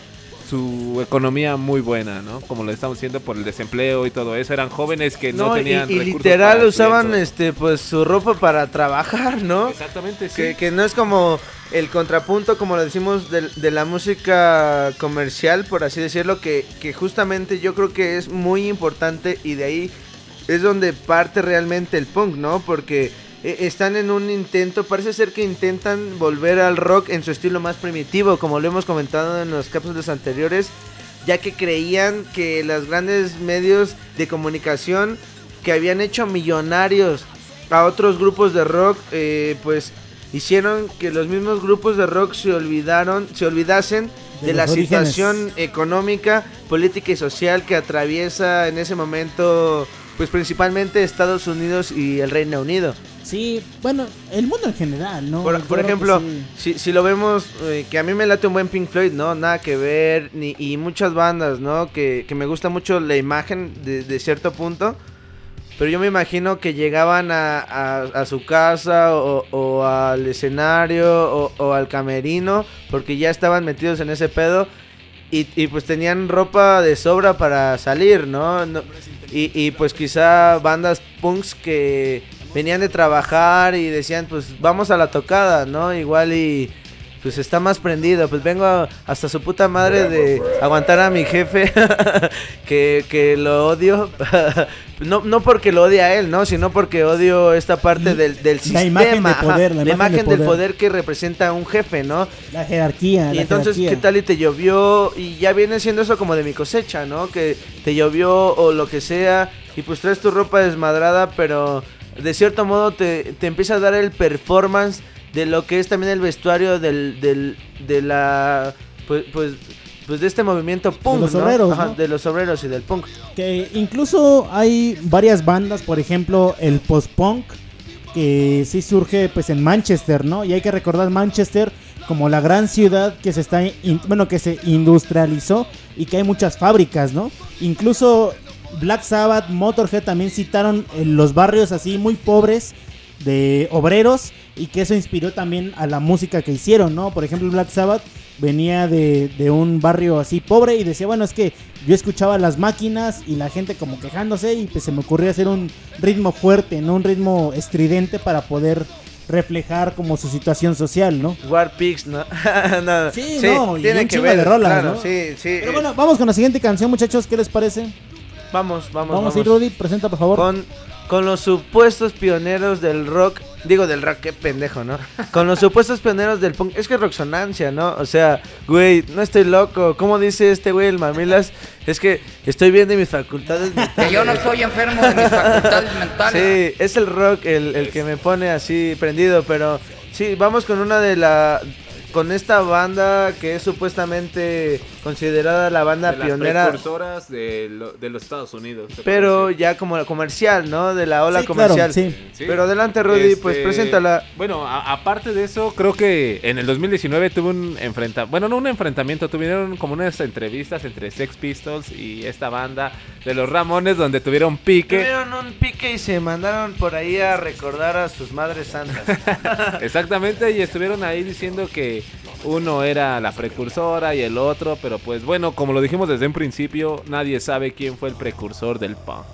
su economía muy buena, ¿no? Como lo estamos haciendo por el desempleo y todo eso. Eran jóvenes que no, No, y- tenían y, recursos literal para usaban estudiar. este pues su ropa para trabajar, ¿no? Exactamente, sí. Que, que no es como el contrapunto, como lo decimos, de, de la música comercial, por así decirlo, que, que justamente yo creo que es muy importante y de ahí es donde parte realmente el punk, ¿no? Porque eh, están en un intento, parece ser que intentan volver al rock en su estilo más primitivo, como lo hemos comentado en los cápsulas anteriores, ya que creían que los grandes medios de comunicación que habían hecho millonarios a otros grupos de rock, eh, pues hicieron que los mismos grupos de rock se olvidaron, se olvidasen de, De la orígenes. situación económica, política y social que atraviesa en ese momento, pues principalmente Estados Unidos y el Reino Unido. Sí, bueno, el mundo en general, ¿no? Por, ejemplo, sí. si, si lo vemos, eh, que a mí me late un buen Pink Floyd, ¿no? Nada que ver, ni, y muchas bandas, ¿no? Que, que me gusta mucho la imagen de, de cierto punto. Pero yo me imagino que llegaban a, a- a su casa o, o al escenario o, o al camerino porque ya estaban metidos en ese pedo y, y pues tenían ropa de sobra para salir, ¿no? Y, y pues quizá bandas punks que venían de trabajar y decían pues vamos a la tocada, ¿no? Igual y pues está más prendido, pues vengo hasta su puta madre de aguantar a mi jefe *laughs* que, que lo odio. *laughs* no, no porque lo odie a él, ¿no? Sino porque odio esta parte del, del La sistema. imagen de poder, la la imagen imagen de del poder. poder que representa un jefe, ¿no? La jerarquía, Y la entonces, jerarquía. ¿qué tal y te llovió? Y ya viene siendo eso como de mi cosecha, ¿no? Que te llovió o lo que sea. Y pues traes tu ropa desmadrada, pero de cierto modo te, te empieza a dar el performance de lo que es también el vestuario del, del, de la... Pues, pues, pues de este movimiento punk, los ¿no? obreros, Ajá, ¿no? De los obreros y del punk. Que incluso hay varias bandas, por ejemplo, el post-punk, que sí surge pues en Manchester, ¿no? Y hay que recordar Manchester como la gran ciudad que se está, in- bueno, que se industrializó y que hay muchas fábricas, ¿no? Incluso Black Sabbath, Motorhead también citaron eh, los barrios así muy pobres de obreros y que eso inspiró también a la música que hicieron, ¿no? Por ejemplo, Black Sabbath venía de, de un barrio así pobre y decía, bueno, es que yo escuchaba las máquinas y la gente como quejándose y pues se me ocurrió hacer un ritmo fuerte, ¿no? Un ritmo estridente para poder reflejar como su situación social, ¿no? War Pigs, ¿no? *laughs* No, Sí, no, y un chingo de rolas, claro, ¿no? sí, sí. Pero bueno, vamos con la siguiente canción, muchachos, ¿qué les parece? Vamos, vamos, Vamos, a ir, Rudy, presenta por favor. Con, con los supuestos pioneros del rock. Digo del rock, qué pendejo, ¿no? Con los supuestos pioneros del punk. Es que rocksonancia, ¿no? O sea, güey, no estoy loco. ¿Cómo dice este güey, el mamilas? Es que estoy bien de mis facultades *laughs* mentales. Que yo no estoy enfermo de mis facultades mentales. Sí, es el rock el, el que me pone así prendido, pero sí, vamos con una de la... Con esta banda que es supuestamente considerada la banda De las pionera, precursoras de, lo- de los Estados Unidos. pero ya como la comercial, ¿no? De la ola Sí, claro, comercial. sí. Pero adelante, Rudy, pues Este, preséntala. Bueno, a- aparte de eso, creo que en el 2019 tuvo un enfrentamiento. Bueno, no un enfrentamiento, tuvieron como unas entrevistas entre Sex Pistols y esta banda de los Ramones, donde tuvieron pique. Tuvieron un pique y se mandaron por ahí a recordar a sus madres santas. *laughs* Exactamente, y estuvieron ahí diciendo que uno era la precursora y el otro, pero pues bueno, como lo dijimos desde un principio, nadie sabe quién fue el precursor del punk.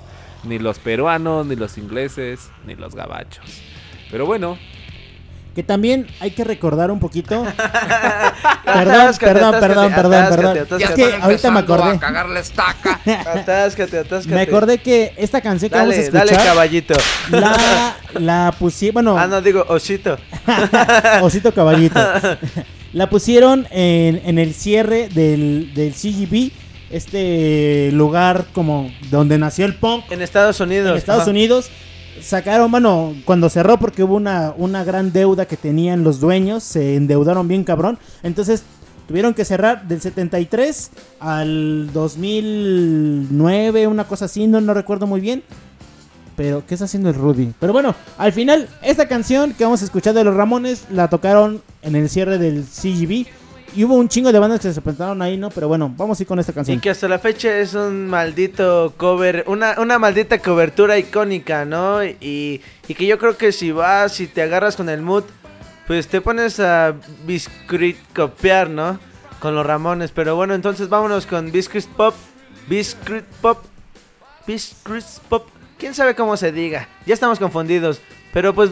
Ni los peruanos, ni los ingleses, ni los gabachos. Pero bueno, Que también hay que recordar un poquito. *laughs* perdón, Atáscate, perdón, atáscate, perdón, perdón, atáscate, perdón. atáscate. Es que ahorita me acordé. a cagarle estaca. *laughs* atáscate, atáscate. Me acordé que esta canción que vamos a Dale, escuchar dale, caballito. la, *laughs* la pusieron, bueno, Ah, no, digo, osito. Osito Caballito. La pusieron en, en el cierre del, del CGB, este lugar como donde nació el punk En Estados Unidos. en Estados Ajá. Unidos. Sacaron, bueno, cuando cerró porque hubo una, una gran deuda que tenían los dueños, se endeudaron bien cabrón. Entonces tuvieron que cerrar del 73 al 2009, una cosa así, no, no recuerdo muy bien. Pero, ¿qué está haciendo el Rudy? Pero bueno, al final, esta canción que vamos a escuchar de los Ramones la tocaron en el cierre del CGB. Y hubo un chingo de bandas que se presentaron ahí, ¿no? Pero bueno, vamos a ir con esta Y canción. que hasta la fecha es un maldito cover, una, una maldita cobertura icónica, ¿no? Y, y que yo creo que si vas y te agarras con el mood, pues te pones a Biscuit copiar, ¿no? Con los Ramones. Pero bueno, entonces vámonos con Biscuit Pop. Biscuit Pop. Biscuit Pop. ¿Quién sabe cómo se diga? Ya estamos confundidos. Pero pues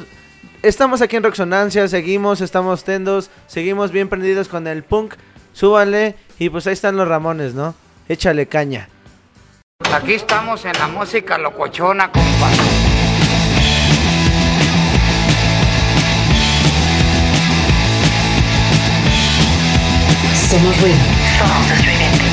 estamos aquí en Roxonancia, seguimos, estamos tendos, seguimos bien prendidos con el punk. Súbanle y pues ahí están los Ramones, ¿no? Échale caña. Aquí estamos en la música locochona, compa. Somos ruido. Somos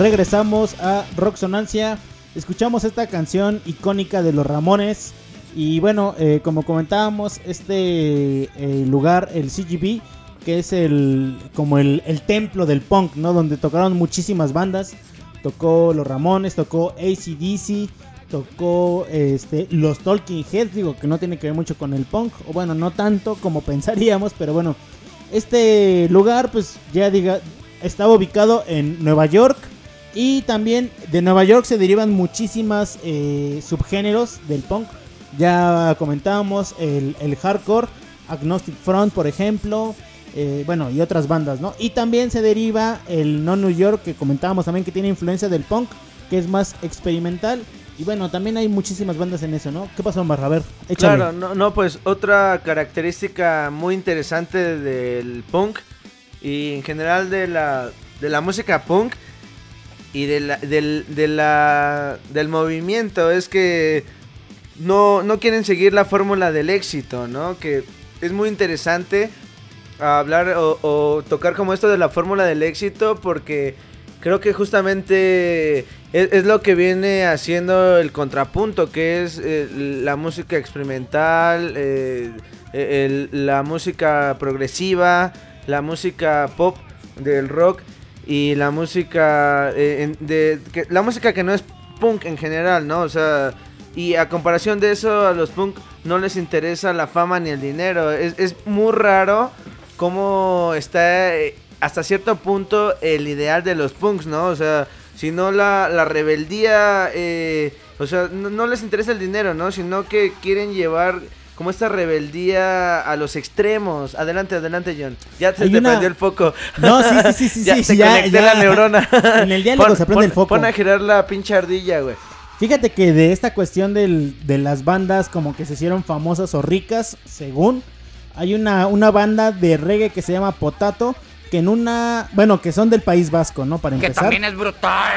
regresamos a Rocksonancia. Escuchamos esta canción icónica de los Ramones. Y bueno, eh, como comentábamos, este eh, lugar, el CGB, que es el como el, templo del punk, ¿no? Donde tocaron muchísimas bandas. Tocó los Ramones, tocó ACDC, tocó este, los Talking Heads, digo que no tiene que ver mucho con el punk, o bueno, no tanto como *laughs* pensaríamos, pero bueno, este lugar pues ya diga, estaba ubicado en Nueva York y también de Nueva York se derivan muchísimas eh, subgéneros del punk. Ya comentábamos el, el hardcore, Agnostic Front por ejemplo, eh, bueno, y otras bandas, ¿no? Y también se deriva el No New York, que comentábamos también que tiene influencia del punk, que es más experimental. Y bueno, también hay muchísimas bandas en eso, ¿no? ¿Qué pasó, Marra? A ver, échale. Claro, no, no, pues otra característica muy interesante del punk y en general de la, de la música punk y de la, del, del movimiento es que no, no quieren seguir la fórmula del éxito, ¿no? Que es muy interesante hablar o, tocar como esto de la fórmula del éxito porque creo que justamente es, lo que viene haciendo el contrapunto, que es eh, la música experimental, eh, la música progresiva, la música pop del rock y la música eh, de la música que no es punk en general, ¿no? O sea, y a comparación de eso a los punk no les interesa la fama ni el dinero. Es, es muy raro cómo está eh, hasta cierto punto el ideal de los punks, ¿no? O sea, si no la, la rebeldía, eh, o sea, no, no les interesa el dinero, ¿no? Sino que quieren llevar como esta rebeldía a los extremos. Adelante, adelante, John. Ya se te una- prendió el foco. No, sí, sí, sí, *laughs* sí, ya sí, te ya, conecté ya. la neurona. *laughs* En el diálogo se prende el foco. Pon a girar la pinche ardilla, güey. Fíjate que de esta cuestión del- de las bandas como que se hicieron famosas o ricas, según, hay una, una banda de reggae que se llama Potato, que en una, bueno, que son del País Vasco, ¿no? Para Que empezar. también es brutal.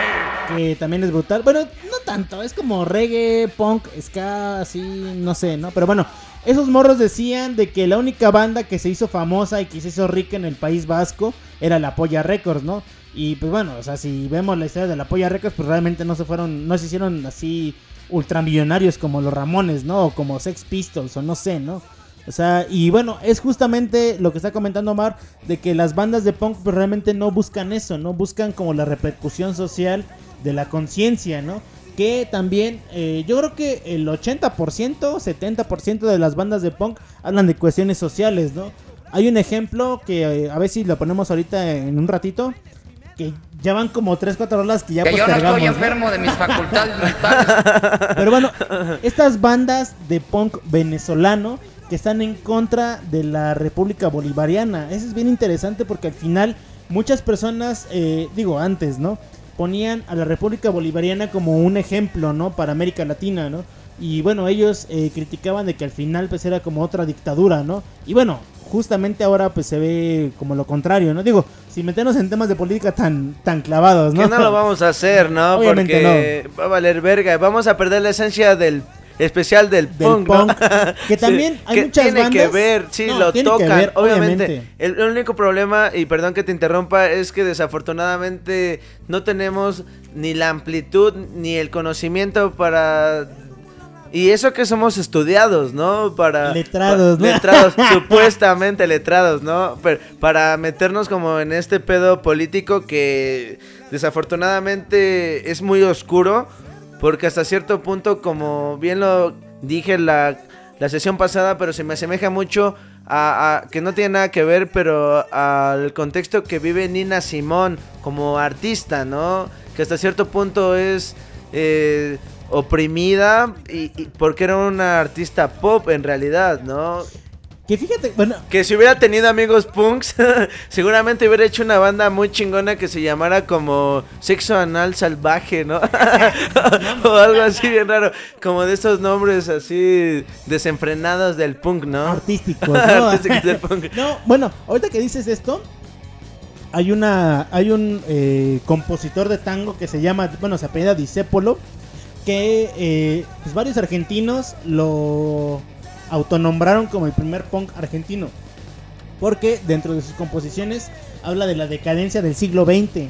que también es brutal. Bueno, no tanto, es como reggae, punk, ska, así, no sé, ¿no? Pero bueno, esos morros decían de que la única banda que se hizo famosa y que se hizo rica en el País Vasco era la Polla Records, ¿no? Y pues bueno, o sea, si vemos la historia de la Polla Records, pues realmente no se fueron, no se hicieron así ultramillonarios como los Ramones, ¿no? O como Sex Pistols, o no sé, ¿no? O sea, y bueno, es justamente lo que está comentando Omar, de que las bandas de punk pues realmente no buscan eso, no buscan como la repercusión social de la conciencia, ¿no? Que también, eh, yo creo que el 80%, 70% de las bandas de punk hablan de cuestiones sociales, ¿no? Hay un ejemplo que eh, a ver si lo ponemos ahorita en un ratito, que ya van como 3, 4 horas que ya Que yo no postergamos, estoy ¿no? enfermo de mis *laughs* facultades mentales. Pero bueno, estas bandas de punk venezolano que están en contra de la República Bolivariana. Eso es bien interesante porque al final muchas personas, eh, digo antes, ¿no? Ponían a la República Bolivariana como un ejemplo, ¿no? Para América Latina, ¿no? Y bueno, ellos eh, criticaban de que al final pues era como otra dictadura, ¿no? Y bueno, justamente ahora pues se ve como lo contrario, ¿no? Digo, sin meternos en temas de política tan, tan clavados, ¿no? Que no lo vamos a hacer, ¿no? *laughs* Obviamente Porque va a valer verga. Vamos a perder la esencia del especial del, Del punk, *laughs* que también hay que muchas tiene que ver, sí, No, lo tocan, ver, obviamente. obviamente. El, el único problema, y perdón que te interrumpa, es que desafortunadamente no tenemos ni la amplitud ni el conocimiento para... Y eso que somos estudiados, ¿no? Para... Letrados, ¿no? Letrados, *laughs* supuestamente letrados, ¿no? Pero para meternos como en este pedo político que desafortunadamente es muy oscuro. Porque hasta cierto punto, como bien lo dije la, la sesión pasada, pero se me asemeja mucho a, que no tiene nada que ver, pero al contexto que vive Nina Simón como artista, ¿no? Que hasta cierto punto es eh, oprimida y, y porque era una artista pop en realidad, ¿no? Que fíjate, bueno, Que si hubiera tenido amigos punks, *laughs* seguramente hubiera hecho una banda muy chingona que se llamara como Sexo Anal Salvaje, ¿no? *laughs* o algo así bien raro. Como de esos nombres así desenfrenados del punk, ¿no? artísticos, *laughs* ¿no? Artísticos del punk. No, bueno, ahorita que dices esto, hay una, hay un eh, compositor de tango que se llama, bueno, se apellida Disépolo, que eh, pues varios argentinos lo autonombraron como el primer punk argentino, porque dentro de sus composiciones habla de la decadencia del siglo XX.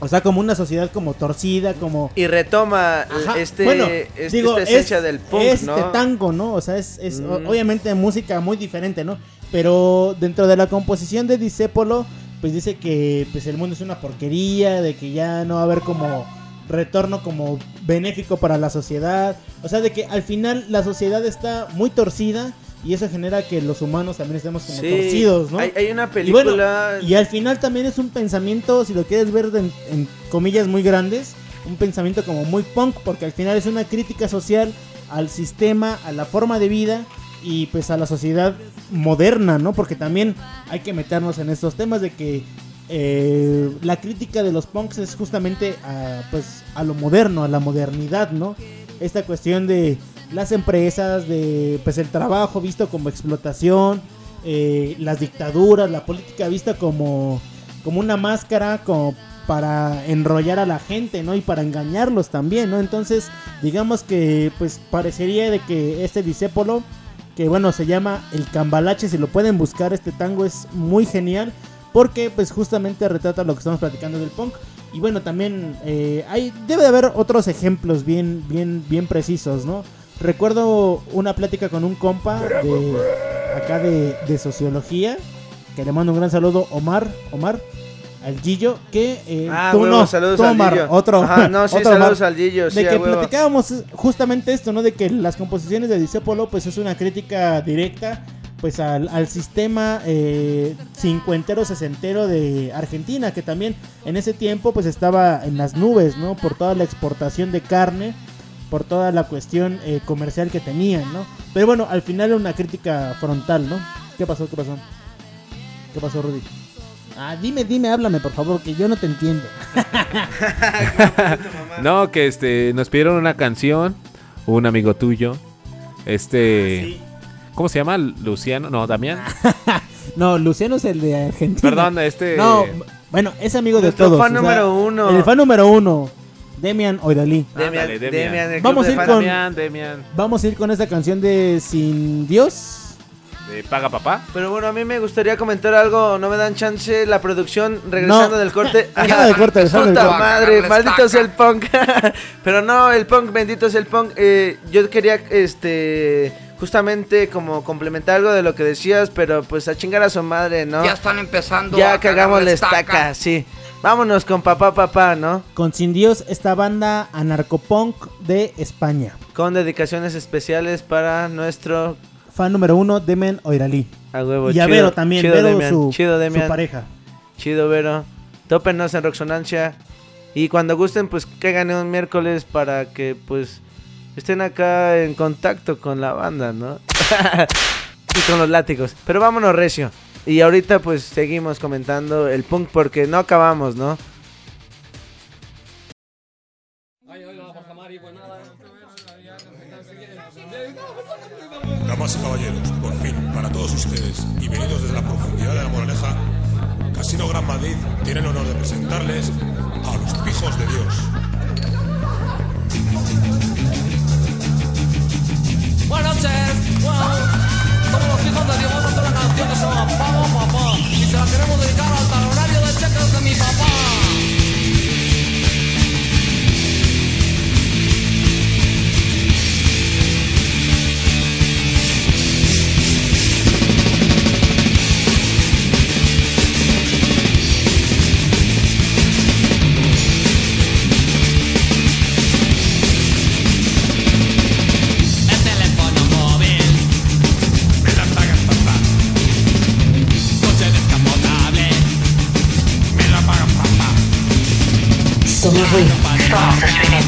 O sea, como una sociedad como torcida, como... Y retoma Ajá, este, bueno, este- digo, esta esencia es- del punk, es ¿no? de tango, ¿no? O sea, es, Mm. obviamente música muy diferente, ¿no? Pero dentro de la composición de Disépolo, pues dice que pues el mundo es una porquería, de que ya no va a haber como retorno como benéfico para la sociedad. O sea, de que al final la sociedad está muy torcida y eso genera que los humanos también estemos como Sí, torcidos, ¿no? hay, hay una Y bueno, película... y al final también es un pensamiento, si lo quieres ver de- en comillas muy grandes, un pensamiento como muy punk, porque al final es una crítica social al sistema, a la forma de vida y pues a la sociedad moderna, ¿no? Porque también hay que meternos en estos temas de que eh, la crítica de los punks es justamente a, pues, a lo moderno, a la modernidad, ¿no? Esta cuestión de las empresas, de pues el trabajo visto como explotación, eh, las dictaduras, la política vista como, como una máscara, como para enrollar a la gente, ¿no? Y para engañarlos también, ¿no? Entonces, digamos que pues parecería de que este disépolo, que bueno, se llama El Cambalache, si lo pueden buscar, este tango es muy genial, porque pues justamente retrata lo que estamos platicando del punk. Y bueno, también eh, hay, debe de haber otros ejemplos bien, bien, bien precisos, ¿no? Recuerdo una plática con un compa de acá de, de sociología, que le mando un gran saludo, Omar, Omar, al Gillo, que eh, Ah, tú huevo, no, saludos tú, al Omar, Gillo. otro, Ajá, no, sí, otro saludos Omar. al Gillo, de sí, a que platicábamos justamente esto, ¿no? De que las composiciones de Disépolo, pues es una crítica directa pues al, al sistema eh, cincuentero, sesentero de Argentina, que también en ese tiempo pues estaba en las nubes, ¿no? Por toda la exportación de carne, por toda la cuestión eh, comercial que tenían, ¿no? Pero bueno, al final era una crítica frontal, ¿no? ¿Qué pasó? ¿Qué pasó? ¿Qué pasó, Rudy? Ah, dime, dime, háblame, por favor, que yo no te entiendo. *laughs* No, que este nos pidieron una canción, un amigo tuyo, este, ¿cómo se llama? Luciano, no, Damián. *laughs* No, Luciano es el de Argentina. Perdón, este- No, bueno, es amigo de Nuestro todos. fan o sea, número uno. El fan número uno. Demian Oidalí. Demian, Ándale, Demian. Demian, el Vamos club a de ir fan. con- Damián, Damián, Vamos a ir con esta canción de Sin Dios. de Paga Papá. Pero bueno, a mí me gustaría comentar algo, no me dan chance la producción regresando No. del corte. *laughs* Dejando del corte, dejando Puta corte. madre, maldito sea el punk. *laughs* Pero no, el punk, bendito sea el punk. Eh, yo quería este justamente como complementar algo de lo que decías, pero pues a chingar a su madre, ¿no? Ya están empezando Ya a cagamos la estaca, sí. Vámonos con papá papá, ¿no? Con Sin Dios, esta banda anarcopunk de España. Con dedicaciones especiales para nuestro Fan número uno, Demian Oidalí. a huevo. Y a chido, Vero también, chido, Vero Demian, su, chido, su Demian. pareja. Chido, Vero. Tópenos en Roxonancia. Y cuando gusten, pues caigan un miércoles para que, pues, estén acá en contacto con la banda, ¿no? *laughs* y con los látigos. Pero vámonos, recio. Y ahorita, pues, seguimos comentando el punk porque no acabamos, ¿no? Damas y caballeros, por fin, para todos ustedes, y venidos desde la profundidad de la moraleja, Casino Gran Madrid tiene el honor de presentarles a los pijos de Dios. Buenas noches, wow. Somos los hijos de Dios, vamos a hacer una canción que se llama Papá. Y se la queremos dedicar Somos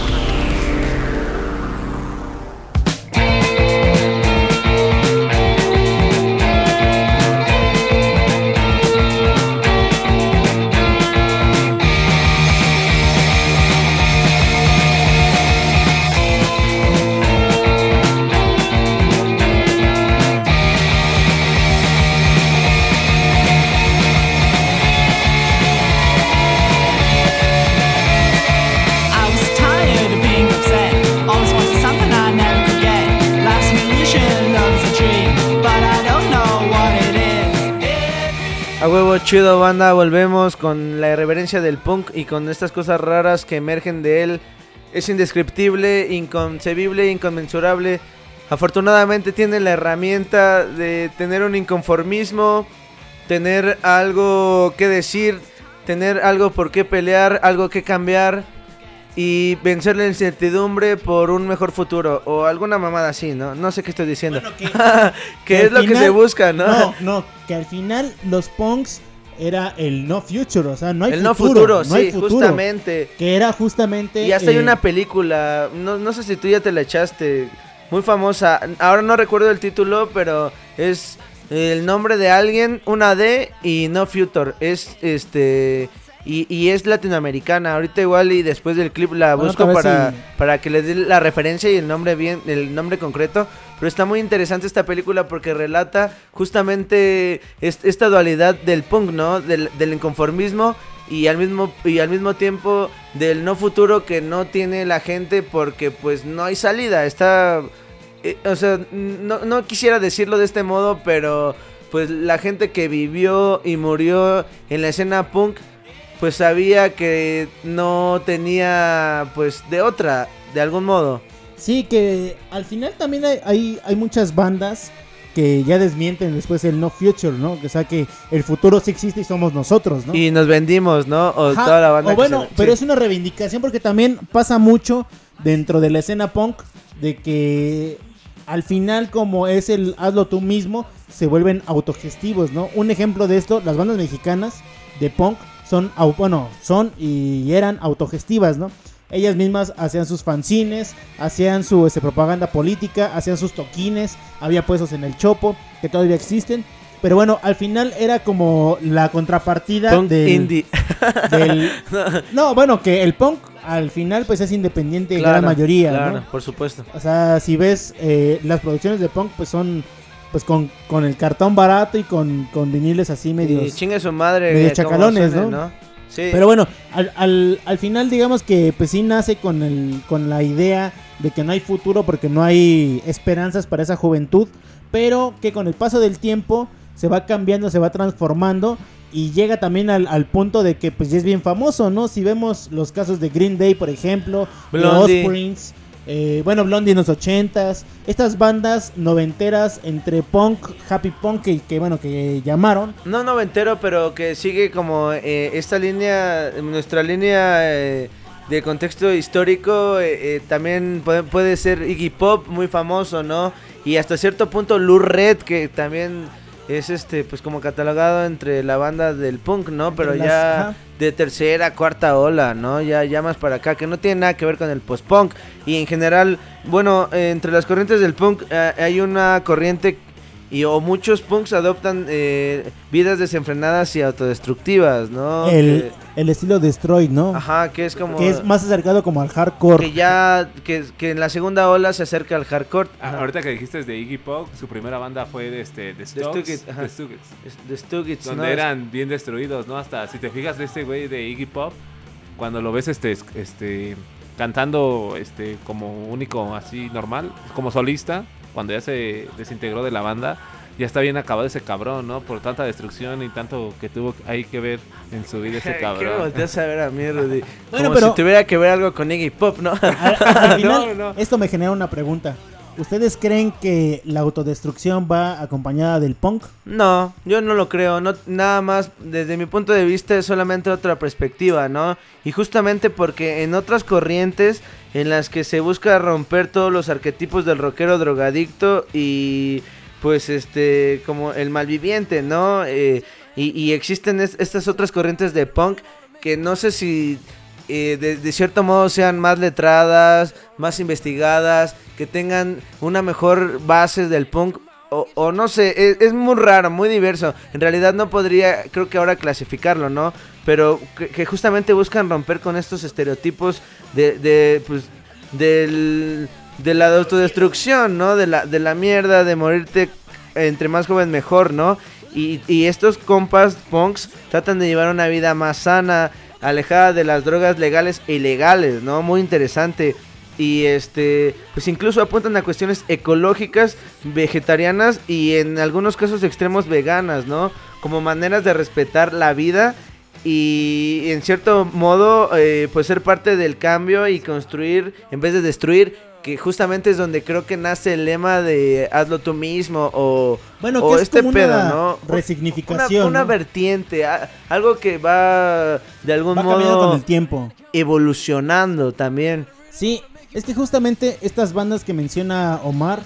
Chido banda, volvemos con la irreverencia del punk y con estas cosas raras que emergen de él. Es indescriptible, inconcebible, inconmensurable. Afortunadamente tiene la herramienta de tener un inconformismo, tener algo que decir, tener algo por qué pelear, algo que cambiar y vencer la incertidumbre por un mejor futuro o alguna mamada así, ¿no? No sé qué estoy diciendo. *laughs* que, al es lo que final- se busca, ¿no? No, no, que al final los punks era el no future, o sea, no hay El no futuro. futuro, hay sí, futuro. justamente. Que era justamente. Y hasta hay una película, no, no sé si tú ya te la echaste, muy famosa. Ahora no recuerdo el título, pero es el nombre de alguien, una D y no Future. Es este. Y, y es latinoamericana. Ahorita igual y después del clip la Bueno, busco para, para que les dé la referencia y el nombre bien, el nombre concreto. Pero está muy interesante esta película porque relata justamente est- esta dualidad del punk, ¿no? Del, del inconformismo y al mismo y al mismo tiempo del no futuro que no tiene la gente porque pues no hay salida. Está eh, o sea, no, no quisiera decirlo de este modo, pero pues la gente que vivió y murió en la escena punk pues sabía que no tenía pues de otra, de algún modo. Sí, que al final también hay, hay, hay muchas bandas que ya desmienten después el no future, ¿no? O sea que el futuro sí existe y somos nosotros, ¿no? Y nos vendimos, ¿no? O Ajá, toda la banda. o bueno, se- pero sí. es una reivindicación porque también pasa mucho dentro de la escena punk de que al final como es el hazlo tú mismo, se vuelven autogestivos, ¿no? Un ejemplo de esto, las bandas mexicanas de punk son, bueno, son y eran autogestivas, ¿no? Ellas mismas hacían sus fanzines, hacían su este, propaganda política, hacían sus toquines, había puestos en el chopo, que todavía existen. Pero bueno, al final era como la contrapartida Punk del, indie. *laughs* del- *laughs* no, bueno, que el punk al final pues es independiente en gran Claro, mayoría, claro, ¿no? por supuesto. O sea, si ves eh, las producciones de punk pues son pues con, con el cartón barato y con, con viniles así Y chingue su madre. medio chacalones, suene, ¿no? Sí. Pero bueno, al, al, al final digamos que pues sí nace con, el, con la idea de que no hay futuro porque no hay esperanzas para esa juventud, pero que con el paso del tiempo se va cambiando, se va transformando y llega también al, al punto de que pues ya es bien famoso, ¿no? Si vemos los casos de Green Day, por ejemplo, de. Offsprings, eh, bueno, Blondie en los ochentas, estas bandas noventeras entre punk, happy punk, que, que, bueno, que llamaron, No noventero, pero que sigue como eh, esta línea, nuestra línea eh, de contexto histórico, eh, eh, también puede, puede ser Iggy Pop, muy famoso, ¿no? Y hasta cierto punto Lou Red, que también es este, pues como catalogado entre la banda del punk, ¿no? Pero Las- ya. De tercera, cuarta ola, ¿no? Ya, ya más para acá, que no tiene nada que ver con el post-punk. Y en general, bueno, entre las corrientes del punk eh, hay una corriente y o muchos punks adoptan eh, vidas desenfrenadas y autodestructivas, ¿no? El, el estilo Destroy, ¿no? Que- ajá, que es como Que es más acercado como al hardcore. que ya que, que en la segunda ola se acerca al hardcore. Ah, Ajá. ahorita que dijiste de Iggy Pop, su primera banda fue de este, The Stooges. The Stooges, donde ¿no? eran bien destruidos, ¿no? Hasta si te fijas de este güey de Iggy Pop, cuando lo ves este, es- este cantando este como único así normal, como solista, cuando ya se desintegró de la banda, ya está bien acabado ese cabrón, ¿no? Por tanta destrucción y tanto que tuvo ahí que ver en su vida ese *laughs* ¿Qué cabrón. volteas a ver a mí, Rudy? Bueno, Como pero- si tuviera que ver algo con Iggy Pop, ¿no? Al, al *laughs* final, No, no. esto me genera una pregunta. ¿Ustedes creen que la autodestrucción va acompañada del punk? No, yo no lo creo, no, nada más desde mi punto de vista es solamente otra perspectiva, ¿no? Y justamente porque en otras corrientes en las que se busca romper todos los arquetipos del rockero drogadicto y pues este como el malviviente, ¿no? Eh, y, y existen es- estas otras corrientes de punk que no sé si eh, de, cierto modo sean más letradas, más investigadas, que tengan una mejor base del punk. O, o no sé, es, es muy raro, muy diverso. En realidad no podría, creo que ahora clasificarlo, ¿no? Pero que, justamente buscan romper con estos estereotipos de, de pues, del, de la autodestrucción, ¿no? De la, de la mierda, de morirte entre más joven mejor, ¿no? Y, y estos compas punks tratan de llevar una vida más sana, alejada de las drogas legales e ilegales, ¿no? Muy interesante. Y este, pues incluso apuntan a cuestiones ecológicas, vegetarianas y en algunos casos extremos veganas, ¿no? Como maneras de respetar la vida y en cierto modo eh, pues ser parte del cambio y construir en vez de destruir que justamente es donde creo que nace el lema de hazlo tú mismo o, Bueno, o que es este como pedo, una ¿no? resignificación, Una, una ¿no? vertiente, a- algo que va de algún Va modo con el tiempo. evolucionando también. Sí, es que justamente estas bandas que menciona Omar,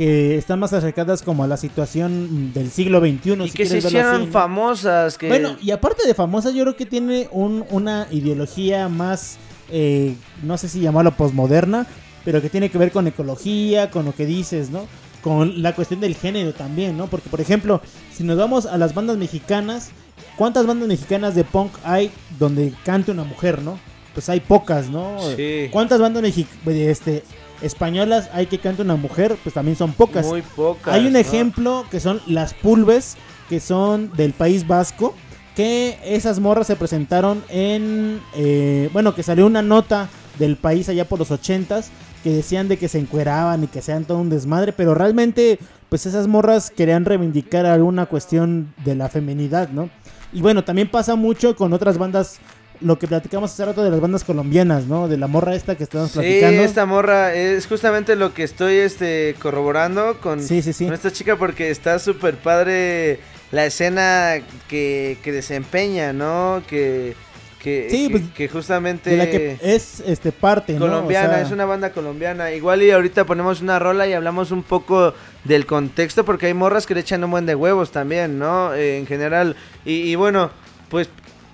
que están más acercadas como a la situación del siglo XXI. Y si que se hicieron así, ¿no? famosas, que Bueno, y aparte de famosas, yo creo que tiene un- una ideología más, eh, no sé si llamarlo posmoderna, pero que tiene que ver con ecología, con lo que dices, ¿no? Con la cuestión del género también, ¿no? Porque, por ejemplo, si nos vamos a las bandas mexicanas, ¿cuántas bandas mexicanas de punk hay donde cante una mujer, ¿no? Pues hay pocas, ¿no? Sí. ¿Cuántas bandas mexi- este, españolas hay que cante una mujer? Pues también son pocas. muy pocas. Hay un ¿no? ejemplo que son las pulves, que son del País Vasco, que esas morras se presentaron en, eh, bueno, que salió una nota del país allá por los ochentas, que decían de que se encueraban y que sean todo un desmadre, pero realmente, pues esas morras querían reivindicar alguna cuestión de la feminidad, ¿no? Y bueno, también pasa mucho con otras bandas, lo que platicamos hace rato de las bandas colombianas, ¿no? De la morra esta que estábamos Sí, platicando. esta morra es justamente lo que estoy este corroborando con, Sí, sí, sí. con esta chica porque está súper padre la escena que, que desempeña, ¿no? Que, que, Sí, que, pues, que justamente de la que es este parte, ¿no? O colombiana, sea, es una banda colombiana. Igual y ahorita ponemos una rola y hablamos un poco del contexto porque hay morras que le echan un buen de huevos también, ¿no? Eh, en general. Y, y bueno, pues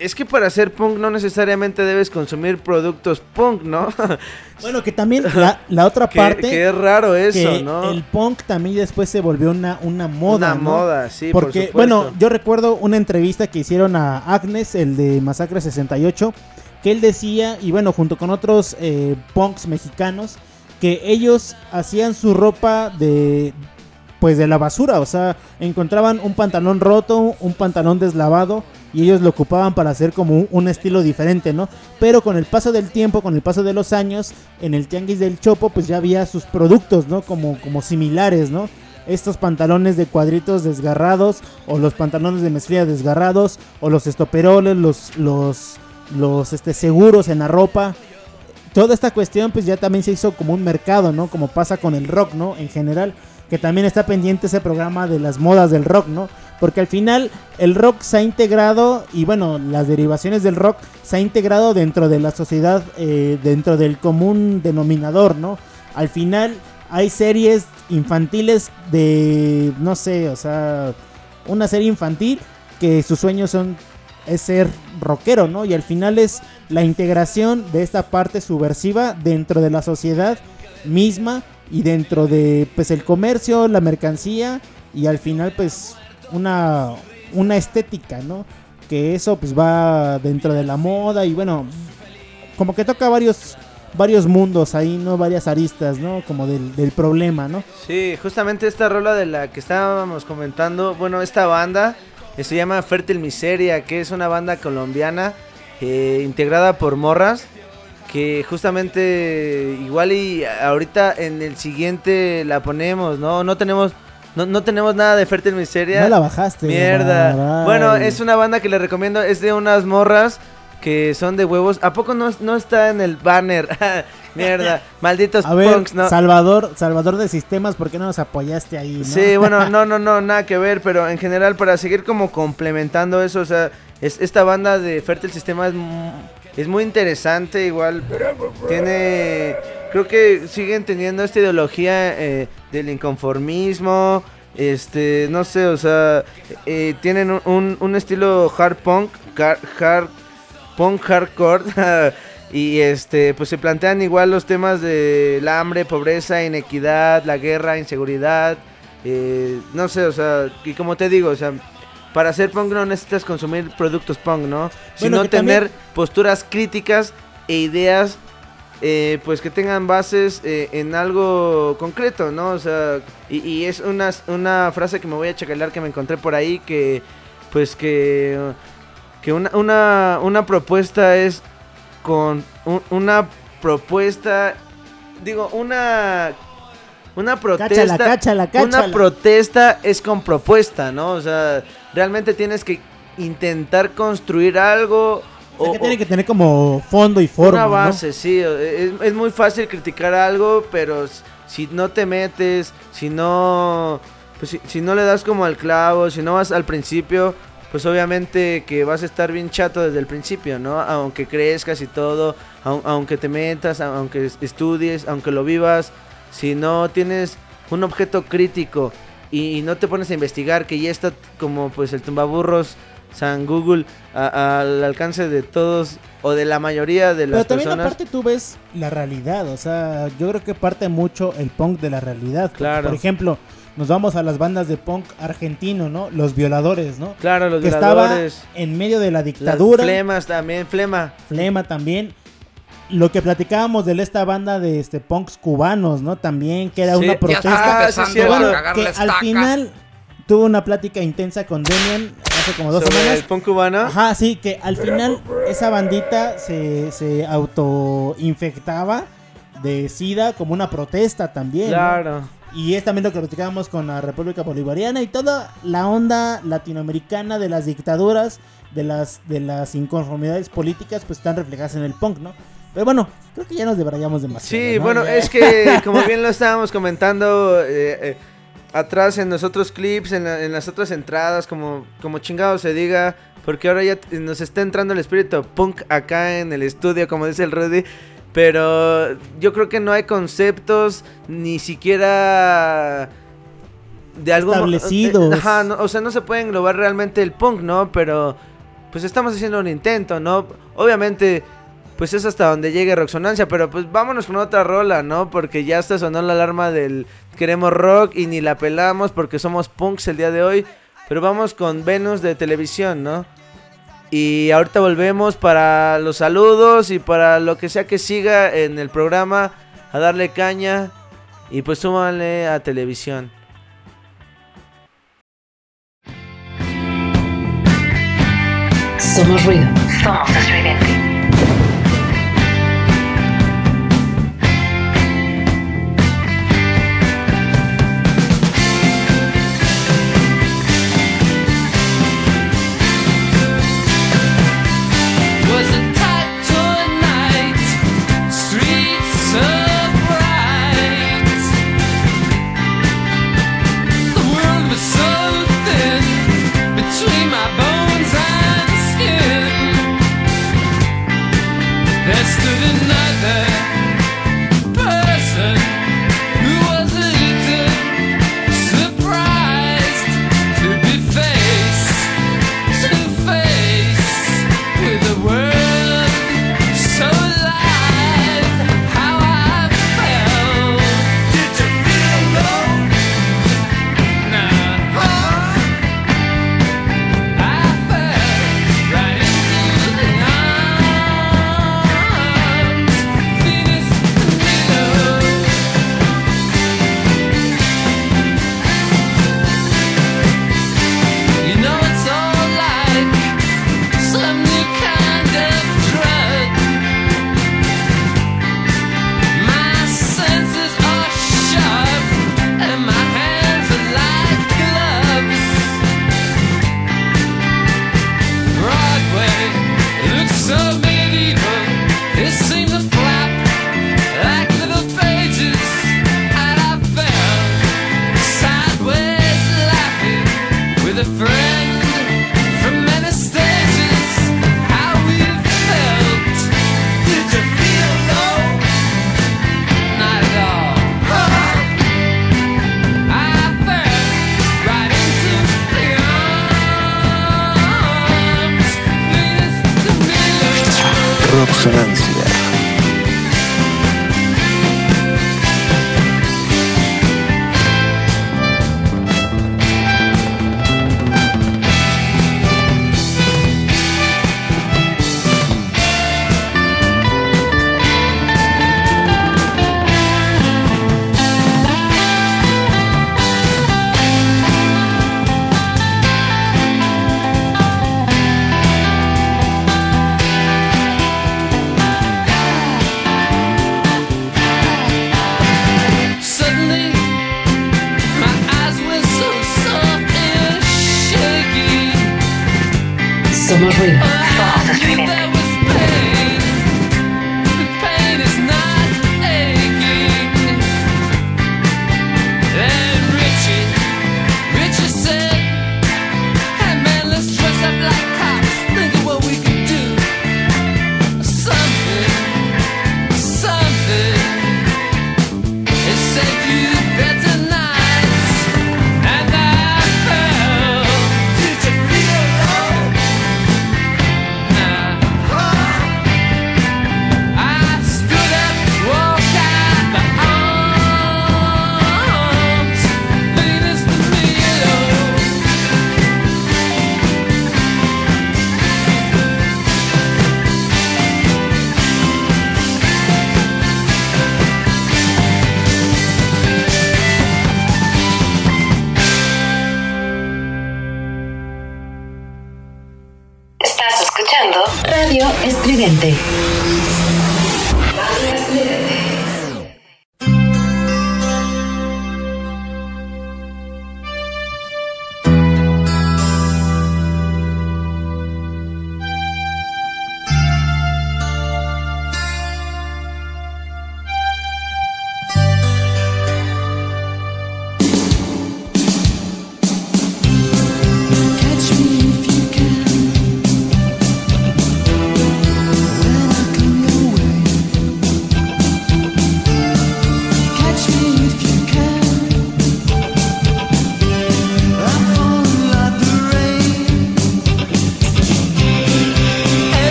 es que para hacer punk no necesariamente debes consumir productos punk, ¿no? *laughs* Bueno, que también la, *laughs* la otra Que- parte. que es raro eso, que ¿no? El punk también después se volvió una, una moda. Una ¿no? moda, sí, por Porque, bueno, yo recuerdo una entrevista que hicieron a Agnes, el de Masacre 68, que él decía, y bueno, junto con otros eh, punks mexicanos, que ellos hacían su ropa de. Pues de la basura, o sea, encontraban un pantalón roto, un pantalón deslavado, y ellos lo ocupaban para hacer como un, estilo diferente, ¿no? Pero con el paso del tiempo, con el paso de los años, en el tianguis del Chopo, pues ya había sus productos, ¿no? Como, como similares, ¿no? Estos pantalones de cuadritos desgarrados, o los pantalones de mezclilla desgarrados, o los estoperoles, los, los, los este, seguros en la ropa. Toda esta cuestión, pues ya también se hizo como un mercado, ¿no? Como pasa con el rock, ¿no? En general, que también está pendiente ese programa de las modas del rock, ¿no? Porque al final el rock se ha integrado y bueno, las derivaciones del rock se ha integrado dentro de la sociedad, eh, dentro del común denominador, ¿no? Al final hay series infantiles de, no sé, o sea, una serie infantil que sus sueños son es ser rockero, ¿no? Y al final es la integración de esta parte subversiva dentro de la sociedad misma y dentro de pues el comercio, la mercancía y al final pues una, una estética, ¿no? Que eso pues va dentro de la moda y bueno, como que toca varios varios mundos ahí, ¿no? Varias aristas, ¿no? Como del, problema, ¿no? Sí, justamente esta rola de la que estábamos comentando, bueno, esta banda eh, se llama Fértil Miseria, que es una banda colombiana eh, integrada por morras, que justamente igual y ahorita en el siguiente la ponemos, ¿no? No tenemos... No, no tenemos nada de Fértil Miseria. No la bajaste. Mierda. Bueno, es una banda que le recomiendo. Es de unas morras que son de huevos. ¿A poco no, no está en el banner? *laughs* Mierda. *laughs* Malditos A ver, punks, ¿no? Salvador, Salvador de Sistemas, ¿por qué no nos apoyaste ahí? no? Sí, bueno, *laughs* no, no, no, nada que ver, pero en general para seguir como complementando eso, o sea, es, esta banda de Fértil Sistema es, mu- es muy interesante, igual tiene, creo que siguen teniendo esta ideología eh, del inconformismo, este, no sé, o sea, eh, tienen un, un- un estilo hard punk, car- hard punk hardcore. *laughs* Y este, pues se plantean igual los temas de la hambre, pobreza, inequidad, la guerra, inseguridad. eh, no sé, o sea, y como te digo, o sea, para hacer punk no necesitas consumir productos punk, ¿no? Sino tener también- posturas críticas e ideas, eh, pues que tengan bases eh, en algo concreto, ¿no? O sea, y, y es una, una frase que me voy a checalar que me encontré por ahí que, pues que, que una, una, una propuesta es con un- una propuesta, digo, una una protesta, Cáchala, cáchala, cáchala. una protesta es con propuesta, ¿no? O sea, realmente tienes que intentar construir algo O sea, o, que tiene que tener como fondo y forma. una ¿no? base, sí. Es, es muy fácil criticar algo, pero si no te metes, si no, pues si, si no le das como al clavo, si no vas al principio, pues obviamente que vas a estar bien chato desde el principio, ¿no? Aunque crezcas y todo, au- aunque te metas, aunque es- estudies, aunque lo vivas, si no tienes un objeto crítico y, y no te pones a investigar, que ya está como pues el tumbaburros San Google a- al alcance de todos o de la mayoría de las Pero también personas. aparte tú ves la realidad, o sea, yo creo que parte mucho el punk de la realidad. Claro. Por ejemplo, nos vamos a las bandas de punk argentino, ¿no? Los violadores, ¿no? Claro, los que estaba violadores. en medio de la Las dictadura. flemas también, flema. Flema también. Lo que platicábamos de esta banda de este punks cubanos, ¿no? También que era Sí, una protesta. empezando que, bueno, que al final tuvo una plática intensa con Demian hace como dos semanas. el punk cubano. Ajá, sí, que al final esa bandita se, se autoinfectaba de SIDA como una protesta también. ¿no? Y es también lo que platicábamos con la República Bolivariana y toda la onda latinoamericana de las dictaduras, de las, de las inconformidades políticas, pues están reflejadas en el punk, ¿no? Pero bueno, creo que ya nos debrayamos demasiado. Sí, ¿no? bueno, Ya. es que *laughs* como bien lo estábamos comentando eh, eh, atrás en los otros clips, en, la- en las otras entradas, como, como chingado se diga, porque ahora ya nos está entrando el espíritu punk acá en el estudio, como dice el Rudy. Pero yo creo que no hay conceptos ni siquiera de algo Establecidos. Ajá, no, o sea, no se puede englobar realmente el punk, ¿no? Pero pues estamos haciendo un intento, ¿no? Obviamente, pues es hasta donde llegue Roxonancia, pero pues vámonos con otra rola, ¿no? Porque ya hasta sonó la alarma del queremos rock y ni la pelamos porque somos punks el día de hoy. Pero vamos con Venus de televisión, ¿no? Y ahorita volvemos para los saludos y para lo que sea que siga en el programa, a darle caña y pues súmale a televisión. Somos ruido.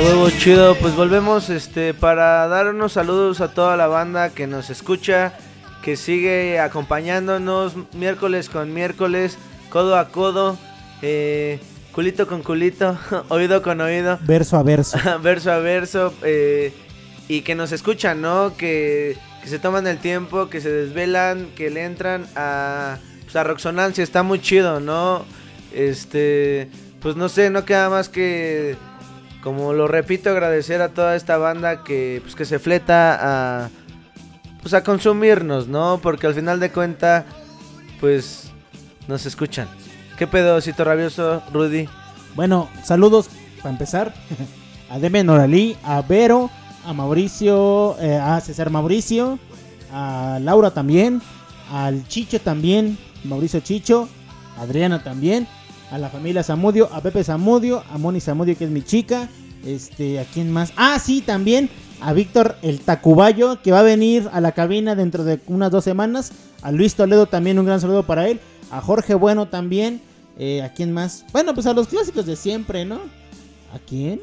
Huevo chido, pues volvemos este para dar unos saludos a toda la banda que nos escucha, que sigue acompañándonos miércoles con miércoles, codo a codo, eh, culito con culito, *laughs* oído con oído, Verso a verso. *laughs* verso a verso, eh, y que nos escuchan, ¿no? Que, que se toman el tiempo, que se desvelan, que le entran a, pues, a Roxonancia, está muy chido, ¿no? Este, pues no sé, no queda más que, como lo repito, agradecer a toda esta banda que, pues, que se fleta a, pues a consumirnos, ¿no? Porque al final de cuenta, pues, nos escuchan. ¿Qué pedocito rabioso, Rudy? Bueno, saludos para empezar *laughs* a Demian Noralí, a Vero, a Mauricio, eh, a César Mauricio, a Laura también, al Chicho también, Mauricio Chicho, Adriana también, a la familia Zamudio, a Pepe Zamudio, a Moni Zamudio que es mi chica, este, ¿a quién más? Ah, sí, también a Víctor el Tacubayo que va a venir a la cabina dentro de unas dos semanas, a Luis Toledo también un gran saludo para él, a Jorge Bueno también, eh, ¿a quién más? Bueno, pues a los clásicos de siempre, ¿no? ¿A quién?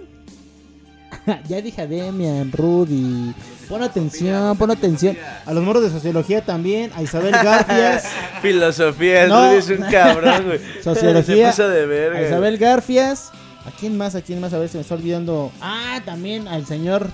*laughs* ya dije a Demian, Rudy. Pon atención, pon atención. A los moros de sociología también. A Isabel *laughs* Garfias. Filosofía, No. Rudy es un cabrón, güey. *laughs* Sociología. Se puso de verga. A Isabel Garfias. ¿A quién más? ¿A quién más? A ver si me está olvidando. Ah, también al señor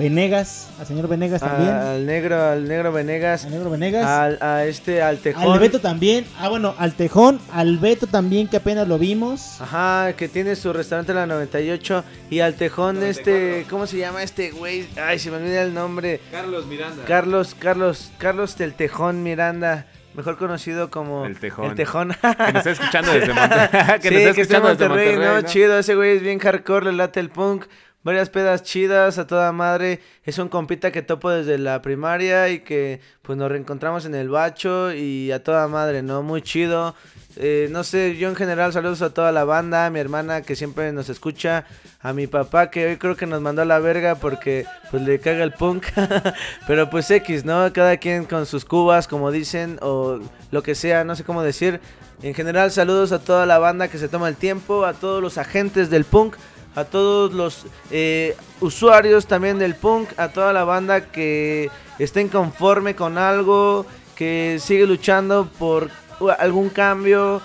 Venegas. Al señor Venegas también. Al negro, al negro Venegas. Al negro Venegas. Al, a este, al Tejón. Al Beto también. Ah, bueno, al Tejón. Al Beto también, que apenas lo vimos. Ajá, que tiene su restaurante en la 98. Y al Tejón, este, ¿cómo se llama este güey? Ay, se me olvida el nombre. Carlos Miranda. Carlos, Carlos, Carlos del Tejón Miranda. Mejor conocido como El Tejón. El Tejón. Que nos está escuchando desde *laughs* Monterrey. *laughs* que sí, nos está que está en escuchando desde Monterrey, Monterrey, ¿no? ¿no? Chido, ese güey es bien hardcore, le late el punk. Varias pedas chidas a toda madre. Es un compita que topo desde la primaria y que pues nos reencontramos en el bacho y a toda madre, ¿no? Muy chido. Eh, no sé, yo en general saludos a toda la banda, a mi hermana que siempre nos escucha, a mi papá que hoy creo que nos mandó a la verga porque pues le caga el punk, *laughs* pero pues X, ¿no? Cada quien con sus cubas, como dicen, o lo que sea, no sé cómo decir. En general saludos a toda la banda que se toma el tiempo, a todos los agentes del punk, a todos los eh, usuarios también del punk, a toda la banda que estén conforme con algo, que sigue luchando por algún cambio.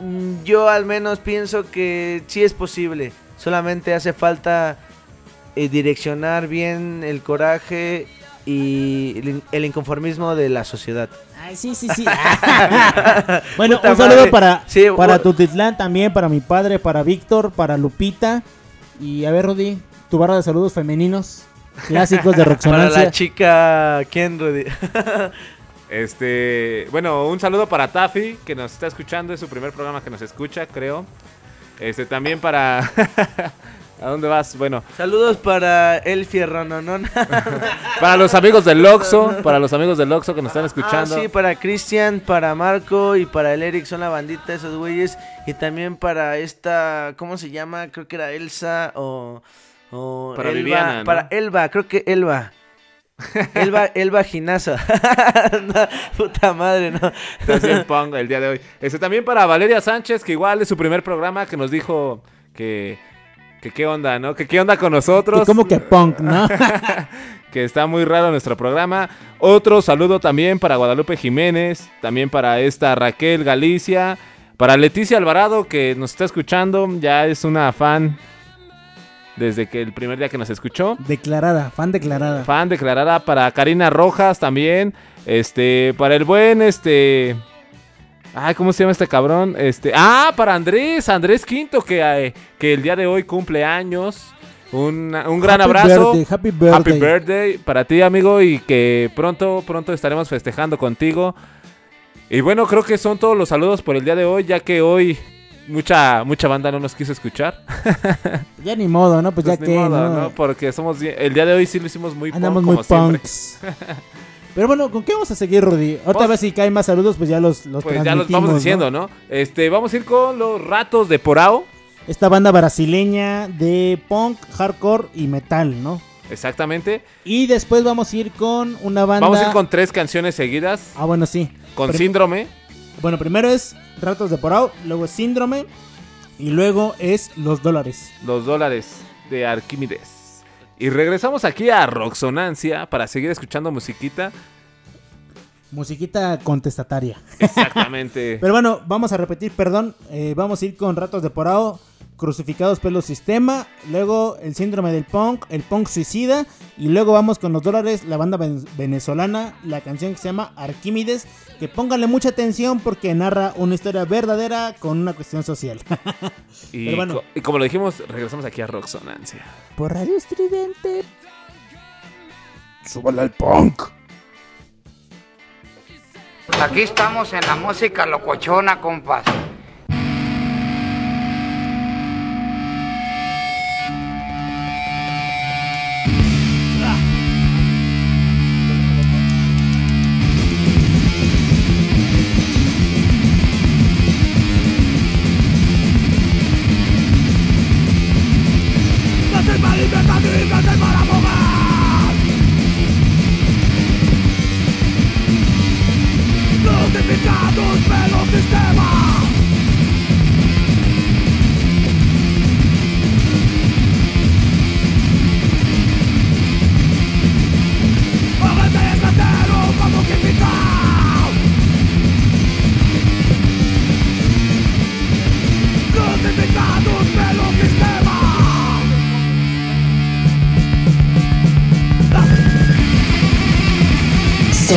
Mm, Yo al menos pienso que sí es posible, solamente hace falta eh, direccionar bien el coraje y el, el inconformismo de la sociedad. Ay, sí, sí, sí. *laughs* bueno, Puta un saludo madre. para, Sí, para Tutitlán también, para mi padre, para Víctor, para Lupita. Y a ver, Rudy, tu barra de saludos femeninos clásicos de Para Roxonancia. la chica, ¿quién, Rudy? *laughs* Este, bueno, un saludo para Taffy, que nos está escuchando, es su primer programa que nos escucha, creo. Este, también para... *laughs* ¿A dónde vas? Bueno, Saludos para el fierro, no, no. *laughs* para los amigos del Oxxo, para los amigos del Oxxo que nos están escuchando. Ah, sí, para Cristian, para Marco y para el Eric, son la bandita esos güeyes. Y también para esta, ¿cómo se llama? Creo que era Elsa o... o Para Elba, Viviana, ¿no? Para Elba, creo que Elba. Elba, *laughs* Elba Ginazo. *laughs* No, puta madre, no. Bien punk el día de hoy. Este también para Valeria Sánchez, que igual es su primer programa, que nos dijo que, que qué onda, ¿no? Que qué onda con nosotros. Como que punk, ¿no? *laughs* que está muy raro nuestro programa. Otro saludo también para Guadalupe Jiménez, también para esta Raquel Galicia, para Leticia Alvarado que nos está escuchando, ya es una fan desde que el primer día que nos escuchó. declarada, fan declarada. Fan declarada para Karina Rojas también. Este, para el buen, este. Ay, ¿cómo se llama este cabrón? Este. Ah, para Andrés, Andrés Quinto, que, eh, que el día de hoy cumple años. Un, un gran Happy abrazo. birthday, happy birthday. Happy birthday para ti, amigo. Y que pronto, pronto estaremos festejando contigo. Y bueno, creo que son todos los saludos por el día de hoy, ya que hoy mucha, mucha banda no nos quiso escuchar. *laughs* Ya ni modo, ¿no? Pues, Pues ya ni que, modo, ¿no? ¿no? Porque somos el día de hoy sí lo hicimos muy punk, Andamos como muy siempre. *laughs* Pero bueno, ¿con qué vamos a seguir, Rudy? Otra vez si caen más saludos, pues ya los, los Pues ya los vamos diciendo, ¿no? Este, vamos a ir con los ratos de Porao. Esta banda brasileña de punk, hardcore y metal, ¿no? Exactamente. Y después vamos a ir con una banda... Vamos a ir con tres canciones seguidas. Ah, bueno, sí. Con Prim- síndrome. Bueno, primero es Ratos de Porao, luego es Síndrome y luego es Los Dólares. Los dólares de Arquímedes. Y regresamos aquí a Roxonancia para seguir escuchando musiquita. Musiquita contestataria. Exactamente. *laughs* Pero bueno, vamos a repetir, perdón. eh, vamos a ir con Ratos de Porao, Crucificados pelo Sistema, luego el Síndrome del Punk, el Punk Suicida, y luego vamos con Los Dólares, la banda ven- venezolana, la canción que se llama Arquímedes, que pónganle mucha atención porque narra una historia verdadera con una cuestión social. *laughs* y, Pero bueno. co- y como lo dijimos, regresamos aquí a Roxonancia. Por Radio Estridente. Súbale al punk. Aquí estamos en la música locochona, compas.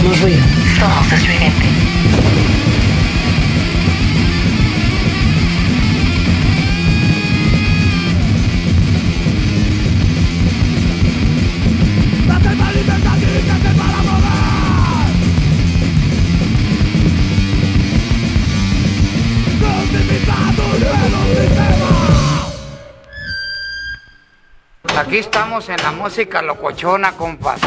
Somos ruido. Somos estridente. Aquí estamos en la música locochona, compas.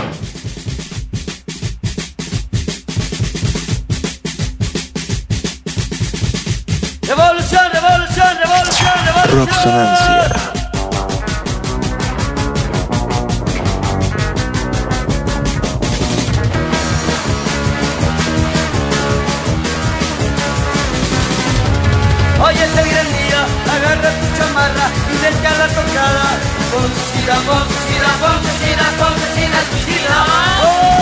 Roxonancia. Hoy es el gran día, agarra tu chamarra y deja la tocada. Poncida, poncida, poncida, poncida, suicida. ¡Oh!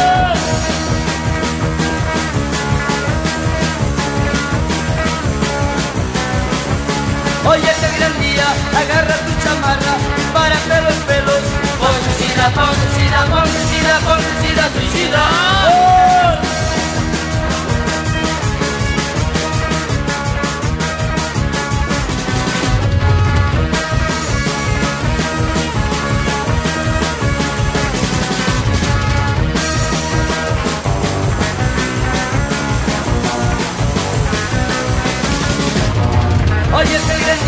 Hoy es el gran día, agarra tu chamarra y párate los pelos. Poncida, poncida, poncida, poncida, suicida. ¡Oh! Hoy es el gran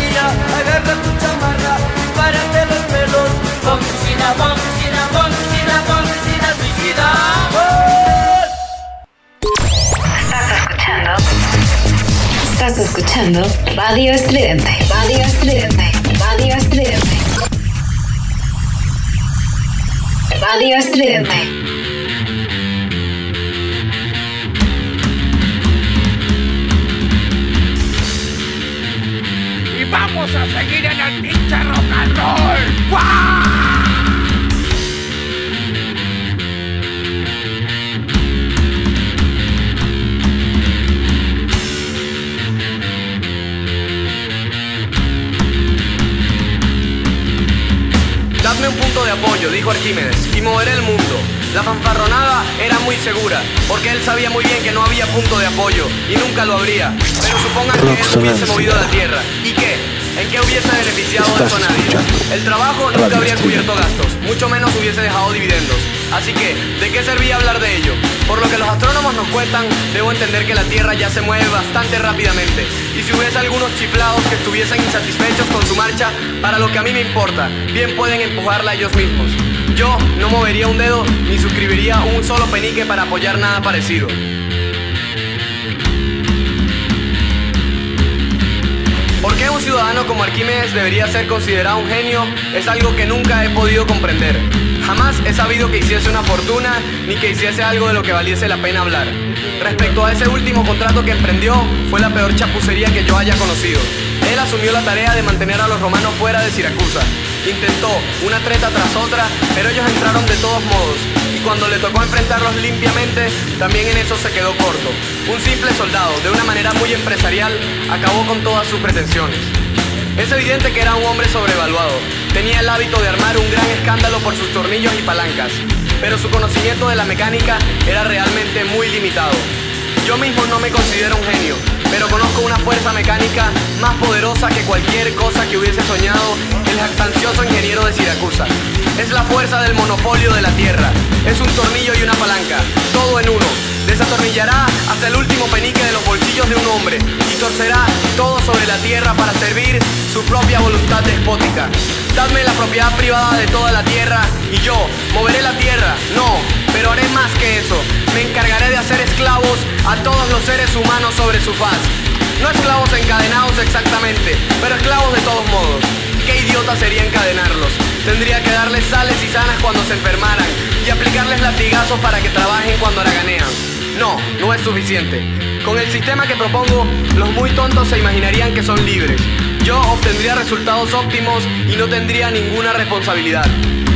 agarra tu chamarra y párate los pelos. Bombicina, bombicina, bombicina, bombicina, suicida. ¡Oh! Estás escuchando Radio Estridente. Radio Estridente. Radio Estridente. Radio Estridente. Vamos a seguir en el pinche rock and roll. ¡Guau! Dadme un punto de apoyo, dijo Arquímedes, y moveré el mundo. La fanfarronada era muy segura, porque él sabía muy bien que no había punto de apoyo, y nunca lo habría. Pero supongan que él hubiese movido la tierra. ¿Y qué? ¿En qué hubiese beneficiado Estás eso a nadie? escuchando El trabajo Radio nunca habría cubierto gastos, mucho menos hubiese dejado dividendos. Así que, ¿de qué servía hablar de ello? Por lo que los astrónomos nos cuentan, debo entender que la Tierra ya se mueve bastante rápidamente. Y si hubiese algunos chiflados que estuviesen insatisfechos con su marcha, para lo que a mí me importa, bien pueden empujarla ellos mismos. Yo no movería un dedo ni suscribiría un solo penique para apoyar nada parecido. ¿Por qué un ciudadano como Arquímedes debería ser considerado un genio? Es algo que nunca he podido comprender. Jamás he sabido que hiciese una fortuna ni que hiciese algo de lo que valiese la pena hablar. Respecto a ese último contrato que emprendió, fue la peor chapucería que yo haya conocido. Él asumió la tarea de mantener a los romanos fuera de Siracusa. Intentó una treta tras otra, pero ellos entraron de todos modos. Cuando le tocó enfrentarlos limpiamente, también en eso se quedó corto. Un simple soldado, de una manera muy empresarial, acabó con todas sus pretensiones. Es evidente que era un hombre sobrevaluado. Tenía el hábito de armar un gran escándalo por sus tornillos y palancas, pero su conocimiento de la mecánica era realmente muy limitado. Yo mismo no me considero un genio, pero conozco una fuerza mecánica más poderosa que cualquier cosa que hubiese soñado el jactancioso ingeniero de Siracusa. Es la fuerza del monopolio de la Tierra. Es un tornillo y una palanca, todo en uno. Desatornillará hasta el último penique de los bolsillos de un hombre y torcerá todo sobre la tierra para servir su propia voluntad despótica. Dadme la propiedad privada de toda la tierra y yo moveré la tierra. No, pero haré más que eso. Me encargaré de hacer esclavos a todos los seres humanos sobre su faz. No esclavos encadenados exactamente, pero esclavos de todos modos. Qué idiota sería encadenarlos. Tendría que darles sales y sanas cuando se enfermaran y aplicarles latigazos para que trabajen cuando haraganean. No, no es suficiente. Con el sistema que propongo, los muy tontos se imaginarían que son libres. Yo obtendría resultados óptimos y no tendría ninguna responsabilidad.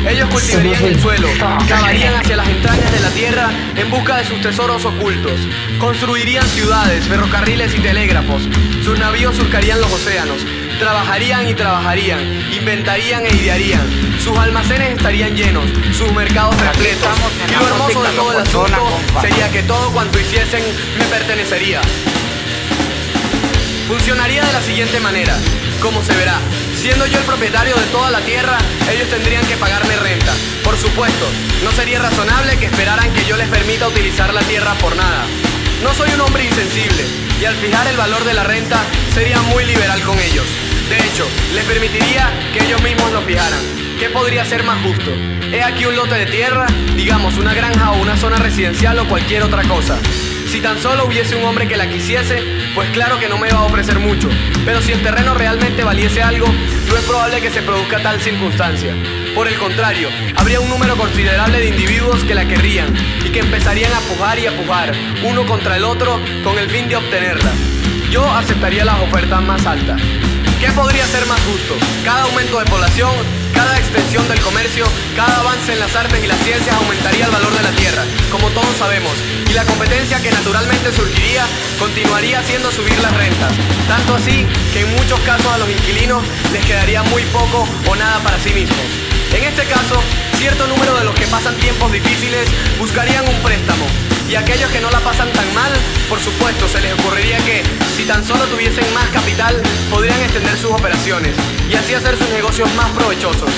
Ellos cultivarían el suelo, *laughs* cavarían hacia las entrañas de la tierra en busca de sus tesoros ocultos. Construirían ciudades, ferrocarriles y telégrafos. Sus navíos surcarían los océanos. Trabajarían y trabajarían, inventarían e idearían. Sus almacenes estarían llenos, sus mercados repletos. Y lo hermoso de todo el asunto sería que todo cuanto hiciesen me pertenecería. Funcionaría de la siguiente manera, como se verá. Siendo yo el propietario de toda la tierra, ellos tendrían que pagarme renta. Por supuesto, no sería razonable que esperaran que yo les permita utilizar la tierra por nada. No soy un hombre insensible, y al fijar el valor de la renta, sería muy liberal con ellos. De hecho, les permitiría que ellos mismos lo fijaran. ¿qué podría ser más justo? He aquí un lote de tierra, digamos una granja o una zona residencial o cualquier otra cosa. Si tan solo hubiese un hombre que la quisiese, pues claro que no me va a ofrecer mucho. Pero si el terreno realmente valiese algo, no es probable que se produzca tal circunstancia. Por el contrario, habría un número considerable de individuos que la querrían que empezarían a pujar y a pujar, uno contra el otro, con el fin de obtenerla. Yo aceptaría las ofertas más altas. ¿Qué podría ser más justo? Cada aumento de población, cada extensión del comercio, cada avance en las artes y las ciencias aumentaría el valor de la tierra, como todos sabemos, y la competencia que naturalmente surgiría continuaría haciendo subir las rentas. Tanto así que en muchos casos a los inquilinos les quedaría muy poco o nada para sí mismos. En este caso, cierto número de los que pasan tiempos difíciles buscarían un préstamo. Y aquellos que no la pasan tan mal, por supuesto, se les ocurriría que, si tan solo tuviesen más capital, podrían extender sus operaciones y así hacer sus negocios más provechosos.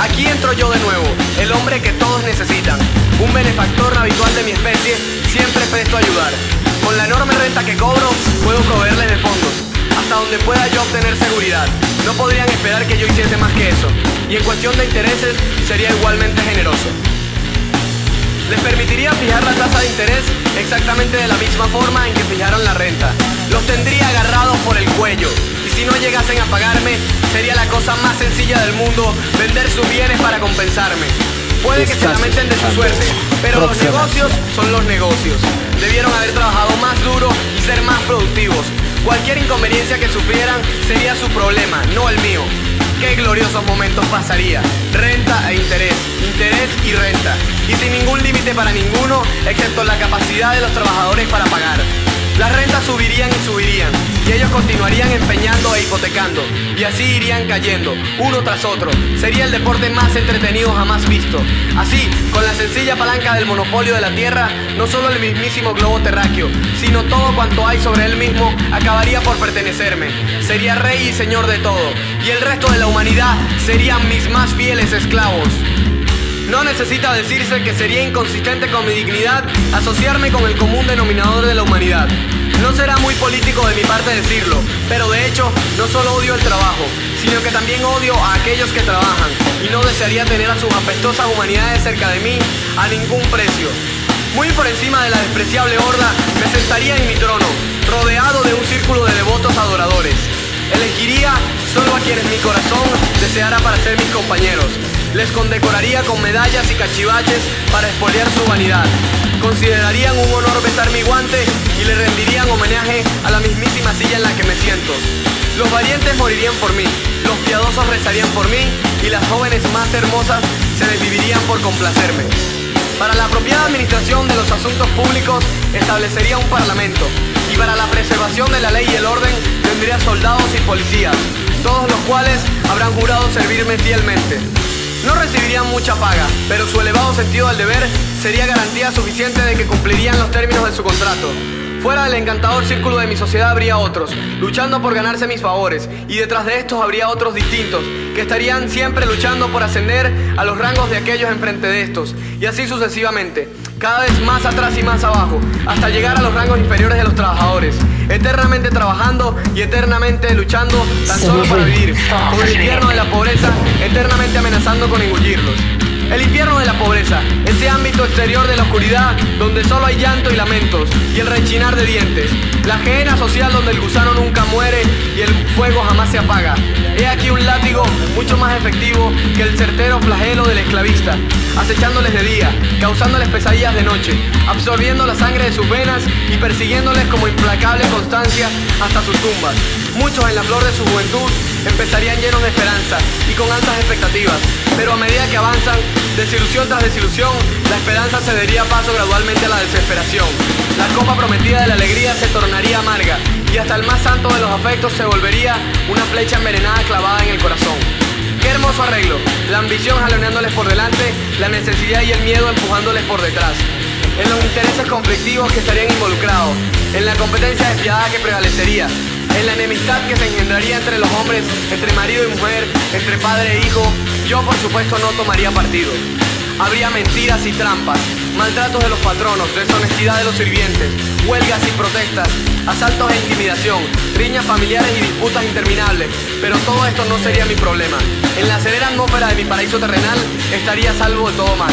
Aquí entro yo de nuevo, el hombre que todos necesitan, un benefactor habitual de mi especie, siempre presto a ayudar. Con la enorme renta que cobro, puedo proveerles de fondos, hasta donde pueda yo obtener seguridad. No podrían esperar que yo hiciese más que eso, y en cuestión de intereses, sería igualmente generoso. Les permitiría fijar la tasa de interés exactamente de la misma forma en que fijaron la renta. Los tendría agarrados por el cuello. Y si no llegasen a pagarme, sería la cosa más sencilla del mundo vender sus bienes para compensarme. Puede que se lamenten de su suerte, pero los negocios son los negocios. Debieron haber trabajado más duro y ser más productivos. Cualquier inconveniencia que sufrieran sería su problema, no el mío. Qué gloriosos momentos pasaría. Renta e interés, interés y renta. Y sin ningún límite para ninguno, excepto la capacidad de los trabajadores para pagar. Las rentas subirían y subirían, y ellos continuarían empeñando e hipotecando, y así irían cayendo, uno tras otro. Sería el deporte más entretenido jamás visto. Así, con la sencilla palanca del monopolio de la Tierra, no solo el mismísimo globo terráqueo, sino todo cuanto hay sobre él mismo, acabaría por pertenecerme. Sería rey y señor de todo, y el resto de la humanidad serían mis más fieles esclavos. No necesita decirse que sería inconsistente con mi dignidad asociarme con el común denominador de la humanidad. No será muy político de mi parte decirlo, pero de hecho no solo odio el trabajo, sino que también odio a aquellos que trabajan y no desearía tener a sus apestosas humanidades cerca de mí a ningún precio. Muy por encima de la despreciable horda me sentaría en mi trono, rodeado de un círculo de devotos adoradores. Elegiría solo a quienes mi corazón deseara para ser mis compañeros. Les condecoraría con medallas y cachivaches para expoliar su vanidad. Considerarían un honor besar mi guante y le rendirían homenaje a la mismísima silla en la que me siento. Los valientes morirían por mí, los piadosos rezarían por mí y las jóvenes más hermosas se desvivirían por complacerme. Para la apropiada administración de los asuntos públicos establecería un parlamento y para la preservación de la ley y el orden tendría soldados y policías, todos los cuales habrán jurado servirme fielmente. No recibirían mucha paga, pero su elevado sentido del deber sería garantía suficiente de que cumplirían los términos de su contrato. Fuera del encantador círculo de mi sociedad habría otros, luchando por ganarse mis favores, y detrás de estos habría otros distintos, que estarían siempre luchando por ascender a los rangos de aquellos enfrente de estos, y así sucesivamente, cada vez más atrás y más abajo, hasta llegar a los rangos inferiores de los trabajadores, eternamente trabajando y eternamente luchando tan solo para vivir, con el infierno de la pobreza, eternamente amenazando con engullirlos. El infierno de la pobreza, ese ámbito exterior de la oscuridad donde solo hay llanto y lamentos y el rechinar de dientes. La gehenna social donde el gusano nunca muere y el fuego jamás se apaga. He aquí un látigo mucho más efectivo que el certero flagelo del esclavista, acechándoles de día, causándoles pesadillas de noche, absorbiendo la sangre de sus venas y persiguiéndoles como implacable constancia hasta sus tumbas. Muchos en la flor de su juventud empezarían llenos de esperanza y con altas expectativas, pero a medida que avanzan, desilusión tras desilusión, la esperanza cedería paso gradualmente a la desesperación. La copa prometida de la alegría se tornaría amarga y hasta el más santo de los afectos se volvería una flecha envenenada clavada en el corazón. Qué hermoso arreglo, la ambición jaloneándoles por delante, la necesidad y el miedo empujándoles por detrás. En los intereses conflictivos que estarían involucrados, en la competencia despiadada que prevalecería, en la enemistad que se engendraría entre los hombres, entre marido y mujer, entre padre e hijo, yo por supuesto no tomaría partido. Habría mentiras y trampas, maltratos de los patronos, deshonestidad de los sirvientes, huelgas y protestas, asaltos e intimidación, riñas familiares y disputas interminables. Pero todo esto no sería mi problema. En la serena atmósfera de mi paraíso terrenal estaría salvo de todo mal.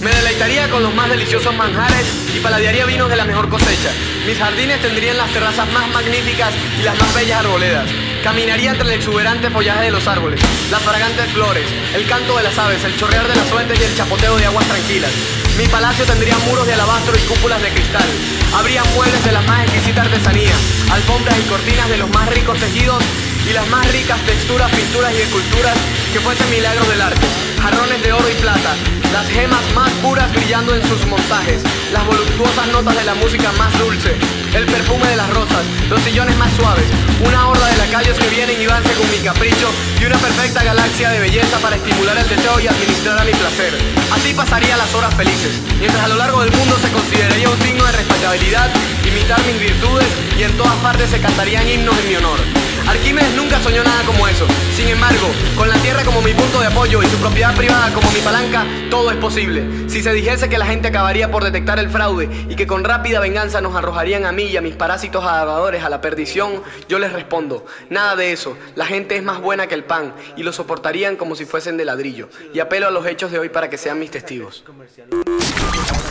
Me deleitaría con los más deliciosos manjares y paladearía vinos de la mejor cosecha. Mis jardines tendrían las terrazas más magníficas y las más bellas arboledas. Caminaría entre el exuberante follaje de los árboles, las fragantes flores, el canto de las aves, el chorrear de las fuentes y el chapoteo de aguas tranquilas. Mi palacio tendría muros de alabastro y cúpulas de cristal. Habría muebles de la más exquisita artesanía, alfombras y cortinas de los más ricos tejidos y las más ricas texturas, pinturas y esculturas que fuesen milagros del arte. Jarrones de oro y plata, las gemas más puras brillando en sus montajes, las voluptuosas notas de la música más dulce, el perfume de las rosas, los sillones más suaves, una horda de lacayos que vienen y van según mi capricho y una perfecta galaxia de belleza para estimular el deseo y administrar a mi placer. Así pasaría las horas felices, mientras a lo largo del mundo se consideraría un signo de respetabilidad imitar mis virtudes y en todas partes se cantarían himnos en mi honor. Arquímedes nunca soñó nada como eso. Sin embargo, con la tierra como mi punto de apoyo y su propiedad privada como mi palanca, todo es posible. Si se dijese que la gente acabaría por detectar el fraude y que con rápida venganza nos arrojarían a mí y a mis parásitos adoradores a la perdición, yo les respondo, nada de eso. La gente es más buena que el pan y lo soportarían como si fuesen de ladrillo. Y apelo a los hechos de hoy para que sean mis testigos.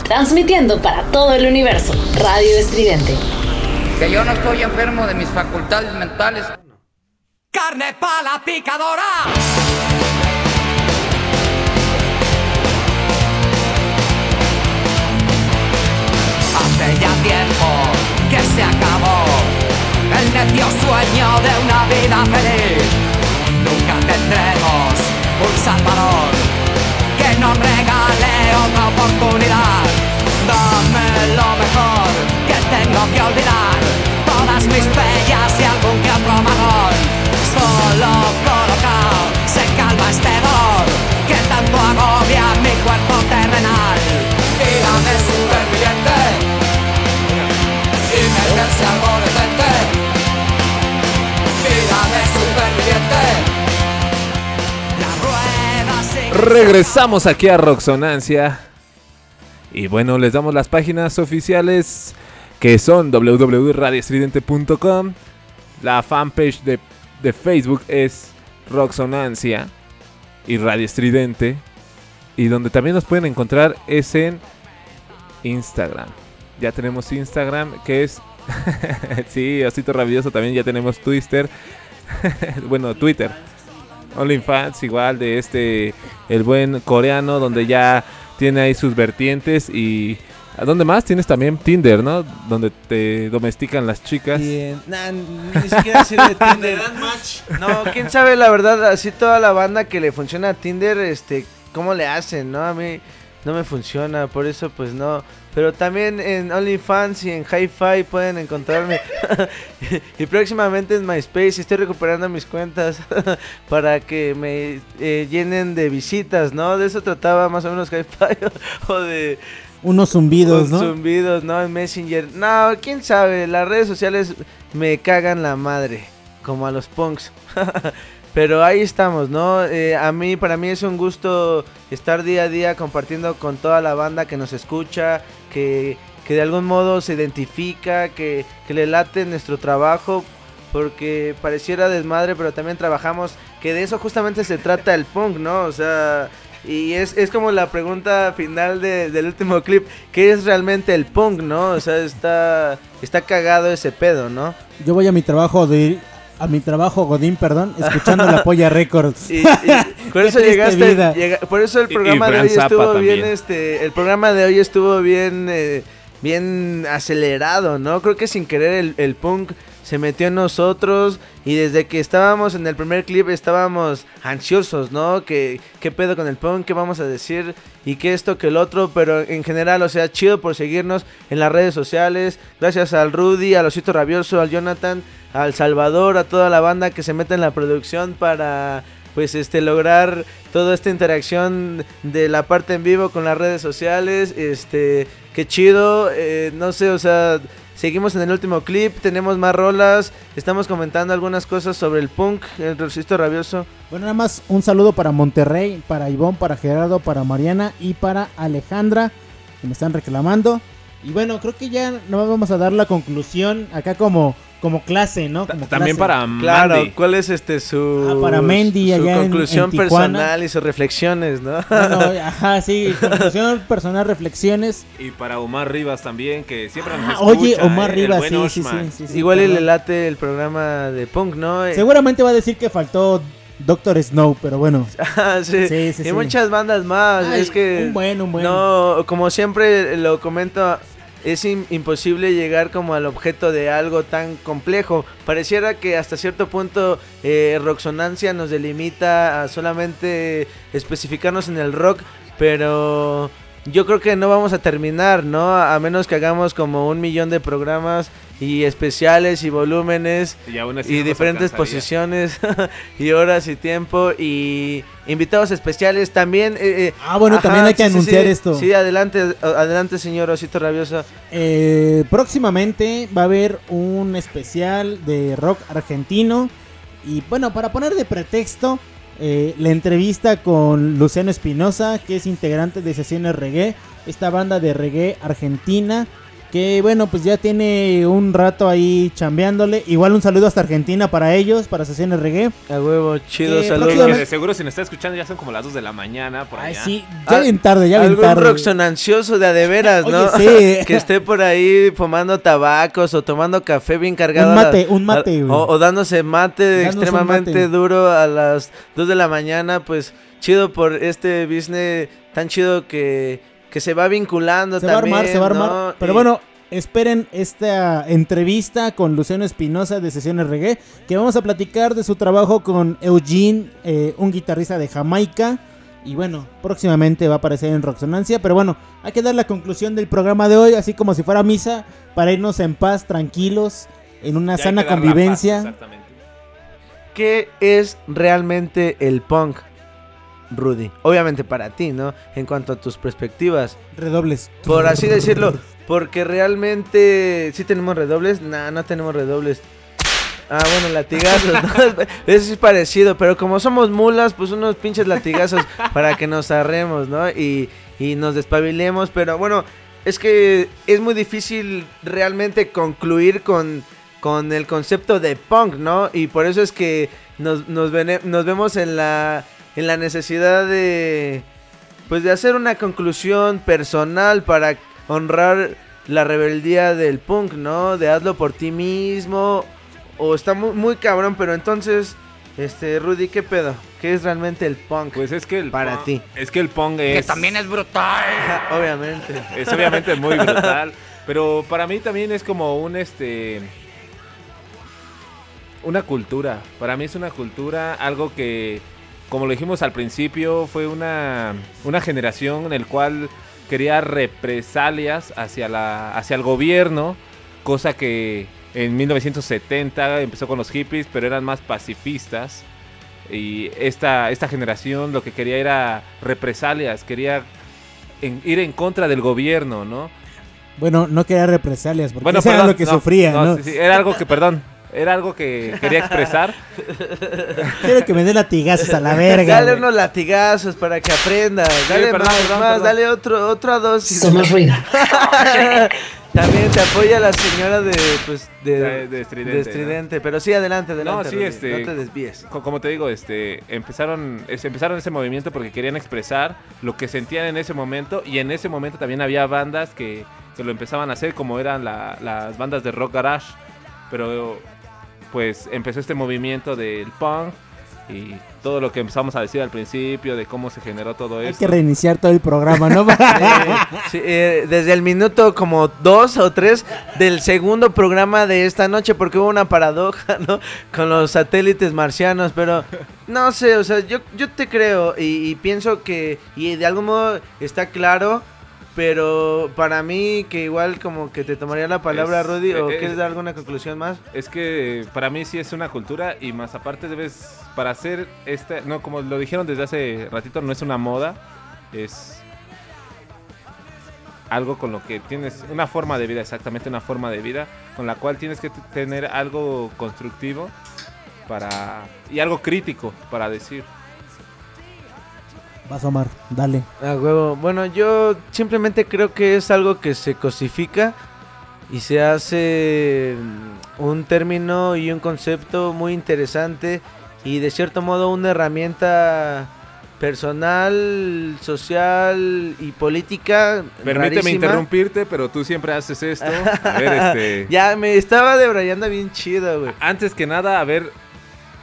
Transmitiendo para todo el universo. Radio Estridente. Que yo no estoy enfermo de mis facultades mentales. Carne pa' la picadora. Hace ya tiempo que se acabó el necio sueño de una vida feliz. Nunca tendremos un salvador que nos regale otra oportunidad. Dame lo mejor que tengo que olvidar. Todas mis pellas y algún que otro marrón. Solo colocado se calma este dolor que tanto agobia mi cuerpo terrenal. Dígame superviviente algo decente. Dígame superviviente. La rueda. Regresamos aquí a Roxonancia. Y bueno, les damos las páginas oficiales que son www.radiostridente.com. La fanpage de, de Facebook es Roxonancia y Radio Estridente. Y donde también nos pueden encontrar es en Instagram. Ya tenemos Instagram que es... *laughs* sí, Osito Rabioso también ya tenemos Twitter. *laughs* bueno, Twitter. OnlyFans igual de este, el buen coreano, donde ya tiene ahí sus vertientes y... ¿A dónde más? Tienes también Tinder, ¿no? Donde te domestican las chicas. Y en- nah, ni siquiera sirve Tinder. *laughs* No, quién sabe la verdad, así toda la banda que le funciona a Tinder, este, cómo le hacen, ¿no? A mí no me funciona, por eso pues no. Pero también en OnlyFans y en Hi-Fi pueden encontrarme. *laughs* y próximamente en MySpace estoy recuperando mis cuentas *laughs* para que me eh, llenen de visitas, ¿no? De eso trataba más o menos Hi-Fi o de Unos zumbidos, con ¿no? Zumbidos, ¿no? En Messenger. No, quién sabe. Las redes sociales me cagan la madre. Como a los punks. *laughs* Pero ahí estamos, ¿no? Eh, a mí, para mí es un gusto estar día a día compartiendo con toda la banda que nos escucha, que, que de algún modo se identifica, que, que le late nuestro trabajo, porque pareciera desmadre, pero también trabajamos, que de eso justamente se trata el punk, ¿no? O sea, y es, es como la pregunta final de- del último clip, ¿qué es realmente el punk, no? O sea, está, está cagado ese pedo, ¿no? Yo voy a mi trabajo de a mi trabajo Godín, perdón, escuchando la Polla *laughs* Records. Y, y por eso *laughs* llegaste, vida. llega- por eso el Y- y programa de hoy Zappa estuvo bien, también. este, el programa de hoy estuvo bien, eh, bien acelerado, ¿no? Creo que sin querer el, el punk se metió en nosotros y desde que estábamos en el primer clip estábamos ansiosos, ¿no? Que qué pedo con el punk, qué vamos a decir y qué esto que el otro, pero en general, o sea, chido por seguirnos en las redes sociales. Gracias al Rudy, al Osito Rabioso, al Jonathan, al Salvador, a toda la banda que se mete en la producción para pues este lograr toda esta interacción de la parte en vivo con las redes sociales, este, qué chido, eh, no sé, o sea, seguimos en el último clip, tenemos más rolas, estamos comentando algunas cosas sobre el punk, el resisto rabioso. Bueno, nada más un saludo para Monterrey, para Ivonne, para Gerardo, para Mariana y para Alejandra, que me están reclamando. Y bueno, creo que ya nos vamos a dar la conclusión acá como, como clase, ¿no? Como También clase. para Claro, Mandy. ¿cuál es este su, Ah, para Mendy su allá en- conclusión en personal y sus reflexiones, ¿no? Bueno, *laughs* ajá, sí, conclusión personal, reflexiones. Y para Omar Rivas también, que siempre nos Ah, escucha, oye, Omar ¿eh? El Rivas, sí, sí, sí, sí, sí, Igual y le late el programa de punk, ¿no? Eh, Seguramente va a decir que faltó Doctor Snow, pero bueno. *laughs* Ah, sí. Sí, sí, y sí. muchas bandas más. Ay, es que. un buen, un buen. No, como siempre lo comento, es im- imposible llegar como al objeto de algo tan complejo. Pareciera que hasta cierto punto eh, Roxonancia nos delimita a solamente especificarnos en el rock, pero. Yo creo que no vamos a terminar, ¿no? A menos que hagamos como un millón de programas y especiales y volúmenes Y aún así y no nos diferentes posiciones *laughs* y horas y tiempo y invitados especiales también. eh, eh, Ah, bueno, también hay que anunciar esto. Sí, adelante, adelante, señor Osito Rabioso. Eh, próximamente va a haber un especial de rock argentino. Y bueno, para poner de pretexto, eh, la entrevista con Luciano Espinosa, que es integrante de Sesiones Reggae, esta banda de reggae argentina. Que bueno, pues ya tiene un rato ahí chambeándole. Igual un saludo hasta Argentina para ellos, para Sesiones Reggae. A huevo, chido, Que saludos. Que próximamente- de seguro si nos está escuchando ya son como las 2 de la mañana por Ay, allá. sí, ya bien tarde, ya bien Algún tarde. Roxon ansioso de a de veras, ¿no? Oye, sí. *laughs* que esté por ahí fumando tabacos o tomando café bien cargado. Un mate, la- un mate, a- güey. o, o dándose mate extremadamente mate. duro a las 2 de la mañana. Pues chido por este business tan chido que, que se va vinculando Se va a también. armar, se va a ¿no? armar. Pero Y- bueno, esperen esta entrevista con Luciano Espinosa de Sesiones Reggae, que vamos a platicar de su trabajo con Eugene, eh, un guitarrista de Jamaica. Y bueno, próximamente va a aparecer en Roxonancia. Pero bueno, hay que dar la conclusión del programa de hoy, así como si fuera misa, para irnos en paz, tranquilos, en una Ya sana convivencia. paz, exactamente. ¿Qué es realmente el punk, Rudy? Obviamente para ti, ¿no? En cuanto a tus perspectivas. Redobles. Por así decirlo. Porque realmente. ¿Sí tenemos redobles? Nah, no tenemos redobles. Ah, bueno, latigazos. ¿no? *laughs* *laughs* Eso es parecido. Pero como somos mulas, pues unos pinches latigazos *laughs* para que nos arremos, ¿no? Y, y nos despabilemos. Pero bueno, es que es muy difícil realmente concluir con, con el concepto de punk, ¿no? Y por eso es que nos, nos, vene- nos vemos en la, en la necesidad de pues de hacer una conclusión personal para honrar la rebeldía del punk, ¿no? De hazlo por ti mismo. O está muy, muy cabrón, pero entonces, este, Rudy, ¿qué pedo? ¿Qué es realmente el punk? Pues es que el Para punk- ti. Es que el punk Que es. también es brutal. *laughs* Obviamente. Es obviamente muy brutal. Pero para mí también es como un este. Una cultura. Para mí es una cultura, algo que, como lo dijimos al principio, fue una, una generación en el cual quería represalias hacia, la, hacia el gobierno, cosa que en 1970 empezó con los hippies, pero eran más pacifistas. Y esta, esta generación lo que quería era represalias, quería en- ir en contra del gobierno, ¿no? Bueno, no quería represalias, porque Bueno, eso era lo que no, sufría, ¿no? sí, sí, era algo que, perdón, era algo que quería expresar. *laughs* Quiero que me dé latigazos a la verga. Dale güey. unos latigazos para que aprenda. Dale perdón, más, perdón, más, perdón. dale otro, otra dosis. Somos *laughs* ruido. También te apoya la señora de, pues, de, De- de Estridente, de Estridente. Pero sí, adelante, adelante. No, sí, este, no te desvíes. co- Como te digo, este, empezaron, es- empezaron ese movimiento porque querían expresar lo que sentían en ese momento y en ese momento también había bandas que, que lo empezaban a hacer como eran la- las bandas de rock garage, pero pues empezó este movimiento del punk y todo lo que empezamos a decir al principio de cómo se generó todo Hay esto. que reiniciar todo el programa, ¿no? *laughs* Sí, eh, desde el minuto como dos o tres del segundo programa de esta noche, porque hubo una paradoja, ¿no? Con los satélites marcianos, pero no sé, o sea, yo, yo te creo y, y pienso que, y de algún modo está claro, pero para mí que igual como que te tomaría la palabra, Es- Rudy, o eh, eh, quieres dar alguna conclusión más. Es que para mí sí es una cultura y más aparte debes, para hacer este, no, como lo dijeron desde hace ratito, no es una moda, es... algo con lo que tienes, una forma de vida, exactamente una forma de vida, con la cual tienes que tener algo constructivo para y algo crítico para decir. Vas Omar, dale. A huevo. Bueno, yo simplemente creo que es algo que se cosifica y se hace mm, un término y un concepto muy interesante y de cierto modo una herramienta personal, social y política. Permíteme rarísima. interrumpirte, pero tú siempre haces esto. A ver, este. *laughs* Ya me estaba debrayando bien chido, güey. Antes que nada, a ver,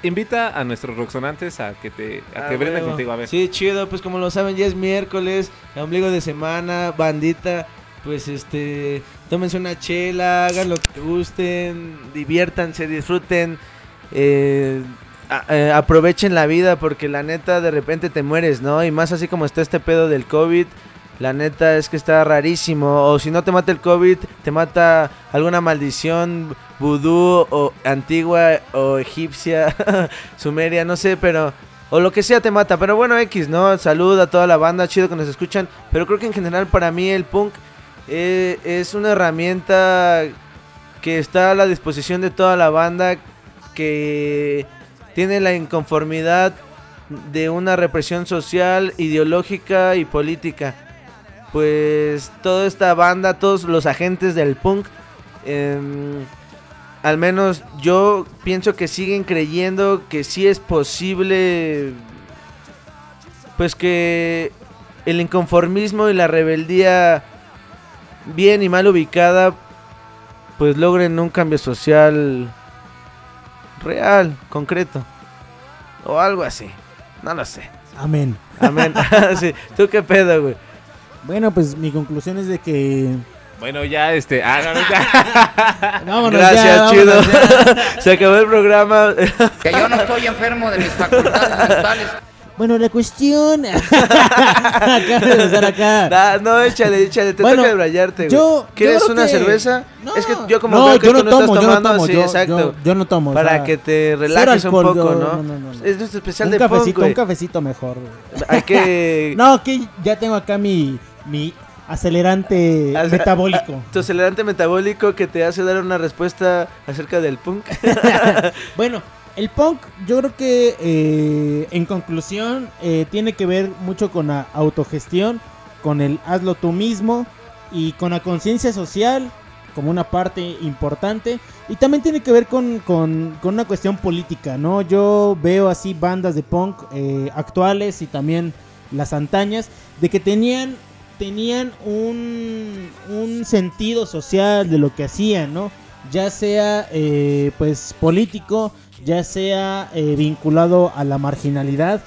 invita a nuestros roxonantes a que te a Ah, que brinden contigo, a ver. Sí, chido, pues como lo saben, ya es miércoles, ombligo de semana, bandita. Pues este, tómense una chela, hagan lo que gusten, diviértanse, disfruten, eh, a- eh, aprovechen la vida porque la neta de repente te mueres, ¿no? Y más así como está este pedo del COVID, la neta es que está rarísimo. O si no te mata el COVID, te mata alguna maldición vudú o antigua o egipcia, *laughs* sumeria, no sé, pero... O lo que sea te mata, pero bueno, X, ¿no? Salud a toda la banda, chido que nos escuchan. Pero creo que en general para mí el punk eh, es una herramienta que está a la disposición de toda la banda que tiene la inconformidad de una represión social, ideológica y política. Pues toda esta banda, todos los agentes del punk, em, al menos yo pienso que siguen creyendo que sí es posible, pues que el inconformismo y la rebeldía bien y mal ubicada, pues logren un cambio social real, concreto. O algo así. No lo sé. Amén. Amén. *laughs* sí. ¿Tú qué pedo, güey? Bueno, pues mi conclusión es de que. Bueno, ya este. Ah, no, no, ya. *laughs* Vámonos Gracias, ya, chido. vámonos *laughs* Se acabó el programa. *laughs* Que yo no estoy enfermo de mis facultades mentales. Bueno, la cuestión. Acaba de pasar acá. Nah, no, échale, échale. Te Bueno, toca debrayarte, güey. yo- ¿Quieres yo una que- cerveza? No. Es que yo como No, veo que yo tú no no tomo, estás yo no tomando, tomo, sí, yo- exacto. yo- yo no tomo, o Para sea, que te relajes un alcohol, poco, yo- ¿no? no, no, no, no. Es nuestro especial un de punk, cafecito, güey. un cafecito mejor. güey. Hay que... No, que ya tengo acá mi, mi acelerante Ace- metabólico. *laughs* Tu acelerante metabólico que te hace dar una respuesta acerca del punk. *laughs* bueno, el punk yo creo que eh, en conclusión eh, tiene que ver mucho con la autogestión, con el hazlo tú mismo y con la conciencia social como una parte importante y también tiene que ver con, con- con una cuestión política, ¿no? Yo veo así bandas de punk eh, actuales y también las antañas de que tenían tenían un, un sentido social de lo que hacían, ¿no? Ya sea eh, pues político, ya sea eh, vinculado a la marginalidad,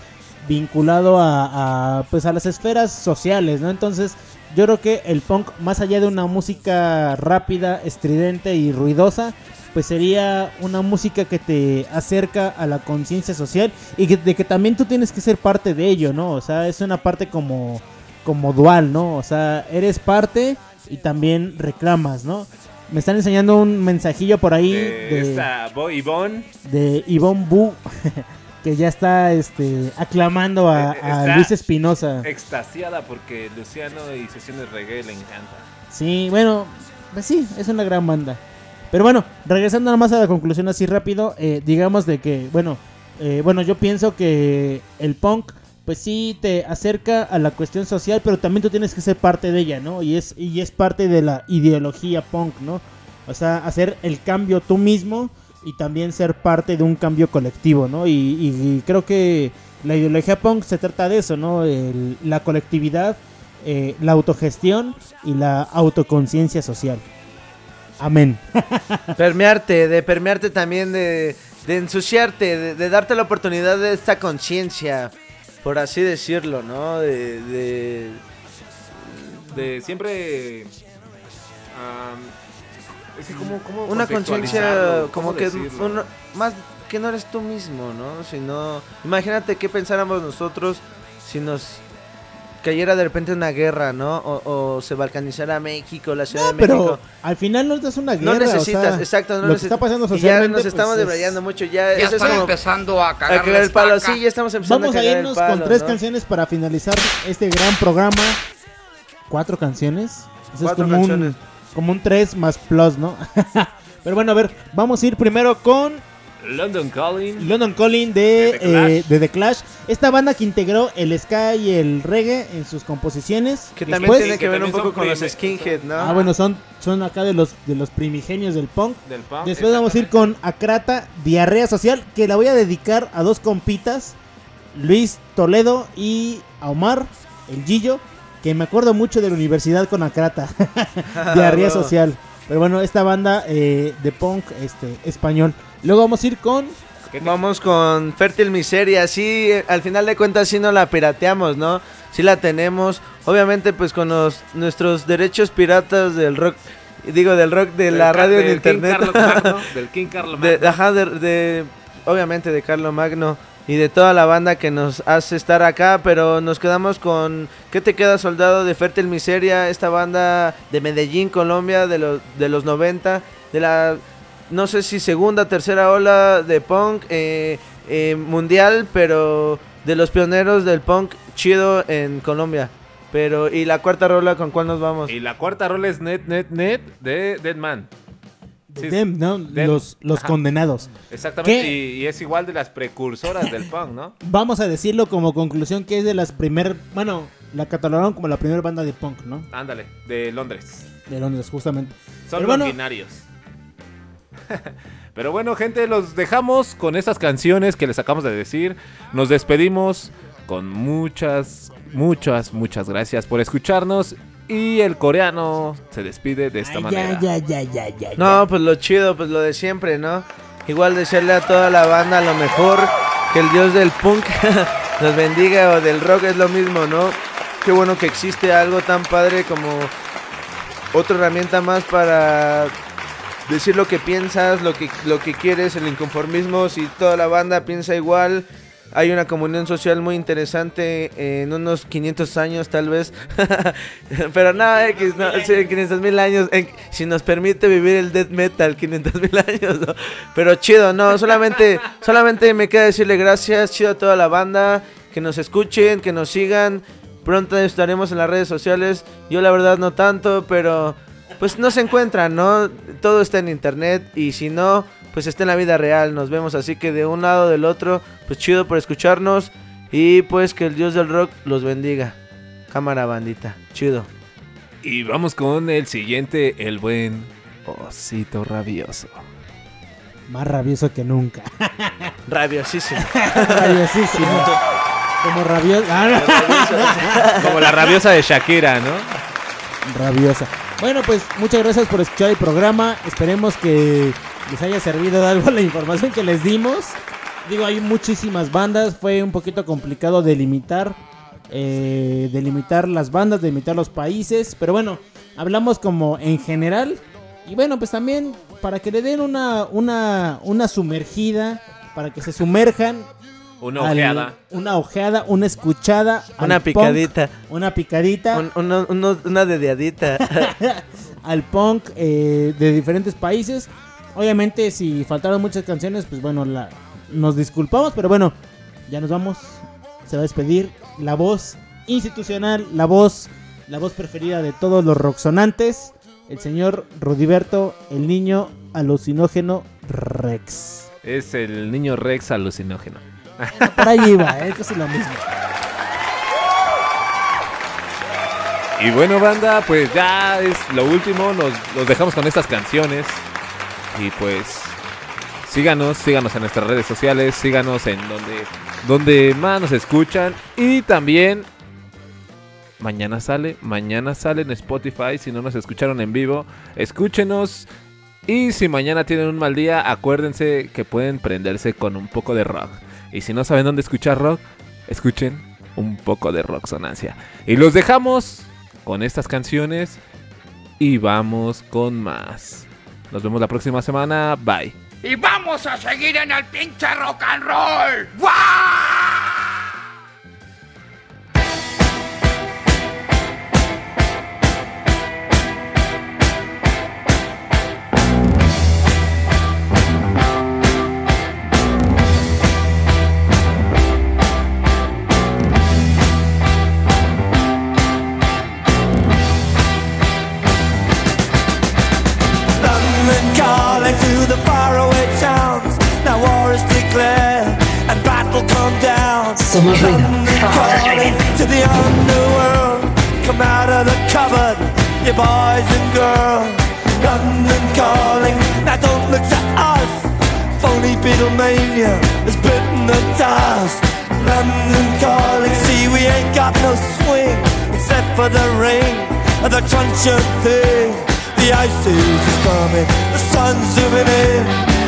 vinculado a, pues a las esferas sociales, ¿no? Entonces yo creo que el punk, más allá de una música rápida, estridente y ruidosa, pues sería una música que te acerca a la conciencia social y que, de que también tú tienes que ser parte de ello, ¿no? O sea, es una parte como, como dual, ¿no? O sea, eres parte y también reclamas, ¿no? Me están enseñando un mensajillo por ahí De de, esta Bo Ivonne. de Ivonne Bu, *laughs* que ya está este, aclamando a, Eh, a Luis Espinosa. Extasiada porque Luciano y sesiones reggae le encanta. Sí, bueno, pues sí, es una gran banda. Pero bueno, regresando nada más a la conclusión así rápido, eh, digamos de que, bueno, eh, bueno, yo pienso que el punk, pues sí te acerca a la cuestión social, pero también tú tienes que ser parte de ella, ¿no? Y es, y es parte de la ideología punk, ¿no? O sea, hacer el cambio tú mismo y también ser parte de un cambio colectivo, ¿no? Y, y- creo que la ideología punk se trata de eso, ¿no? La colectividad, eh, la autogestión y la autoconciencia social. Amén. *laughs* permearte, de permearte también, de, ensuciarte, de darte la oportunidad de esta conciencia, por así decirlo, ¿no? De, de- De siempre. am, es que como, como una conciencia como ¿Cómo que uno- más que no eres tú mismo, ¿no? Sino, imagínate qué pensáramos nosotros si nos cayera de repente una guerra, ¿no? O, o se balcanizara México, la Ciudad de Pero México. al final no es una guerra. No necesitas, o sea, exacto, no lo que está pasando y ya socialmente. nos estamos pues, es- debrayando mucho, ya, Ya eso es están como empezando a a cagar cagar el palo, sí, ya estamos empezando Vamos a a cagar irnos el palo, con tres ¿no? canciones para finalizar este gran programa. Cuatro canciones. Eso Cuatro es como canciones. un, como un 3 más plus, ¿no? *laughs* Pero bueno, a ver, vamos a ir primero con London Calling. London Calling de, The Clash. eh, de The Clash. Esta banda que integró el ska y el reggae en sus composiciones. Que también Después- tiene que ver un poco con los skinhead, ¿no? Ah, bueno, son, son acá de los, de los primigenios del punk. Del punk, Después vamos a ir con Acrata, Diarrea Social, que la voy a dedicar a dos compitas, Luis Toledo y a Omar, el Gillo, que me acuerdo mucho de la universidad con Acrata, *laughs* Diarrea *laughs* Bueno. Social. Pero bueno, esta banda eh, de punk este, español. Luego vamos a ir con... Vamos con Fértil Miseria, sí, al final de cuentas sí no la pirateamos, ¿no? Sí la tenemos, obviamente pues con los, nuestros derechos piratas del rock, digo del rock de Del la radio en del King internet. Carlo Magno, *laughs* del King Carlo De- Magno. ajá, de, de- obviamente de Carlo Magno y de toda la banda que nos hace estar acá, pero nos quedamos con ¿Qué te queda soldado de Fértil Miseria? Esta banda de Medellín, Colombia, de los, de los 90, de la, no sé si segunda, tercera ola de punk eh, eh, mundial, pero de los pioneros del punk chido en Colombia. Pero, ¿y la cuarta rola con cuál nos vamos? Y la cuarta rola es Net, Net, Net de Dead Man. Sí, ¿no? Los, los condenados. Exactamente, y, y es igual de las precursoras del punk, ¿no? *laughs* Vamos a decirlo como conclusión que es de las primer... Bueno, la catalogaron como la primera banda de punk, ¿no? Ándale, de Londres. De Londres, justamente. Son Pero bueno. *laughs* Pero bueno, gente, los dejamos con estas canciones que les acabamos de decir. Nos despedimos con muchas, muchas, muchas gracias por escucharnos. Y el coreano se despide de esta Ay, manera. ya, ya, ya, ya, ya. No, pues lo chido, pues lo de siempre, ¿no? Igual desearle a toda la banda lo mejor, que el dios del punk *laughs* nos bendiga o del rock es lo mismo, ¿no? Qué bueno que existe algo tan padre como otra herramienta más para decir lo que piensas, lo que, lo que quieres, el inconformismo, si toda la banda piensa igual. Hay una comunión social muy interesante en unos 500 años tal vez. *laughs* Pero nada, X, no, sí, en 500 mil años. si nos permite vivir el death metal, 500 mil *laughs* años. ¿no? Pero chido, no, solamente, solamente me queda decirle gracias, chido a toda la banda. Que nos escuchen, que nos sigan. Pronto estaremos en las redes sociales. Yo la verdad no tanto, pero pues no se encuentran, ¿no? Todo está en internet y si no, pues está en la vida real. Nos vemos así que de un lado del otro, pues chido por escucharnos y pues que el dios del rock los bendiga. Cámara bandita, chido. Y vamos con el siguiente, el buen osito rabioso. Más rabioso que nunca. *laughs* Rabiosísimo. *laughs* Rabiosísimo. Como rabioso. Como la rabiosa de Shakira, ¿no? Rabiosa. Bueno, pues muchas gracias por escuchar el programa. Esperemos que les haya servido de algo *laughs* la información que les dimos. Digo, hay muchísimas bandas. Fue un poquito complicado delimitar. eh, delimitar las bandas, delimitar los países. Pero bueno, hablamos como en general. Y bueno, pues también para que le den una, una, una sumergida. Para que se sumerjan. Una al- ojeada. una ojeada, una escuchada. Una punk, picadita. una picadita. Un- uno- uno- una dediadita. *laughs* al punk eh, de diferentes países. Obviamente, si faltaron muchas canciones, pues bueno, la, nos disculpamos, pero bueno, ya nos vamos. Se va a despedir la voz institucional, la voz, la voz preferida de todos los roxonantes, el señor Rudiberto, el niño alucinógeno Rex. Es el niño Rex alucinógeno. Por ahí iba, eh, casi lo mismo. Y bueno, banda, pues ya es lo último. Nos, dejamos con estas canciones. Y pues síganos, síganos en nuestras redes sociales, síganos en donde, donde más nos escuchan. Y también mañana sale, mañana sale en Spotify. Si no nos escucharon en vivo, escúchenos. Y si mañana tienen un mal día, acuérdense que pueden prenderse con un poco de rock. Y si no saben dónde escuchar rock, escuchen un poco de rock sonancia. Y los dejamos con estas canciones y vamos con más. Nos vemos la próxima semana. Bye. Y vamos a seguir en el pinche rock and roll. ¡Guau! Ruido. to the underworld. Come out of the cupboard, you boys and girls. London calling, now don't look to us. Phony Beatlemania has bitten the dust. London calling, see we ain't got no swing except for the ring of the truncheon thing. The ice is coming, the sun's zooming in.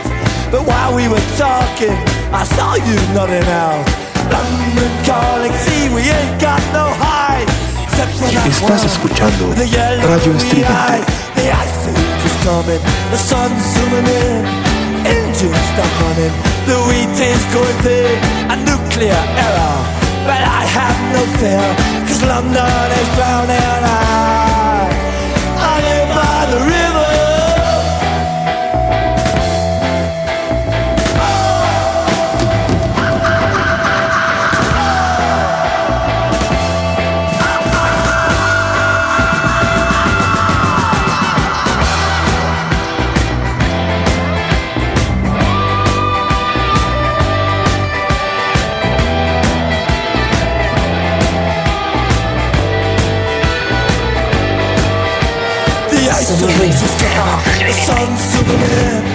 But while we were talking, I saw you nodding out. London calling, see we ain't got no hide. Except for that Estás escuchando the yellow Radio Estridente. The ice is coming, the sun's zooming in. Engines stop running, the wheat is going thin. A nuclear error, but I have no fear, cause London is drowning. I, to.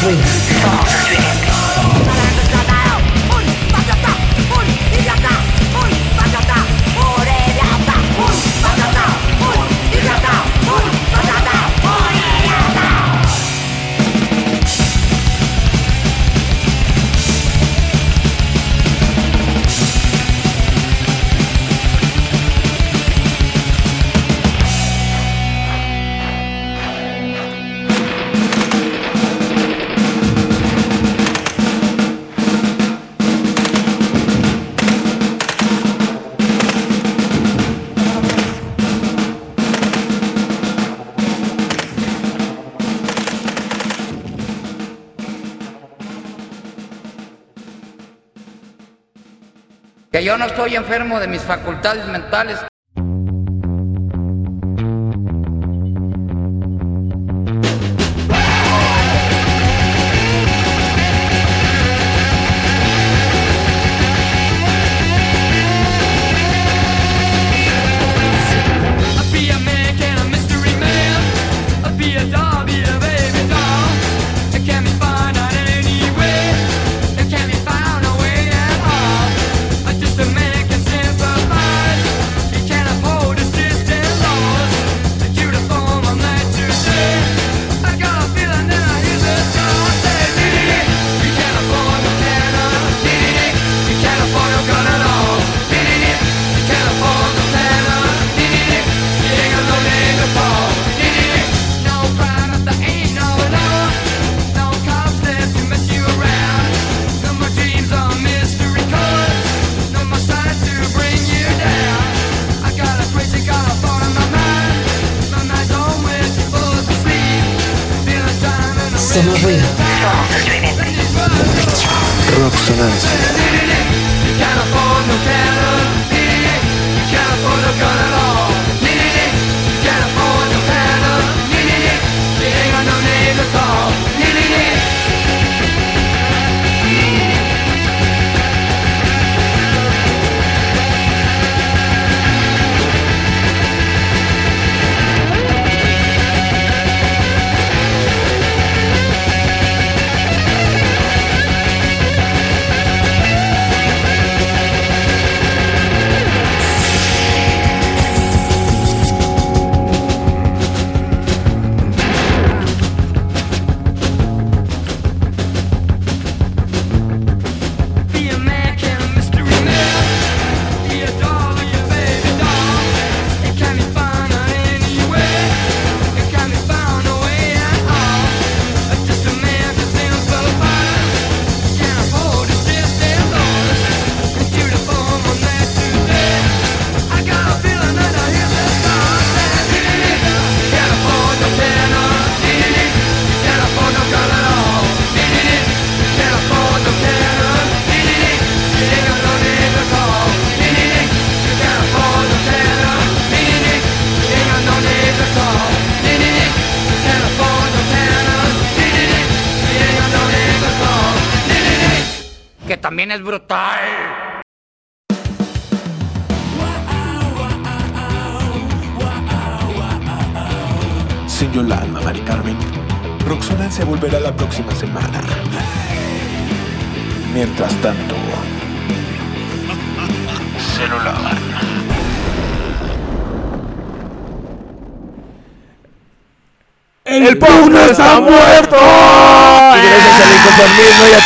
Somos yo no estoy enfermo de mis facultades mentales.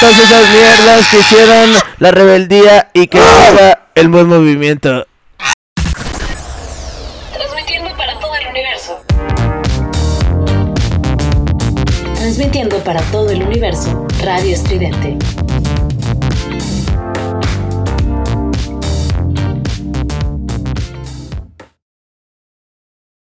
Todas esas mierdas que hicieron la rebeldía y que siga el buen movimiento. Transmitiendo para todo el universo. Transmitiendo para todo el universo, Radio Estridente.